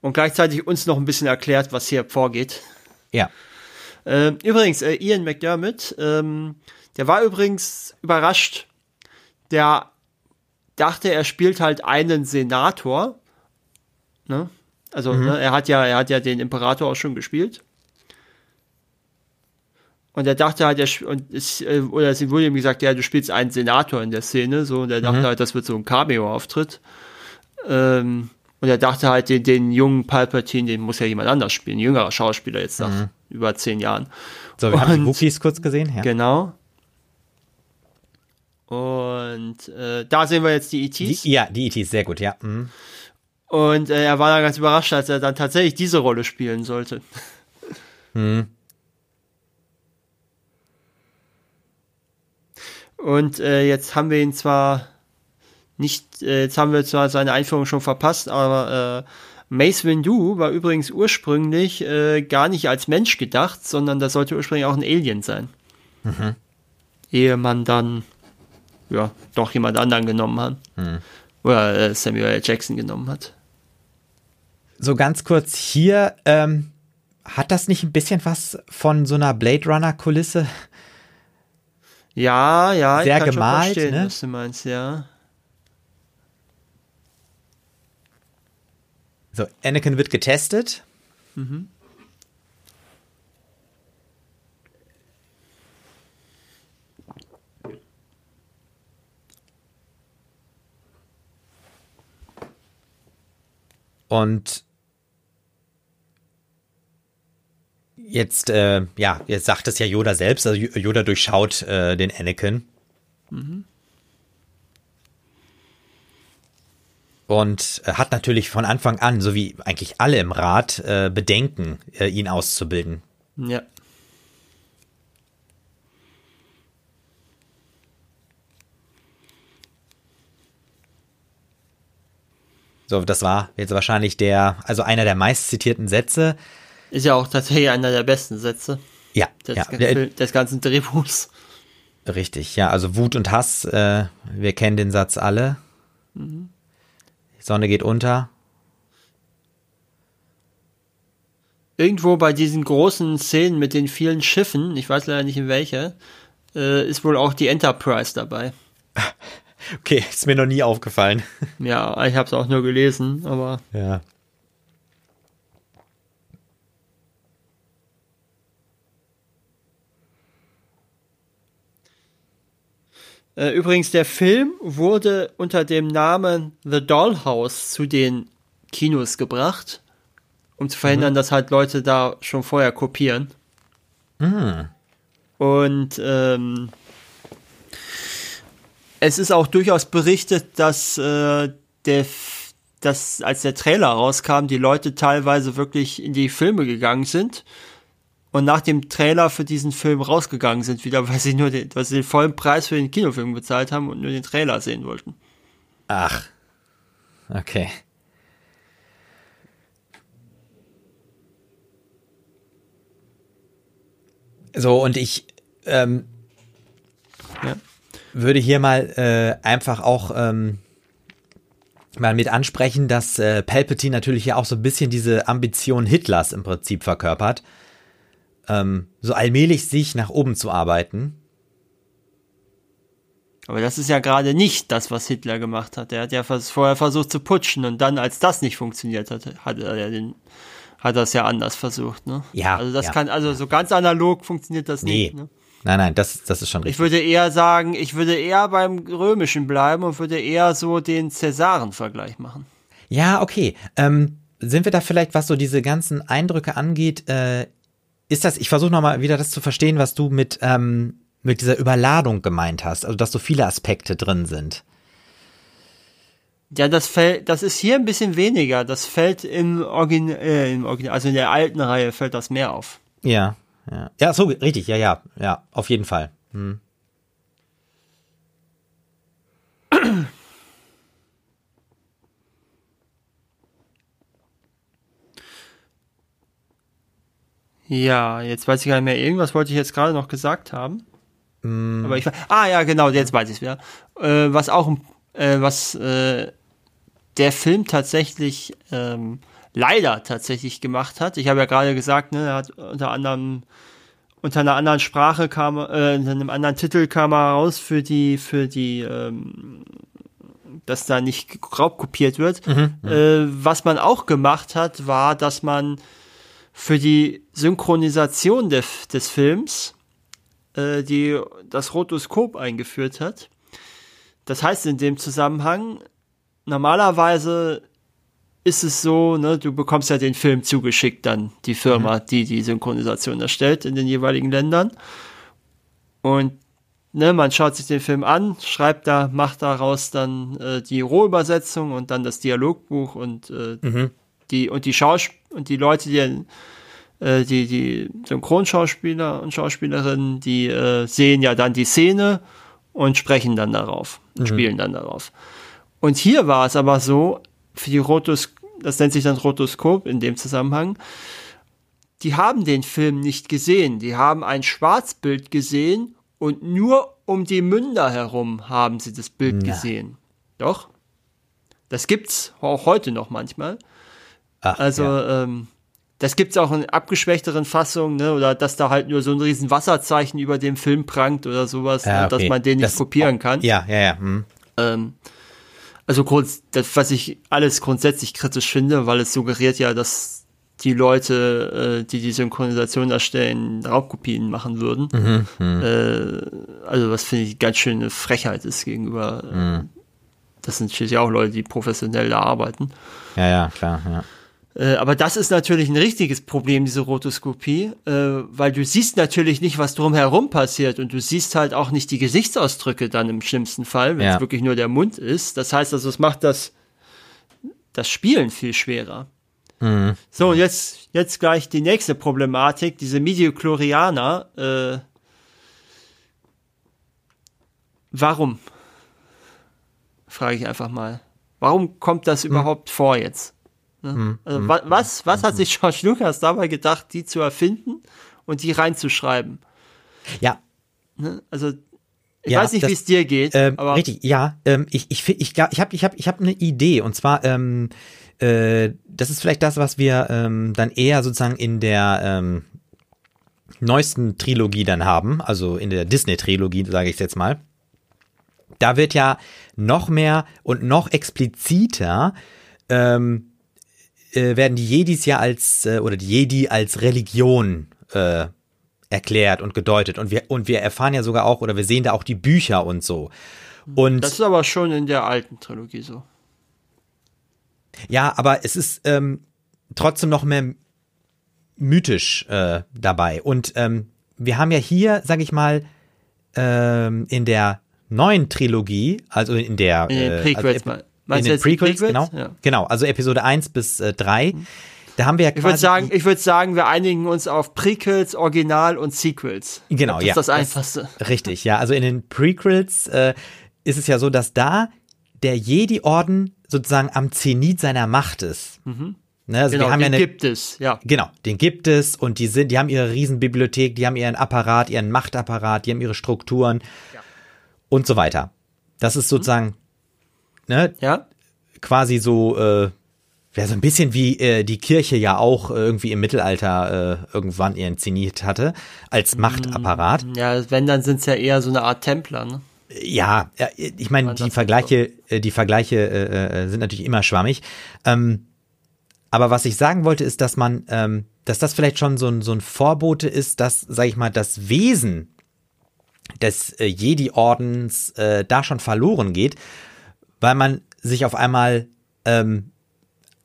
Und gleichzeitig uns noch ein bisschen erklärt, was hier vorgeht. ja. Ähm, übrigens, äh, Ian McDermott, ähm, der war übrigens überrascht. Der dachte, er spielt halt einen Senator. Ne? Also, ne, er hat ja, er hat ja den Imperator auch schon gespielt. Und er dachte halt, er, und es, äh, oder sie wurde ihm gesagt, ja, du spielst einen Senator in der Szene, so, und er dachte halt, das wird so ein Cameo-Auftritt. Ähm, und er dachte halt, den, den jungen Palpatine, den muss ja jemand anders spielen, ein jüngerer Schauspieler jetzt nach über zehn Jahren. So, wir haben die Und- Wookies kurz gesehen, ja. Genau. Und äh, da sehen wir jetzt die ETs. Die, ja, die ETs, sehr gut, ja. Mhm. Und äh, er war dann ganz überrascht, als er dann tatsächlich diese Rolle spielen sollte. Und äh, jetzt haben wir ihn zwar nicht, äh, jetzt haben wir zwar seine Einführung schon verpasst, aber äh, Mace Windu war übrigens ursprünglich äh, gar nicht als Mensch gedacht, sondern das sollte ursprünglich auch ein Alien sein. Mhm. Ehe man dann ja doch jemand anderen genommen hat. Mhm. Oder äh, Samuel L. Jackson genommen hat. So ganz kurz hier, ähm, hat das nicht ein bisschen was von so einer Blade Runner Kulisse? Ja, ja, sehr gemalt, ne? was du meinst, ja. So, Anakin wird getestet. Mhm. Und jetzt, äh, ja, jetzt sagt es ja Yoda selbst, also Yoda durchschaut äh, den Anakin. Mhm. Und äh, hat natürlich von Anfang an, so wie eigentlich alle im Rat, äh, Bedenken, äh, ihn auszubilden. Ja. So, das war jetzt wahrscheinlich der, also einer der meist zitierten Sätze. Ist ja auch tatsächlich einer der besten Sätze. Ja, des, ja. des ganzen Drehbuchs. Richtig, ja, also Wut und Hass, äh, wir kennen den Satz alle. Mhm. Die Sonne geht unter. Irgendwo bei diesen großen Szenen mit den vielen Schiffen, ich weiß leider nicht in welche, äh, ist wohl auch die Enterprise dabei. Okay, ist mir noch nie aufgefallen. Ja, ich habe es auch nur gelesen, aber. Ja. Übrigens, der Film wurde unter dem Namen The Dollhouse zu den Kinos gebracht, um zu verhindern, mhm. dass halt Leute da schon vorher kopieren. Mhm. Und ähm, es ist auch durchaus berichtet, dass äh, der dass als der Trailer rauskam, die Leute teilweise wirklich in die Filme gegangen sind und nach dem Trailer für diesen Film rausgegangen sind, wieder, weil sie nur den, weil sie den vollen Preis für den Kinofilm bezahlt haben und nur den Trailer sehen wollten. Ach. Okay. So, und ich ähm, ja. würde hier mal äh, einfach auch ähm, mal mit ansprechen, dass äh, Palpatine natürlich ja auch so ein bisschen diese Ambition Hitlers im Prinzip verkörpert ähm, so allmählich sich nach oben zu arbeiten. Aber das ist ja gerade nicht das, was Hitler gemacht hat. Er hat ja vorher versucht zu putschen und dann, als das nicht funktioniert hat, hat er den, hat das ja anders versucht, ne? Ja. Also das ja. kann, also so ganz analog funktioniert das nee. nicht, ne? Nein, nein, das, das ist schon richtig. Ich würde eher sagen, ich würde eher beim Römischen bleiben und würde eher so den Cäsaren-Vergleich machen. Ja, okay. Ähm, sind wir da vielleicht, was so diese ganzen Eindrücke angeht, äh, ist das, ich versuche nochmal wieder das zu verstehen, was du mit, ähm, mit dieser Überladung gemeint hast, also dass so viele Aspekte drin sind. Ja, das fällt, das ist hier ein bisschen weniger. Das fällt im Original, äh, im Original, also in der alten Reihe fällt das mehr auf. Ja, ja. Ja, so, richtig, ja, ja, ja, auf jeden Fall. Hm. Ja, jetzt weiß ich gar nicht mehr. Irgendwas wollte ich jetzt gerade noch gesagt haben. Mm. Aber ich ah ja genau, jetzt weiß ich es wieder. Äh, was auch äh, was äh, der Film tatsächlich ähm, leider tatsächlich gemacht hat. Ich habe ja gerade gesagt, ne, er hat unter anderem unter einer anderen Sprache kam, äh, unter einem anderen Titel kam er raus für die für die ähm, dass da nicht raubkopiert wird. Mhm, äh, was man auch gemacht hat, war, dass man für die Synchronisation de, des Films äh, die das Rotoskop eingeführt hat. Das heißt in dem Zusammenhang, normalerweise ist es so, ne, du bekommst ja den Film zugeschickt dann, die Firma, mhm. die die Synchronisation erstellt in den jeweiligen Ländern. Und ne, man schaut sich den Film an, schreibt da, macht daraus dann äh, die Rohübersetzung und dann das Dialogbuch und äh, mhm die und die Schaus und die Leute, die äh, die die Synchronschauspieler und Schauspielerinnen, die äh, sehen ja dann die Szene und sprechen dann darauf und mhm. spielen dann darauf. Und hier war es aber so, für die Rotos, das nennt sich dann Rotoskop in dem Zusammenhang, die haben den Film nicht gesehen. Die haben ein Schwarzbild gesehen und nur um die Münder herum haben sie das Bild ja. gesehen. Doch. Das gibt's auch heute noch manchmal. Ach, also, ja. ähm, das gibt's auch in abgeschwächteren Fassungen, ne? Oder dass da halt nur so ein riesen Wasserzeichen über dem Film prangt oder sowas, ja, ne? okay. dass man den nicht das, kopieren kann. Ja, ja, ja. Hm. Ähm, also das, was ich alles grundsätzlich kritisch finde, weil es suggeriert ja, dass die Leute, äh, die die Synchronisation erstellen, Raubkopien machen würden. Mhm, mhm. äh, also was finde ich ganz schöne Frechheit ist gegenüber. Mhm. Das sind schließlich auch Leute, die professionell da arbeiten. Ja, ja, klar, ja. Äh, aber das ist natürlich ein richtiges Problem, diese Rotoskopie, äh, weil du siehst natürlich nicht, was drumherum passiert und du siehst halt auch nicht die Gesichtsausdrücke dann im schlimmsten Fall, wenn es ja. wirklich nur der Mund ist. Das heißt also, es macht das, das Spielen viel schwerer. Mhm. So, jetzt, jetzt gleich die nächste Problematik, diese Mediochlorianer. Äh, warum? Frage ich einfach mal. Warum kommt das mhm. überhaupt vor jetzt? Ne? Mhm. Also, wa was, was hat sich George Lucas dabei gedacht, die zu erfinden und die reinzuschreiben? Ja. Ne? Also, ich ja, weiß nicht, wie es dir geht. Ähm, aber richtig, ja. Ähm, ich ich, ich, ich, ich habe ich hab, ich hab eine Idee und zwar ähm, äh, das ist vielleicht das, was wir ähm, dann eher sozusagen in der ähm, neuesten Trilogie dann haben, also in der Disney-Trilogie, sage ich jetzt mal. Da wird ja noch mehr und noch expliziter ähm, äh, werden die Jedis ja als äh, oder die Jedi als Religion äh, erklärt und gedeutet und wir und wir erfahren ja sogar auch oder wir sehen da auch die Bücher und so. Und das ist aber schon in der alten Trilogie so. Ja, aber es ist ähm, trotzdem noch mehr mythisch äh, dabei. Und ähm, wir haben ja hier, sag ich mal, ähm, in der neuen Trilogie, also in der in äh, Prequels, also, in den Prequels, genau, ja. genau, also Episode 1 bis äh, 3. Mhm. Da haben wir ja quasi. Ich würde sagen, ich würde sagen, wir einigen uns auf Prequels, Original und Sequels. Genau, das ja. ist das Einfachste. Das, richtig, ja. Also in den Prequels äh, ist es ja so, dass da der Jedi-Orden sozusagen am Zenit seiner Macht ist. Mhm. Ne, also genau, den ja eine, gibt es, ja. Genau, den gibt es und die sind, die haben ihre Riesenbibliothek, die haben ihren Apparat, ihren Machtapparat, die haben ihre Strukturen ja. und so weiter. Das ist sozusagen, mhm. Ne, ja. quasi so, äh, ja, so ein bisschen wie äh, die Kirche ja auch irgendwie im Mittelalter äh, irgendwann Zenit hatte, als. Machtapparat. Ja, wenn, dann sind es ja eher so eine Art Templer, ne? Ja, ich meine, die Vergleiche, so. Äh, die Vergleiche äh, äh, sind natürlich immer schwammig. Ähm, aber was ich sagen wollte, ist, dass man, ähm, dass das vielleicht schon so ein, so ein Vorbote ist, dass, sag ich mal, das Wesen des äh, Jedi-Ordens äh, da schon verloren geht, weil man sich auf einmal ähm,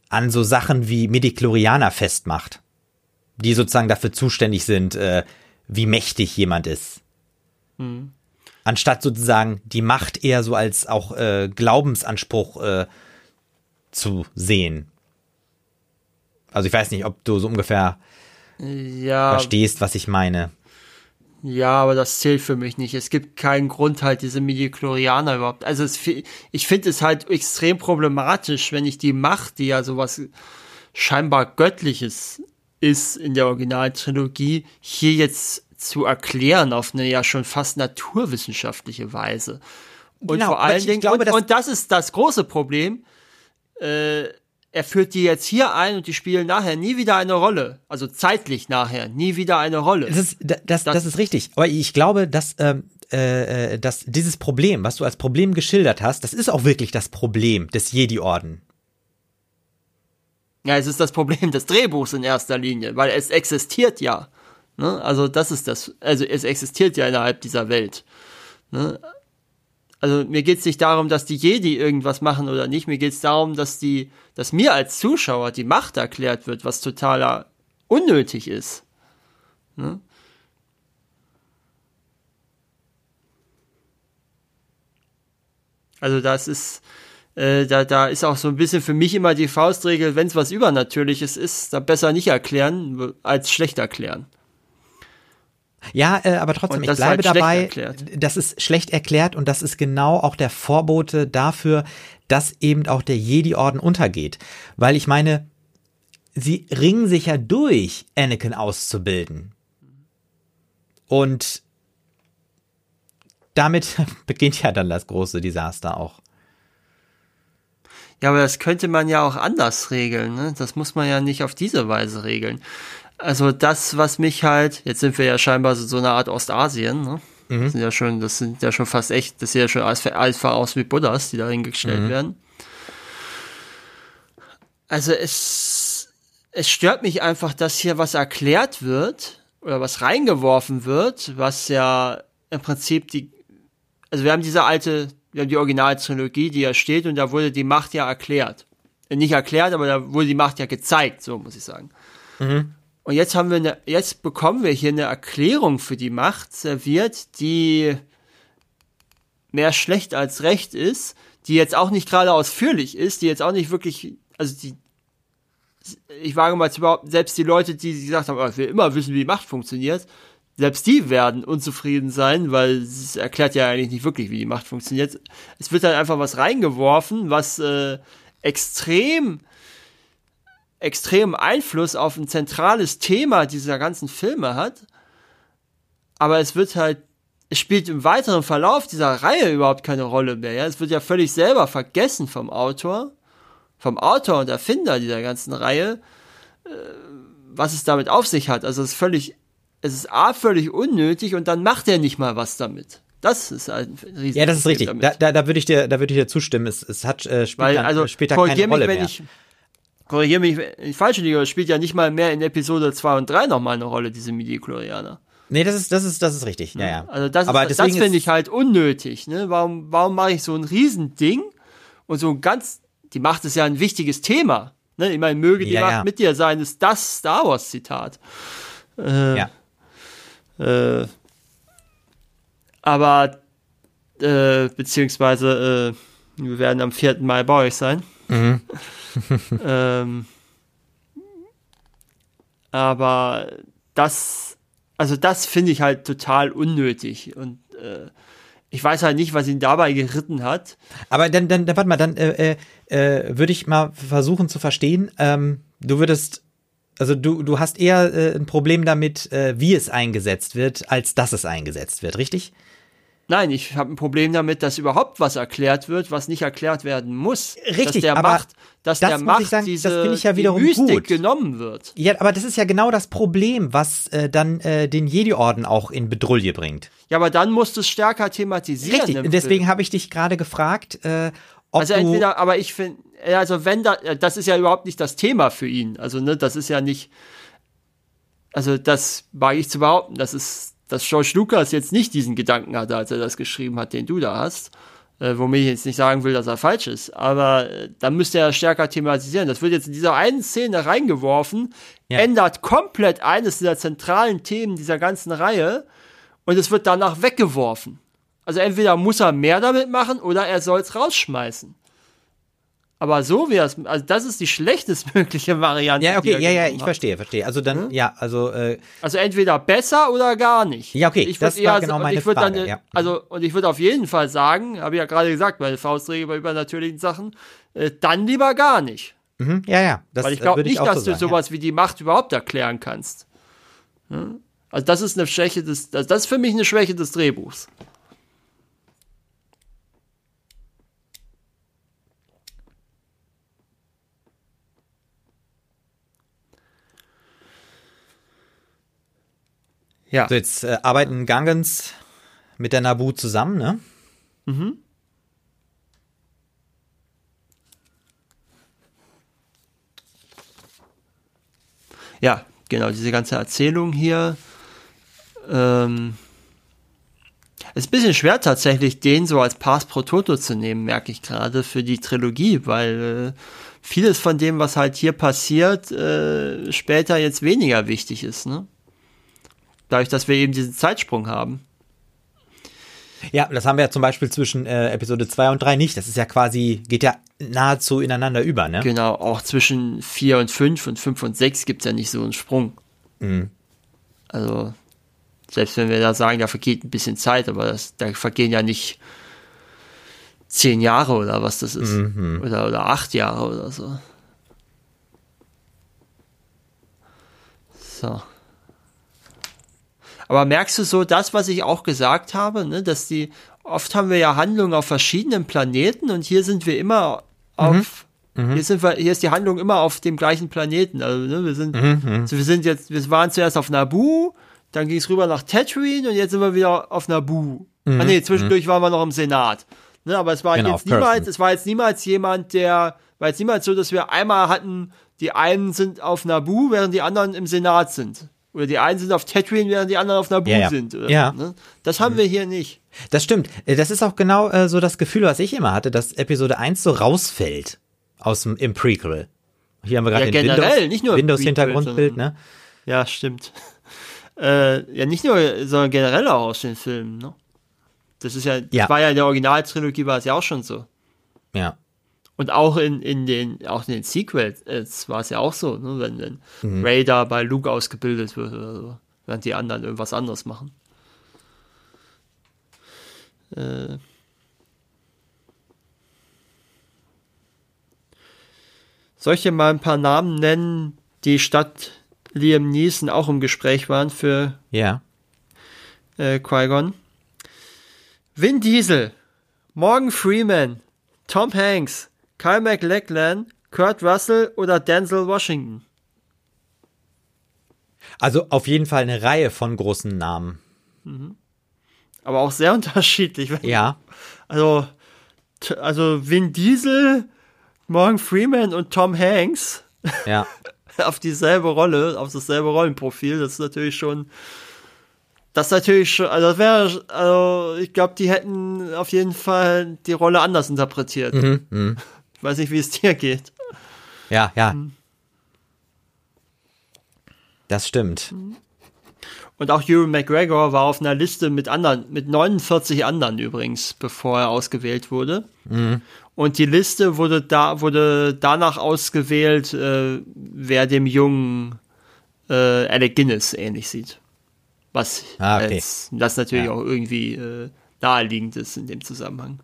an so Sachen wie Medichlorianer festmacht, die sozusagen dafür zuständig sind, äh, wie mächtig jemand ist. Mhm anstatt sozusagen die Macht eher so als auch äh, Glaubensanspruch äh, zu sehen. Also ich weiß nicht, ob du so ungefähr ja, verstehst, was ich meine. Ja, aber das zählt für mich nicht. Es gibt keinen Grund, halt diese Midichlorianer überhaupt. Also es, ich finde es halt extrem problematisch, wenn ich die Macht, die ja sowas scheinbar Göttliches ist in der Originaltrilogie, hier jetzt zu erklären auf eine ja schon fast naturwissenschaftliche Weise. Und genau, vor allen Dingen, glaube, und, und, das ist das große Problem, äh, er führt die jetzt hier ein und die spielen nachher nie wieder eine Rolle. Also zeitlich nachher nie wieder eine Rolle. Das ist, das, das, das ist richtig. Aber ich glaube, dass, ähm, äh, dass dieses Problem, was du als Problem geschildert hast, das ist auch wirklich das Problem des Jedi-Orden. Ja, es ist das Problem des Drehbuchs in erster Linie, weil es existiert ja. Ne? Also das ist das, also es existiert ja innerhalb dieser Welt. Ne? Also mir geht es nicht darum, dass die Jedi irgendwas machen oder nicht, mir geht es darum, dass die, dass mir als Zuschauer die Macht erklärt wird, was totaler unnötig ist. Ne? Also das ist, äh, da, da ist auch so ein bisschen für mich immer die Faustregel, wenn es was Übernatürliches ist, dann besser nicht erklären, als schlecht erklären. Ja, äh, aber trotzdem, ich bleibe halt dabei, das ist schlecht erklärt und das ist genau auch der Vorbote dafür, dass eben auch der Jedi-Orden untergeht. Weil ich meine, sie ringen sich ja durch, Anakin auszubilden. Und damit beginnt ja dann das große Desaster auch. Ja, aber das könnte man ja auch anders regeln. Ne? Das muss man ja nicht auf diese Weise regeln. Also das, was mich halt, jetzt sind wir ja scheinbar so, so eine Art Ostasien, ne? Mhm. Das sind ja schon, das sind ja schon fast echt, das sieht ja schon alles aus wie Buddhas, die da hingestellt mhm. werden. Also es, es stört mich einfach, dass hier was erklärt wird oder was reingeworfen wird, was ja im Prinzip die, also wir haben diese alte, wir haben die Originaltrilogie, die ja steht und da wurde die Macht ja erklärt. Äh, nicht erklärt, aber da wurde die Macht ja gezeigt, so muss ich sagen. Mhm. Und jetzt haben wir eine, jetzt bekommen wir hier eine Erklärung für die Macht serviert, die mehr schlecht als recht ist, die jetzt auch nicht gerade ausführlich ist, die jetzt auch nicht wirklich, also die, ich wage mal zu behaupten, selbst die Leute, die gesagt haben, oh, wir immer wissen, wie Macht funktioniert, selbst die werden unzufrieden sein, weil es erklärt ja eigentlich nicht wirklich, wie die Macht funktioniert. Es wird halt einfach was reingeworfen, was äh, extrem extremen Einfluss auf ein zentrales Thema dieser ganzen Filme hat. Aber es wird halt, es spielt im weiteren Verlauf dieser Reihe überhaupt keine Rolle mehr. Ja? Es wird ja völlig selber vergessen vom Autor, vom Autor und Erfinder dieser ganzen Reihe, äh, was es damit auf sich hat. Also es ist völlig, es ist A, völlig unnötig und dann macht er nicht mal was damit. Das ist ein riesen Ja, das ist richtig. Da, da, da würde ich dir, da würde ich dir zustimmen. Es, es hat äh, später, Weil, also, später keine Rolle mich, mehr. Ich, korrigiere mich, in falsche Liga spielt ja nicht mal mehr in Episode 2 und 3 nochmal eine Rolle, diese Midi-Chlorianer. Nee, das ist, das ist, das ist richtig. Ja, ja. Also das, Aber das finde ich halt unnötig. Ne? Warum, warum mache ich so ein Riesending und so ein ganz, die Macht ist ja ein wichtiges Thema. Ne? Ich meine, möge die ja, Macht ja. mit dir sein, ist das Star Wars Zitat. Äh, ja. Äh, aber, äh, beziehungsweise, äh, wir werden am 4. Mai bei euch sein. Mhm. ähm, aber das, also das finde ich halt total unnötig und äh, ich weiß halt nicht, was ihn dabei geritten hat. Aber dann, dann, dann warte mal, dann äh, äh, würde ich mal versuchen zu verstehen. Ähm, du würdest, also du, du hast eher äh, ein Problem damit, äh, wie es eingesetzt wird, als dass es eingesetzt wird, richtig? Nein, ich habe ein Problem damit, dass überhaupt was erklärt wird, was nicht erklärt werden muss. Richtig, dass der aber Macht, dass das der Macht sagen, diese das ich ja wiederum Mystik gut. genommen wird. Ja, aber das ist ja genau das Problem, was äh, dann äh, den Jedi-Orden auch in Bedrulle bringt. Ja, aber dann musst du es stärker thematisieren. Richtig, deswegen habe ich dich gerade gefragt, äh, ob Also entweder, aber ich finde, also wenn da, das ist ja überhaupt nicht das Thema für ihn. Also, ne, das ist ja nicht, also das wage ich zu behaupten, das ist dass George Lucas jetzt nicht diesen Gedanken hatte, als er das geschrieben hat, den du da hast. Äh, womit ich jetzt nicht sagen will, dass er falsch ist. Aber äh, dann müsste er stärker thematisieren. Das wird jetzt in dieser einen Szene reingeworfen, ja. ändert komplett eines der zentralen Themen dieser ganzen Reihe und es wird danach weggeworfen. Also entweder muss er mehr damit machen oder er soll es rausschmeißen. Aber so wäre es, also das ist die schlechtestmögliche Variante. Ja, okay, ja, ja, ich hat. verstehe, verstehe. Also dann, hm? ja, also äh, also entweder besser oder gar nicht. Ja, okay, ich das war genau meine Frage. Dann, ja. Also und ich würde auf jeden Fall sagen, habe ich ja gerade gesagt, meine Faustregel bei übernatürlichen Sachen, äh, dann lieber gar nicht. Mhm, ja, ja. Das, Weil ich glaube nicht, dass so du sagen, sowas ja. wie die Macht überhaupt erklären kannst. Hm? Also das ist eine Schwäche des, das ist für mich eine Schwäche des Drehbuchs. Ja. So, jetzt äh, arbeiten Gangens mit der Nabu zusammen, ne? Mhm. Ja, genau, diese ganze Erzählung hier. Ähm, ist ein bisschen schwer tatsächlich, den so als Pass pro Toto zu nehmen, merke ich gerade für die Trilogie, weil äh, vieles von dem, was halt hier passiert, äh, später jetzt weniger wichtig ist, ne? Dadurch, dass wir eben diesen Zeitsprung haben. Ja, das haben wir ja zum Beispiel zwischen äh, Episode 2 und 3 nicht. Das ist ja quasi, geht ja nahezu ineinander über, ne? Genau, auch zwischen 4 und 5 und 5 und 6 gibt es ja nicht so einen Sprung. Mhm. Also, selbst wenn wir da sagen, da vergeht ein bisschen Zeit, aber das, da vergehen ja nicht zehn Jahre oder was das ist. Mhm. Oder, oder acht Jahre oder so. So. Aber merkst du so das, was ich auch gesagt habe, ne, dass die, oft haben wir ja Handlungen auf verschiedenen Planeten und hier sind wir immer auf, hier sind wir, hier ist die Handlung immer auf dem gleichen Planeten. Also, ne, wir sind, also wir sind jetzt, wir waren zuerst auf Naboo, dann ging es rüber nach Tatooine und jetzt sind wir wieder auf Naboo. Ah nee, zwischendurch waren wir noch im Senat. Ne, aber es war Genau, jetzt niemals, es war jetzt niemals jemand, der, war jetzt niemals so, dass wir einmal hatten, die einen sind auf Naboo, während die anderen im Senat sind. Oder die einen sind auf Tatooine, während die anderen auf Naboo Ja, ja. sind. Oder, Ja. Ne? Das haben wir hier nicht. Das stimmt. Äh, Das ist auch genau äh, so das Gefühl, was ich immer hatte, dass Episode 1 so rausfällt aus dem im Prequel. Hier haben wir gerade Ja, den generell, Windows, Windows Hintergrundbild, ne? Ja, stimmt. Äh, ja, nicht nur, sondern generell auch aus den Filmen, ne? Das ist ja, das Ja. war ja in der Originaltrilogie war es ja auch schon so. Ja. Und auch in, in den, auch in den Sequels äh, war es ja auch so, ne? wenn, wenn Mhm. Raider bei Luke ausgebildet wird oder so, während die anderen irgendwas anderes machen. Äh. Soll ich dir mal ein paar Namen nennen, die statt Liam Neeson auch im Gespräch waren für Ja. äh, Qui-Gon. Vin Diesel, Morgan Freeman, Tom Hanks, Kyle MacLachlan, Kurt Russell oder Denzel Washington. Also auf jeden Fall eine Reihe von großen Namen. Aber auch sehr unterschiedlich. Ja. Also, also Vin Diesel, Morgan Freeman und Tom Hanks Ja. auf dieselbe Rolle, auf dasselbe Rollenprofil, das ist natürlich schon, das ist natürlich schon, also das wäre, also ich glaube, die hätten auf jeden Fall die Rolle anders interpretiert. Mhm, Ich weiß nicht, wie es dir geht. Ja, ja. Mhm. Das stimmt. Und auch Ewan McGregor war auf einer Liste mit anderen, mit 49 anderen übrigens, bevor er ausgewählt wurde. Und die Liste wurde da, wurde danach ausgewählt, äh, wer dem jungen äh, Alec Guinness ähnlich sieht. Was Ah, okay. als, das natürlich Ja. auch irgendwie äh, naheliegend ist in dem Zusammenhang.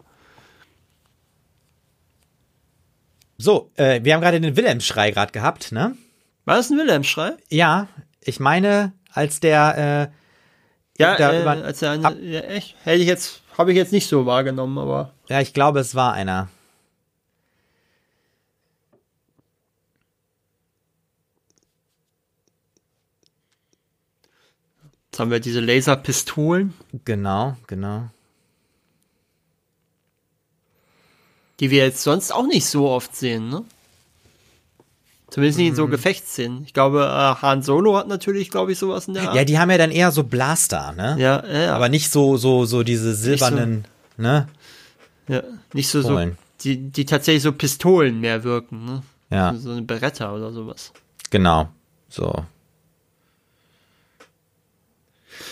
So, äh, wir haben gerade den Wilhelm-Schrei gerade gehabt, ne? War das ein Wilhelm-Schrei? Ja, ich meine, als der, äh, Ja, Da äh, über- als er eine, ab- ja, echt? Hätte ich jetzt, habe ich jetzt nicht so wahrgenommen, aber ja, ich glaube, es war einer. jetzt haben wir diese Laserpistolen. Genau, genau. Die wir jetzt sonst auch nicht so oft sehen, ne? Zumindest nicht in Mhm. so Gefechtsszenen. Ich glaube, äh, Han Solo hat natürlich, glaube ich, sowas in der Art. Ja, die haben ja dann eher so Blaster, ne? ja, ja, ja. Aber nicht so, so, so diese silbernen, ne? ja. Nicht so, so die, die tatsächlich so Pistolen mehr wirken, ne? Ja, So eine Beretta oder sowas. genau. So.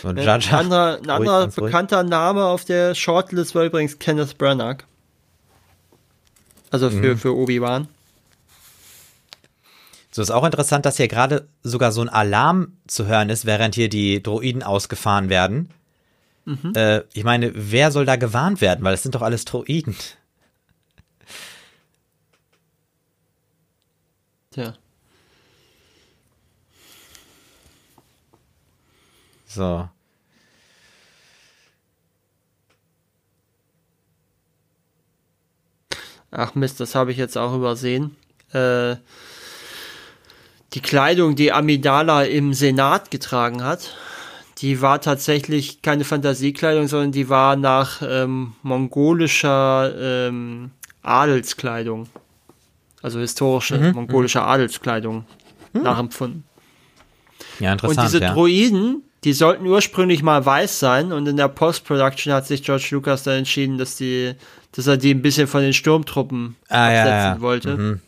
So, Äh, Jar Ein Jar. anderer, ein anderer ganz ruhig. bekannter Name auf der Shortlist war übrigens Kenneth Branagh. Also Mhm. für, für Obi-Wan. So ist auch interessant, dass hier gerade sogar so ein Alarm zu hören ist, während hier die Droiden ausgefahren werden. Mhm. Äh, ich meine, wer soll da gewarnt werden? Weil es sind doch alles Droiden. Tja. So. Ach Mist, das habe ich jetzt auch übersehen. Äh, die Kleidung, die Amidala im Senat getragen hat, die war tatsächlich keine Fantasiekleidung, sondern die war nach ähm, mongolischer ähm, Adelskleidung. Also historische mongolische Adelskleidung nachempfunden. Ja, Und interessant, diese ja. Droiden, die sollten ursprünglich mal weiß sein und in der Post-Production hat sich George Lucas dann entschieden, dass die, dass er die ein bisschen von den Sturmtruppen Ah, ja, absetzen ja. wollte.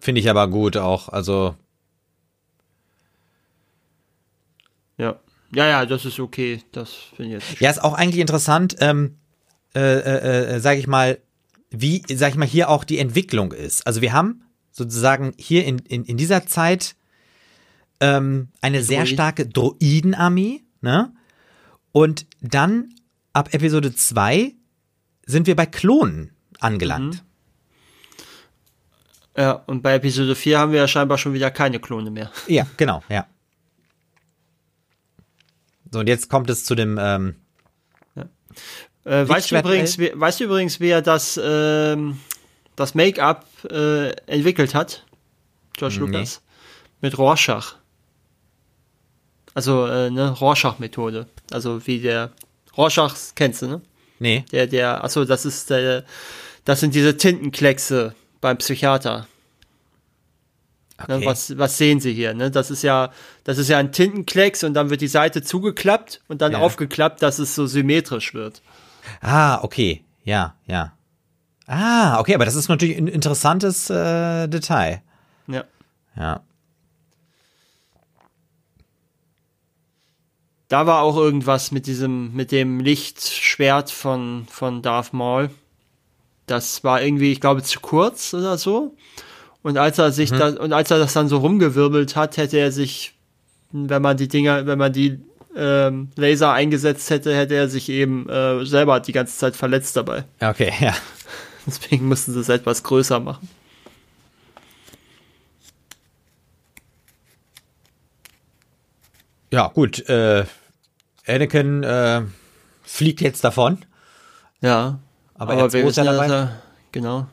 Finde ich aber gut auch. Also, Ja. Ja, ja, das ist okay. Das finde ich jetzt ja, ist auch eigentlich interessant, ähm, äh, äh, äh, sag ich mal, wie, sag ich mal, hier auch die Entwicklung ist. Also wir haben sozusagen hier in, in, in dieser Zeit ähm, eine sehr Droiden. starke Droidenarmee, ne? Und dann ab Episode 2 sind wir bei Klonen angelangt. Mhm. Ja, und bei Episode 4 haben wir ja scheinbar schon wieder keine Klone mehr. Ja, genau, ja. So, und jetzt kommt es zu dem. Ähm, ja. äh, weißt, du übrigens, wie, weißt du übrigens, wer das, ähm, das Make-up äh, entwickelt hat? George nee. Lucas. Mit Rorschach. Also, äh, ne, Rorschach-Methode. Also, wie der. Rorschach kennst du, ne? Nee. Der, der, achso, das ist der. Das sind diese Tintenkleckse beim Psychiater. Ne, okay. Ne, was, was sehen Sie hier? Ne? Das ist ja, das ist ja ein Tintenklecks und dann wird die Seite zugeklappt und dann ja. aufgeklappt, dass es so symmetrisch wird. Ah, okay, ja, ja. Ah, okay, aber das ist natürlich ein interessantes äh, Detail. Ja. Ja. Da war auch irgendwas mit diesem, mit dem Lichtschwert von, von Darth Maul. Das war irgendwie, ich glaube, zu kurz oder so. Und als er sich mhm. da, und als er das dann so rumgewirbelt hat, hätte er sich, wenn man die Dinger, wenn man die ähm, Laser eingesetzt hätte, hätte er sich eben äh, selber die ganze Zeit verletzt dabei. Okay, ja. Deswegen mussten sie es etwas größer machen. Ja, gut. Äh, Anakin äh, fliegt jetzt davon. Ja. Aber, aber wir wissen ja, dabei. Er, genau.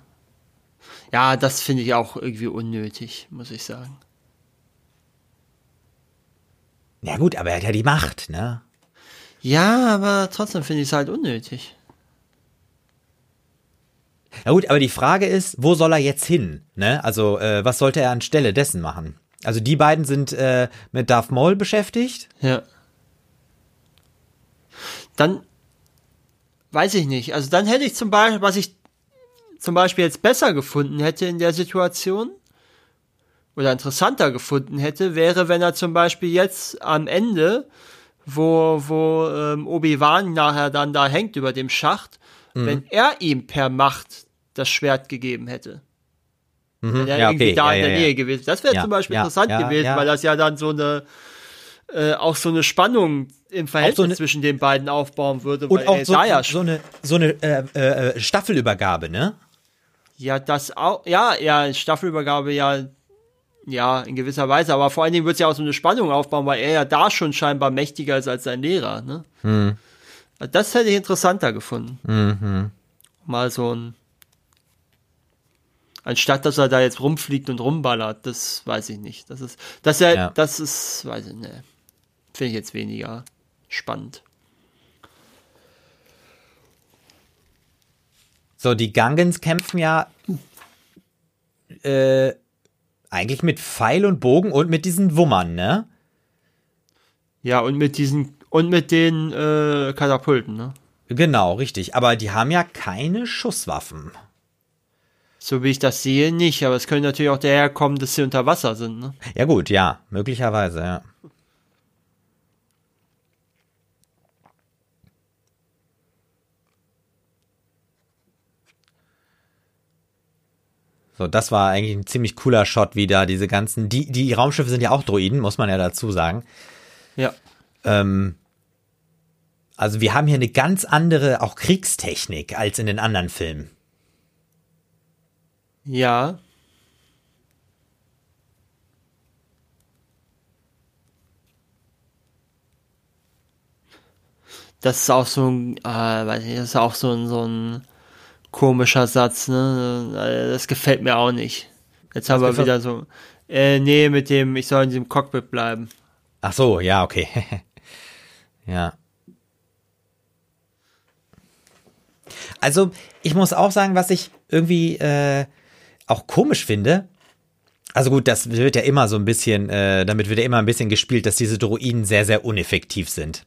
Ja, das finde ich auch irgendwie unnötig, muss ich sagen. Ja gut, aber er hat ja die Macht, ne? Ja, aber trotzdem finde ich es halt unnötig. Ja gut, aber die Frage ist, wo soll er jetzt hin? Ne? Also, äh, was sollte er anstelle dessen machen? Also die beiden sind äh, mit Darth Maul beschäftigt. Ja. Dann weiß ich nicht. Also dann hätte ich zum Beispiel, was ich zum Beispiel jetzt besser gefunden hätte in der Situation oder interessanter gefunden hätte, wäre, wenn er zum Beispiel jetzt am Ende, wo, wo ähm, Obi-Wan nachher dann da hängt über dem Schacht, mhm. wenn er ihm per Macht das Schwert gegeben hätte. Mhm. Ja, irgendwie okay. da ja, in der ja, Nähe gewesen Das wäre zum Beispiel interessant gewesen, weil das ja dann so eine äh, auch so eine Spannung im Verhältnis so eine, zwischen den beiden aufbauen würde. Und auch so, ja so eine, so eine äh, äh, Staffelübergabe, ne? Ja, das auch, ja, ja, Staffelübergabe ja, ja, in gewisser Weise, aber vor allen Dingen wird es ja auch so eine Spannung aufbauen, weil er ja da schon scheinbar mächtiger ist als sein Lehrer, ne? Hm. Das hätte ich interessanter gefunden. Mhm. Mal so ein, anstatt dass er da jetzt rumfliegt und rumballert, das weiß ich nicht. Das ist, das ja, ja. das ist, weiß ich nicht. Finde ich jetzt weniger spannend. So, die Gangens kämpfen ja äh, eigentlich mit Pfeil und Bogen und mit diesen Wummern, ne? Ja, und mit diesen und mit den äh, Katapulten, ne? Genau, richtig. Aber die haben ja keine Schusswaffen. So wie ich das sehe, nicht. Aber es könnte natürlich auch daherkommen, dass sie unter Wasser sind, ne? Ja gut, ja, möglicherweise, ja. So, das war eigentlich ein ziemlich cooler Shot, wie da diese ganzen, die, die Raumschiffe sind ja auch Droiden, muss man ja dazu sagen. Ja. Ähm, also wir haben hier eine ganz andere, auch Kriegstechnik als in den anderen Filmen. Ja. Das ist auch so ein, äh, weiß ich, das ist auch so ein, so ein komischer Satz, ne? Das gefällt mir auch nicht. Jetzt haben wir wieder so, äh, nee, mit dem, ich soll in diesem Cockpit bleiben. Ach so, ja, okay. ja. Also, ich muss auch sagen, was ich irgendwie äh, auch komisch finde. Also gut, das wird ja immer so ein bisschen, äh, damit wird ja immer ein bisschen gespielt, dass diese Droiden sehr, sehr uneffektiv sind.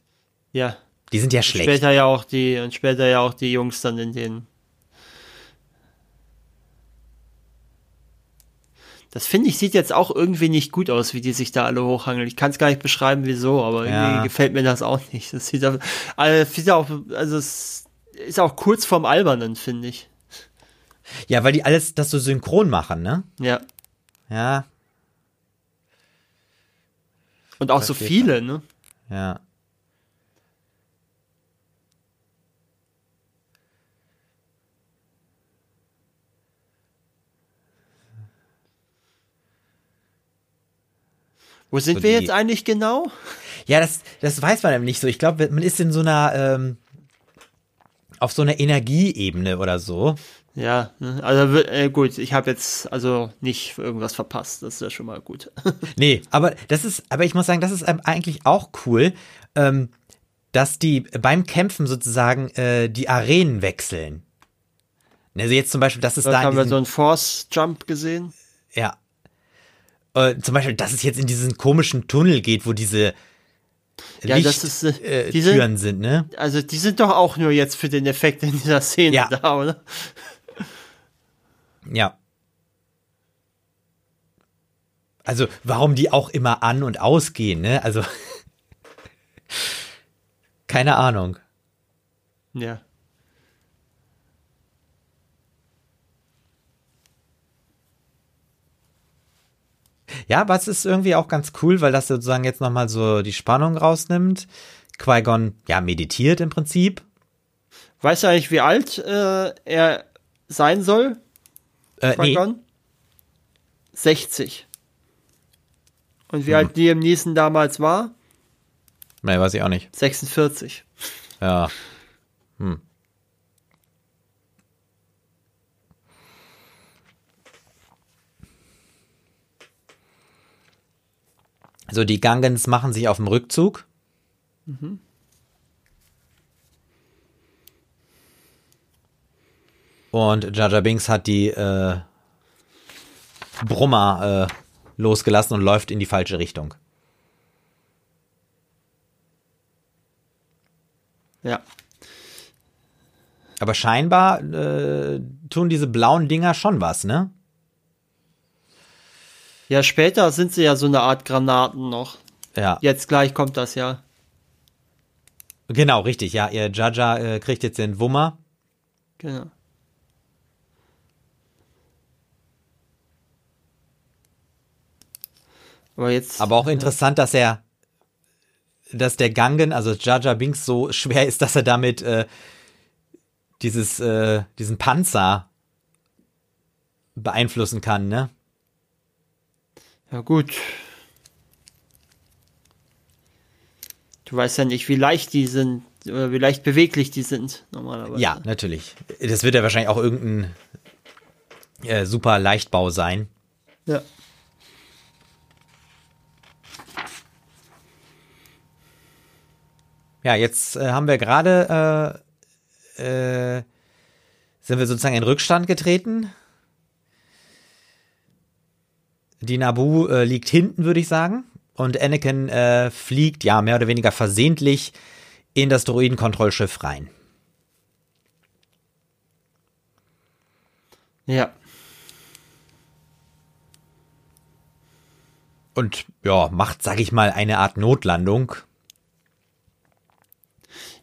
Ja. Die sind ja schlecht. Und später ja auch die, und später ja auch die Jungs dann in den Das finde ich sieht jetzt auch irgendwie nicht gut aus, wie die sich da alle hochhangeln. Ich kann es gar nicht beschreiben, wieso, aber irgendwie ja. gefällt mir das auch nicht. Das sieht, also, auch, also es ist auch kurz vorm Albernen, finde ich. Ja, weil die alles das so synchron machen, ne? Ja. Ja. Und auch Versteht so viele, man. ne? Ja. Wo sind so wir jetzt eigentlich genau? Ja, das, das weiß man eben nicht so. Ich glaube, man ist in so einer, ähm, auf so einer Energieebene oder so. Ja, ne, also äh, gut, ich habe jetzt also nicht irgendwas verpasst. Das ist ja schon mal gut. Nee, aber das ist, aber ich muss sagen, das ist eigentlich auch cool, ähm, dass die beim Kämpfen sozusagen äh, die Arenen wechseln. Also jetzt zum Beispiel, das ist da haben wir so einen Force Jump gesehen. ja. Äh, zum Beispiel, dass es jetzt in diesen komischen Tunnel geht, wo diese Ja, Licht, das ist, äh, äh, diese- Türen sind, ne? Also die sind doch auch nur jetzt für den Effekt in dieser Szene Ja. da, oder? Ja. Also, warum die auch immer an und ausgehen, ne? Also, keine Ahnung. Ja. Ja, aber es ist irgendwie auch ganz cool, weil das sozusagen jetzt nochmal so die Spannung rausnimmt. Qui-Gon, ja, meditiert im Prinzip. Weißt du eigentlich, wie alt äh, er sein soll? Äh, nee, Qui-Gon? 60. Und Hm. wie alt Liam Neeson damals war? nee, weiß ich auch nicht. 46. Ja. Hm. So, die Gangens machen sich auf dem Rückzug. Und Jar Binks hat die äh, Brummer äh, losgelassen und läuft in die falsche Richtung. Ja. Aber scheinbar äh, tun diese blauen Dinger schon was, ne? Ja, später sind sie ja so eine Art Granaten noch. Ja. Jetzt gleich kommt das ja. Genau, richtig. Ja, ihr Jaja äh, kriegt jetzt den Wummer. Genau. Aber jetzt. Aber auch interessant, dass er, dass der Gangen, also Jaja Binks so schwer ist, dass er damit äh, dieses, äh, diesen Panzer beeinflussen kann, ne? Ja, gut. Du weißt ja nicht, wie leicht die sind, oder wie leicht beweglich die sind, normalerweise. Ja, natürlich. Das wird ja wahrscheinlich auch irgendein äh, super Leichtbau sein. Ja. Ja, jetzt äh, haben wir gerade, äh, äh, sind wir sozusagen in Rückstand getreten. Die Nabu äh, liegt hinten, würde ich sagen. Und Anakin äh, fliegt, ja, mehr oder weniger versehentlich in das Droidenkontrollschiff rein. Ja. Und ja, macht, sag ich mal, eine Art Notlandung.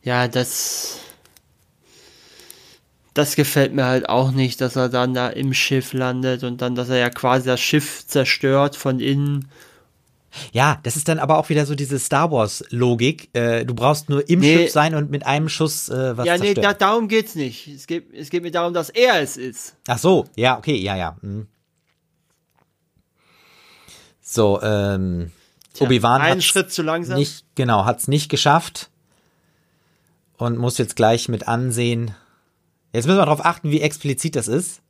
Ja, das. Das gefällt mir halt auch nicht, dass er dann da im Schiff landet und dann, dass er ja quasi das Schiff zerstört von innen. Ja, das ist dann aber auch wieder so diese Star Wars-Logik. Äh, du brauchst nur im Nee. Schiff sein und mit einem Schuss äh, was ja, nee, da, zerstören. darum geht's nicht. Es geht, es geht mir darum, dass er es ist. Ach so, ja, okay, ja, ja. mhm. So, ähm, Tja, Obi-Wan einen Schritt zu langsam. nicht, genau, hat's nicht geschafft und muss jetzt gleich mit ansehen. Jetzt müssen wir darauf achten, wie explizit das ist.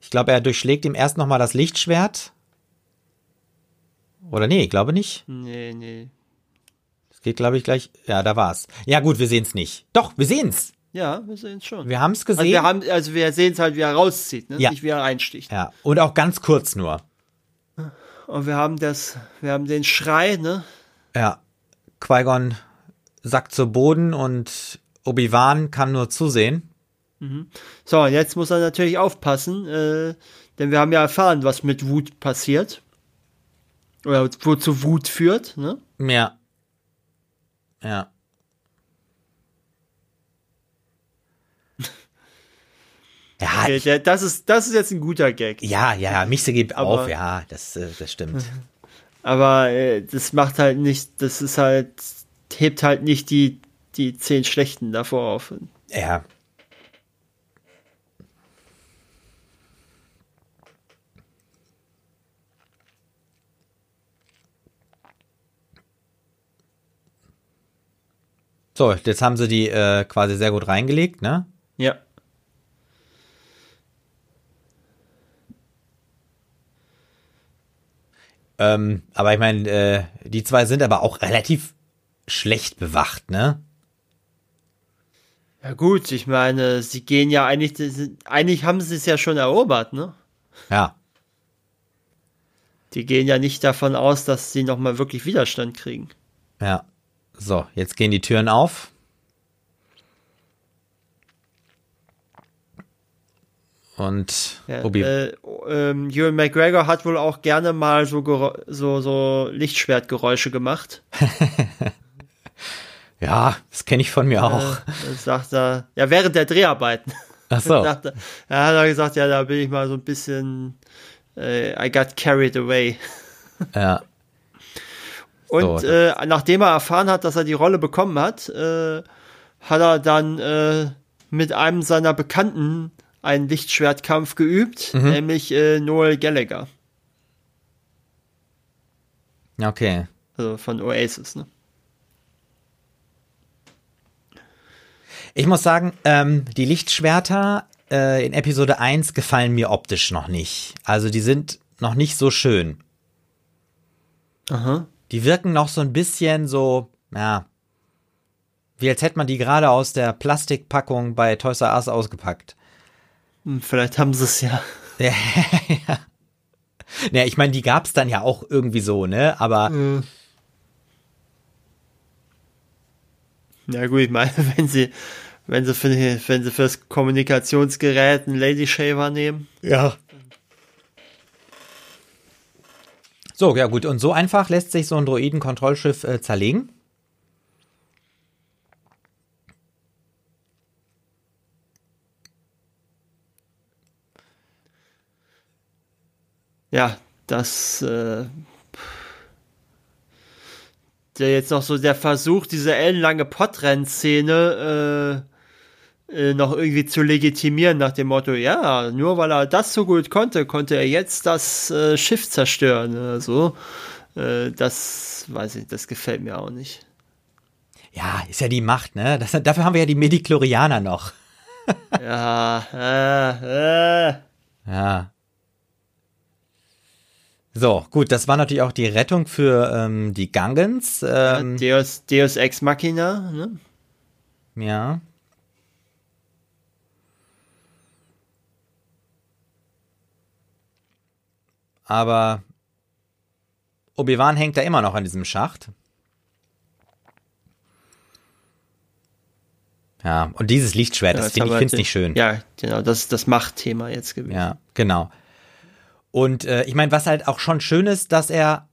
Ich glaube, er durchschlägt ihm erst nochmal das Lichtschwert. Oder nee, ich glaube nicht. Nee, nee. Es geht, glaube ich, gleich. Ja, da war's. Ja, gut, wir sehen's nicht. Doch, wir sehen's. Ja, wir sehen es schon. Wir haben's gesehen. also wir haben, also wir sehen es halt, wie er rauszieht, ne? Ja. Nicht wie er reinsticht. ja, und auch ganz kurz nur. Und wir haben das, wir haben den Schrei, ne? Ja, Qui-Gon sackt zu Boden und Obi-Wan kann nur zusehen. So, und jetzt muss er natürlich aufpassen, äh, denn wir haben ja erfahren, was mit Wut passiert. Oder wozu Wut führt, ne? Ja. Ja. Ja, Okay, ich, das ist, das ist jetzt ein guter Gag. ja, ja, Michse gibt Aber- auf, ja, das, äh, das stimmt. Aber äh, das macht halt nicht, das ist halt, hebt halt nicht die, die zehn schlechten davor auf. Ja. So, jetzt haben sie die äh, quasi sehr gut reingelegt, ne? Ja. Ähm, aber ich meine, äh, die zwei sind aber auch relativ schlecht bewacht, ne? Ja gut, ich meine, sie gehen ja eigentlich, eigentlich haben sie es ja schon erobert, ne? Ja. Die gehen ja nicht davon aus, dass sie nochmal wirklich Widerstand kriegen. Ja. So, jetzt gehen die Türen auf. Und Ja, Obi äh, ähm, Ewan McGregor hat wohl auch gerne mal so, so, so Lichtschwertgeräusche gemacht. Ja, das kenne ich von mir auch. Äh, sagt er, ja, während der Dreharbeiten. Ach so. Sagt er, er hat er gesagt, ja, da bin ich mal so ein bisschen, äh, I got carried away. Ja. Und So. äh, nachdem er erfahren hat, dass er die Rolle bekommen hat, äh, hat er dann äh, mit einem seiner Bekannten einen Lichtschwertkampf geübt, Mhm. nämlich äh, Noel Gallagher, Okay. also von Oasis. Ne? Ich muss sagen, ähm, die Lichtschwerter äh, in Episode 1 gefallen mir optisch noch nicht. Also die sind noch nicht so schön. Aha. Die wirken noch so ein bisschen so, ja, wie als hätte man die gerade aus der Plastikpackung bei Toys R Us ausgepackt. Hm, Vielleicht haben sie es ja. Ja, ja. Ja, ich meine, die gab's dann ja auch irgendwie so, ne? Aber Ja gut, ich meine, wenn sie, wenn sie für, wenn sie fürs Kommunikationsgerät einen Lady Shaver nehmen. ja. So, ja gut. Und so einfach lässt sich so ein Droiden-Kontrollschiff äh, zerlegen. Ja, das, äh, der jetzt noch so der Versuch, diese ellenlange Podrennszene äh, äh, noch irgendwie zu legitimieren nach dem Motto, ja, nur weil er das so gut konnte, konnte er jetzt das äh, Schiff zerstören oder so. Äh, das weiß ich, das gefällt mir auch nicht. Ja, ist ja die Macht, ne? Das, dafür haben wir ja die Mediklorianer noch. Ja, äh, äh. Ja. So, gut, das war natürlich auch die Rettung für ähm, die Gungans. Ähm, Deus, Deus Ex Machina, ne? ja. Aber Obi-Wan hängt da immer noch an diesem Schacht. Ja, und dieses Lichtschwert, Ja, das finde ich find's den- nicht schön. Ja, genau, das ist das Machtthema jetzt gewesen. Ja, genau. Und äh, ich meine, was halt auch schon schön ist, dass er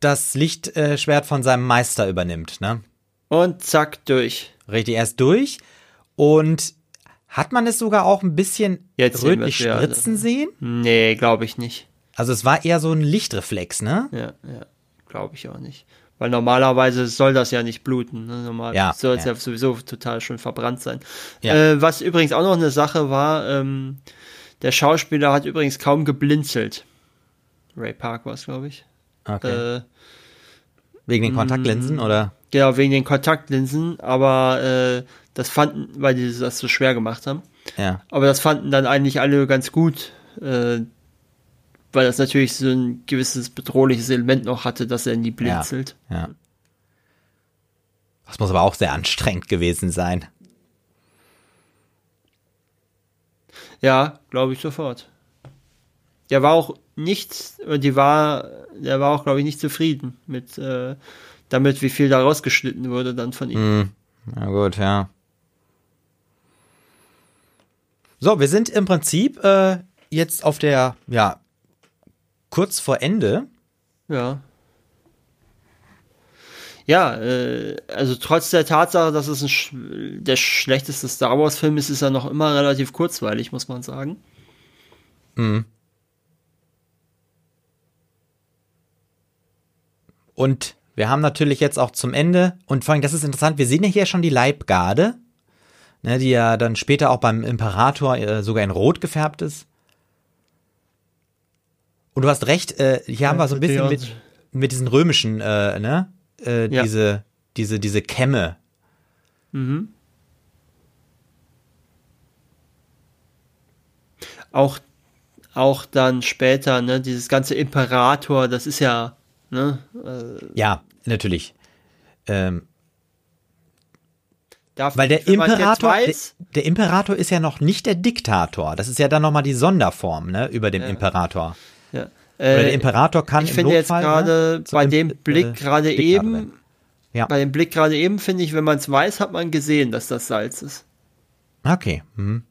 das Lichtschwert von seinem Meister übernimmt, ne? Und zack, durch. Richtig, er ist durch und hat man es sogar auch ein bisschen Jetzt sehen rötlich wir's, ja. spritzen sehen? Nee, glaube ich nicht. Also es war eher so ein Lichtreflex, ne? Ja, ja, glaube ich auch nicht. Weil normalerweise soll das ja nicht bluten. Ne? Normal Ja, soll es ja. ja. sowieso total schon verbrannt sein. Ja. Äh, was übrigens auch noch eine Sache war, ähm, der Schauspieler hat übrigens kaum geblinzelt. Ray Park war es, glaube ich. Okay. Äh, Wegen den Kontaktlinsen oder? genau, wegen den Kontaktlinsen, aber äh, das fanden, weil die das so schwer gemacht haben. Ja. Aber das fanden dann eigentlich alle ganz gut, äh, weil das natürlich so ein gewisses bedrohliches Element noch hatte, dass er nie blinzelt. Ja. Das muss aber auch sehr anstrengend gewesen sein. Ja, glaube ich sofort. Der war auch nicht, die war, der war auch, glaube ich, nicht zufrieden mit äh, damit, wie viel da rausgeschnitten wurde dann von ihm. Hm. Na gut, ja. So, wir sind im Prinzip äh, jetzt auf der, ja, kurz vor Ende. Ja. Ja, äh, also trotz der Tatsache, dass es ein sch der schlechteste Star Wars Film ist, ist er noch immer relativ kurzweilig, muss man sagen. Und wir haben natürlich jetzt auch zum Ende, und vor allem, das ist interessant, wir sehen ja hier schon die Leibgarde, ne, die ja dann später auch beim Imperator äh, sogar in Rot gefärbt ist. Und du hast recht, äh, hier haben wir so ein bisschen mit, mit diesen römischen, äh, ne, äh, Ja. diese, diese, diese Kämme. Auch, auch dann später, ne, dieses ganze Imperator, das ist ja, ne, Ja, natürlich. Ähm, weil der Imperator, der, weiß, der Imperator ist ja noch nicht der Diktator. Das ist ja dann nochmal die Sonderform, ne, über dem Imperator. ja, Oder der äh, Imperator kann ich finde jetzt gerade ne, zu bei dem Blick äh, gerade Diktator eben. Ja. bei dem Blick gerade eben finde ich, wenn man es weiß, hat man gesehen, dass das Salz ist. Okay. Mhm.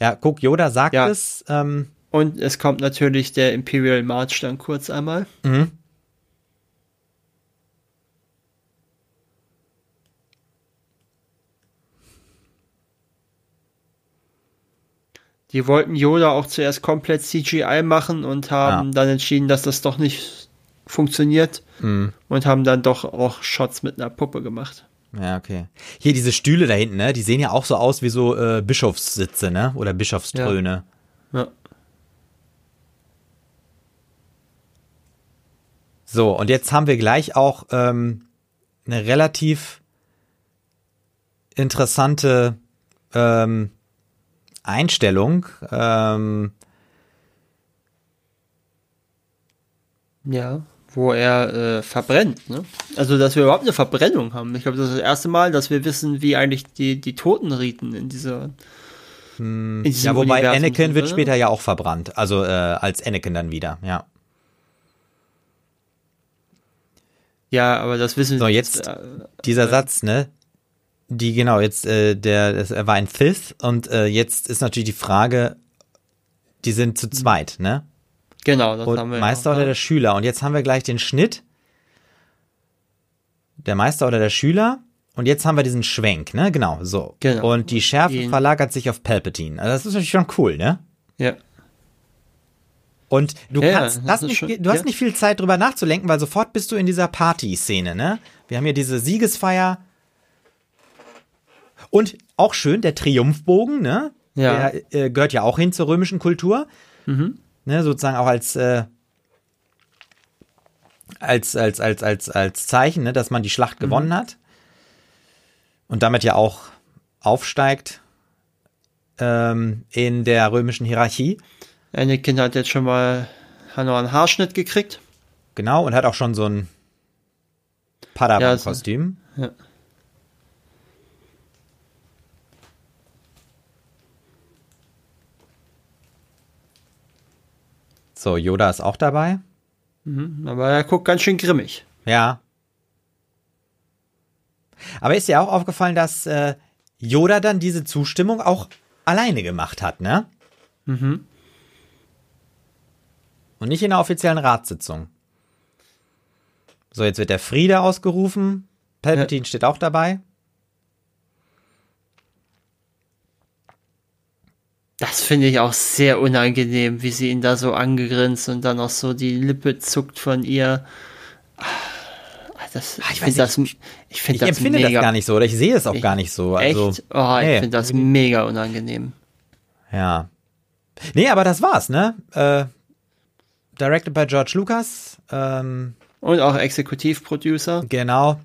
Ja, guck, Yoda sagt Ja. es. Ähm, Und es kommt natürlich der Imperial March dann kurz einmal. mhm. Die wollten Yoda auch zuerst komplett CGI machen und haben Ja. dann entschieden, dass das doch nicht funktioniert Mhm. und haben dann doch auch Shots mit einer Puppe gemacht. Ja, okay. Hier diese Stühle da hinten, ne? Die sehen ja auch so aus wie so äh, Bischofssitze, ne? Oder Bischofströne. Ja. So, und jetzt haben wir gleich auch ähm, eine relativ interessante ähm, Einstellung. Ähm, Ja, wo er äh, verbrennt. Ne? Also, dass wir überhaupt eine Verbrennung haben. Ich glaube, das ist das erste Mal, dass wir wissen, wie eigentlich die, die Totenriten in dieser. In diesem ja, wobei Universum Anakin wird später ja auch verbrannt. Also äh, als Anakin dann wieder, ja. Ja, aber das wissen So, wir jetzt Äh, dieser Satz, ne? Die, genau, jetzt, äh, der, das, er war ein Fifth und äh, jetzt ist natürlich die Frage, die sind zu zweit, ne? genau, das Und haben wir. Meister ja. oder der Schüler. Und jetzt haben wir gleich den Schnitt. Der Meister oder der Schüler. Und jetzt haben wir diesen Schwenk, ne? Genau, so. Genau. Und die Schärfe Den- verlagert sich auf Palpatine. Also das ist natürlich schon cool, ne? Ja. Und du Ja, kannst, hast nicht, schon- du hast ja. nicht viel Zeit drüber nachzulenken, weil sofort bist du in dieser Party-Szene, ne? Wir haben hier diese Siegesfeier. Und auch schön, der Triumphbogen, ne? Ja. Der äh, gehört ja auch hin zur römischen Kultur. Ne, sozusagen auch als, äh, als, als, als, als, als Zeichen, ne, dass man die Schlacht gewonnen hat. Und damit ja auch aufsteigt ähm, in der römischen Hierarchie. Anakin hat jetzt schon mal hat noch einen Haarschnitt gekriegt. Genau, und hat auch schon so ein Padawan-Kostüm. Ja. So, Yoda ist auch dabei. Aber er guckt ganz schön grimmig. Ja. Aber ist dir auch aufgefallen, dass äh, Yoda dann diese Zustimmung auch alleine gemacht hat, ne? Mhm. Und nicht in der offiziellen Ratssitzung. So, jetzt wird der Friede ausgerufen. Palpatine steht auch dabei. Das finde ich auch sehr unangenehm, wie sie ihn da so angegrinst und dann auch so die Lippe zuckt von ihr. Ah, Das, ich ich finde das, ich Ich finde das empfinde mega. das gar nicht so, oder ich sehe es auch gar nicht so. Also, Echt? Oh, ich nee. finde das mega unangenehm. Ja. Nee, aber das war's, ne? Äh, directed by George Lucas. Ähm, Und auch Exekutivproducer. genau.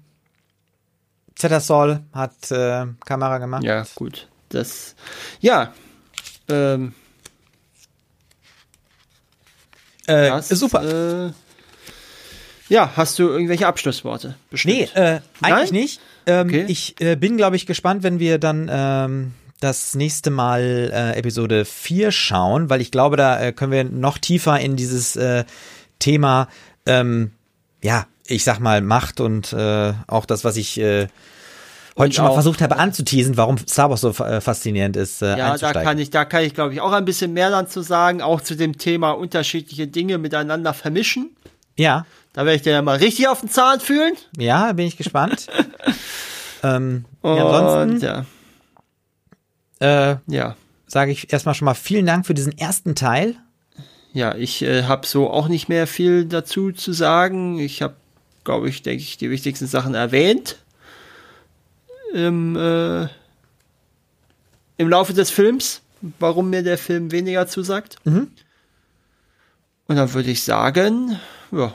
Zetasol hat äh, Kamera gemacht. Ja, gut. Das, ja. Ähm, Äh, das, super. Äh, ja, hast du irgendwelche Abschlussworte? Bestimmt. nee, äh, eigentlich Nein? nicht. Ähm, Okay. Ich äh, bin, glaube ich, gespannt, wenn wir dann ähm, das nächste Mal äh, Episode 4 schauen, weil ich glaube, da äh, können wir noch tiefer in dieses Thema, ähm, ja, ich sag mal, Macht und auch das, was ich heute schon mal versucht habe anzuteasen, warum Star Wars so äh, faszinierend ist, äh, Ja, da kann ich, da kann ich, glaube ich, auch ein bisschen mehr dann zu sagen, auch zu dem Thema unterschiedliche Dinge miteinander vermischen. ja, Da werde ich dir ja mal richtig auf den Zahn fühlen. ja, bin ich gespannt. ähm, Und ja, ansonsten ja, äh, ja. sage ich erstmal schon mal vielen Dank für diesen ersten Teil. Ja, ich äh, habe so auch nicht mehr viel dazu zu sagen. Ich habe, glaube ich, denke ich, die wichtigsten Sachen erwähnt. Im, äh, Im Laufe des Films, warum mir der Film weniger zusagt. Und dann würde ich sagen, ja,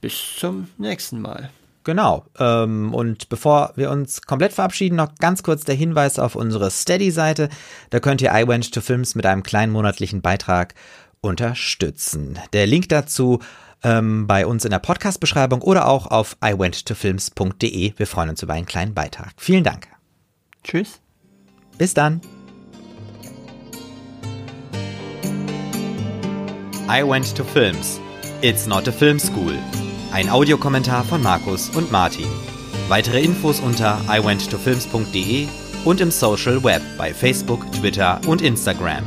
bis zum nächsten Mal. Genau. Ähm, und bevor wir uns komplett verabschieden, noch ganz kurz der Hinweis auf unsere Steady-Seite. Da könnt ihr I Went to Films mit einem kleinen monatlichen Beitrag unterstützen. Der Link dazu ähm, bei uns in der Podcast-Beschreibung oder auch auf iwenttofilms.de. Wir freuen uns über einen kleinen Beitrag. Vielen Dank. Tschüss. Bis dann. I Went to Films. It's not a film school. Ein Audiokommentar von Markus und Martin. Weitere Infos unter iwenttofilms.de und im Social Web bei Facebook, Twitter und Instagram.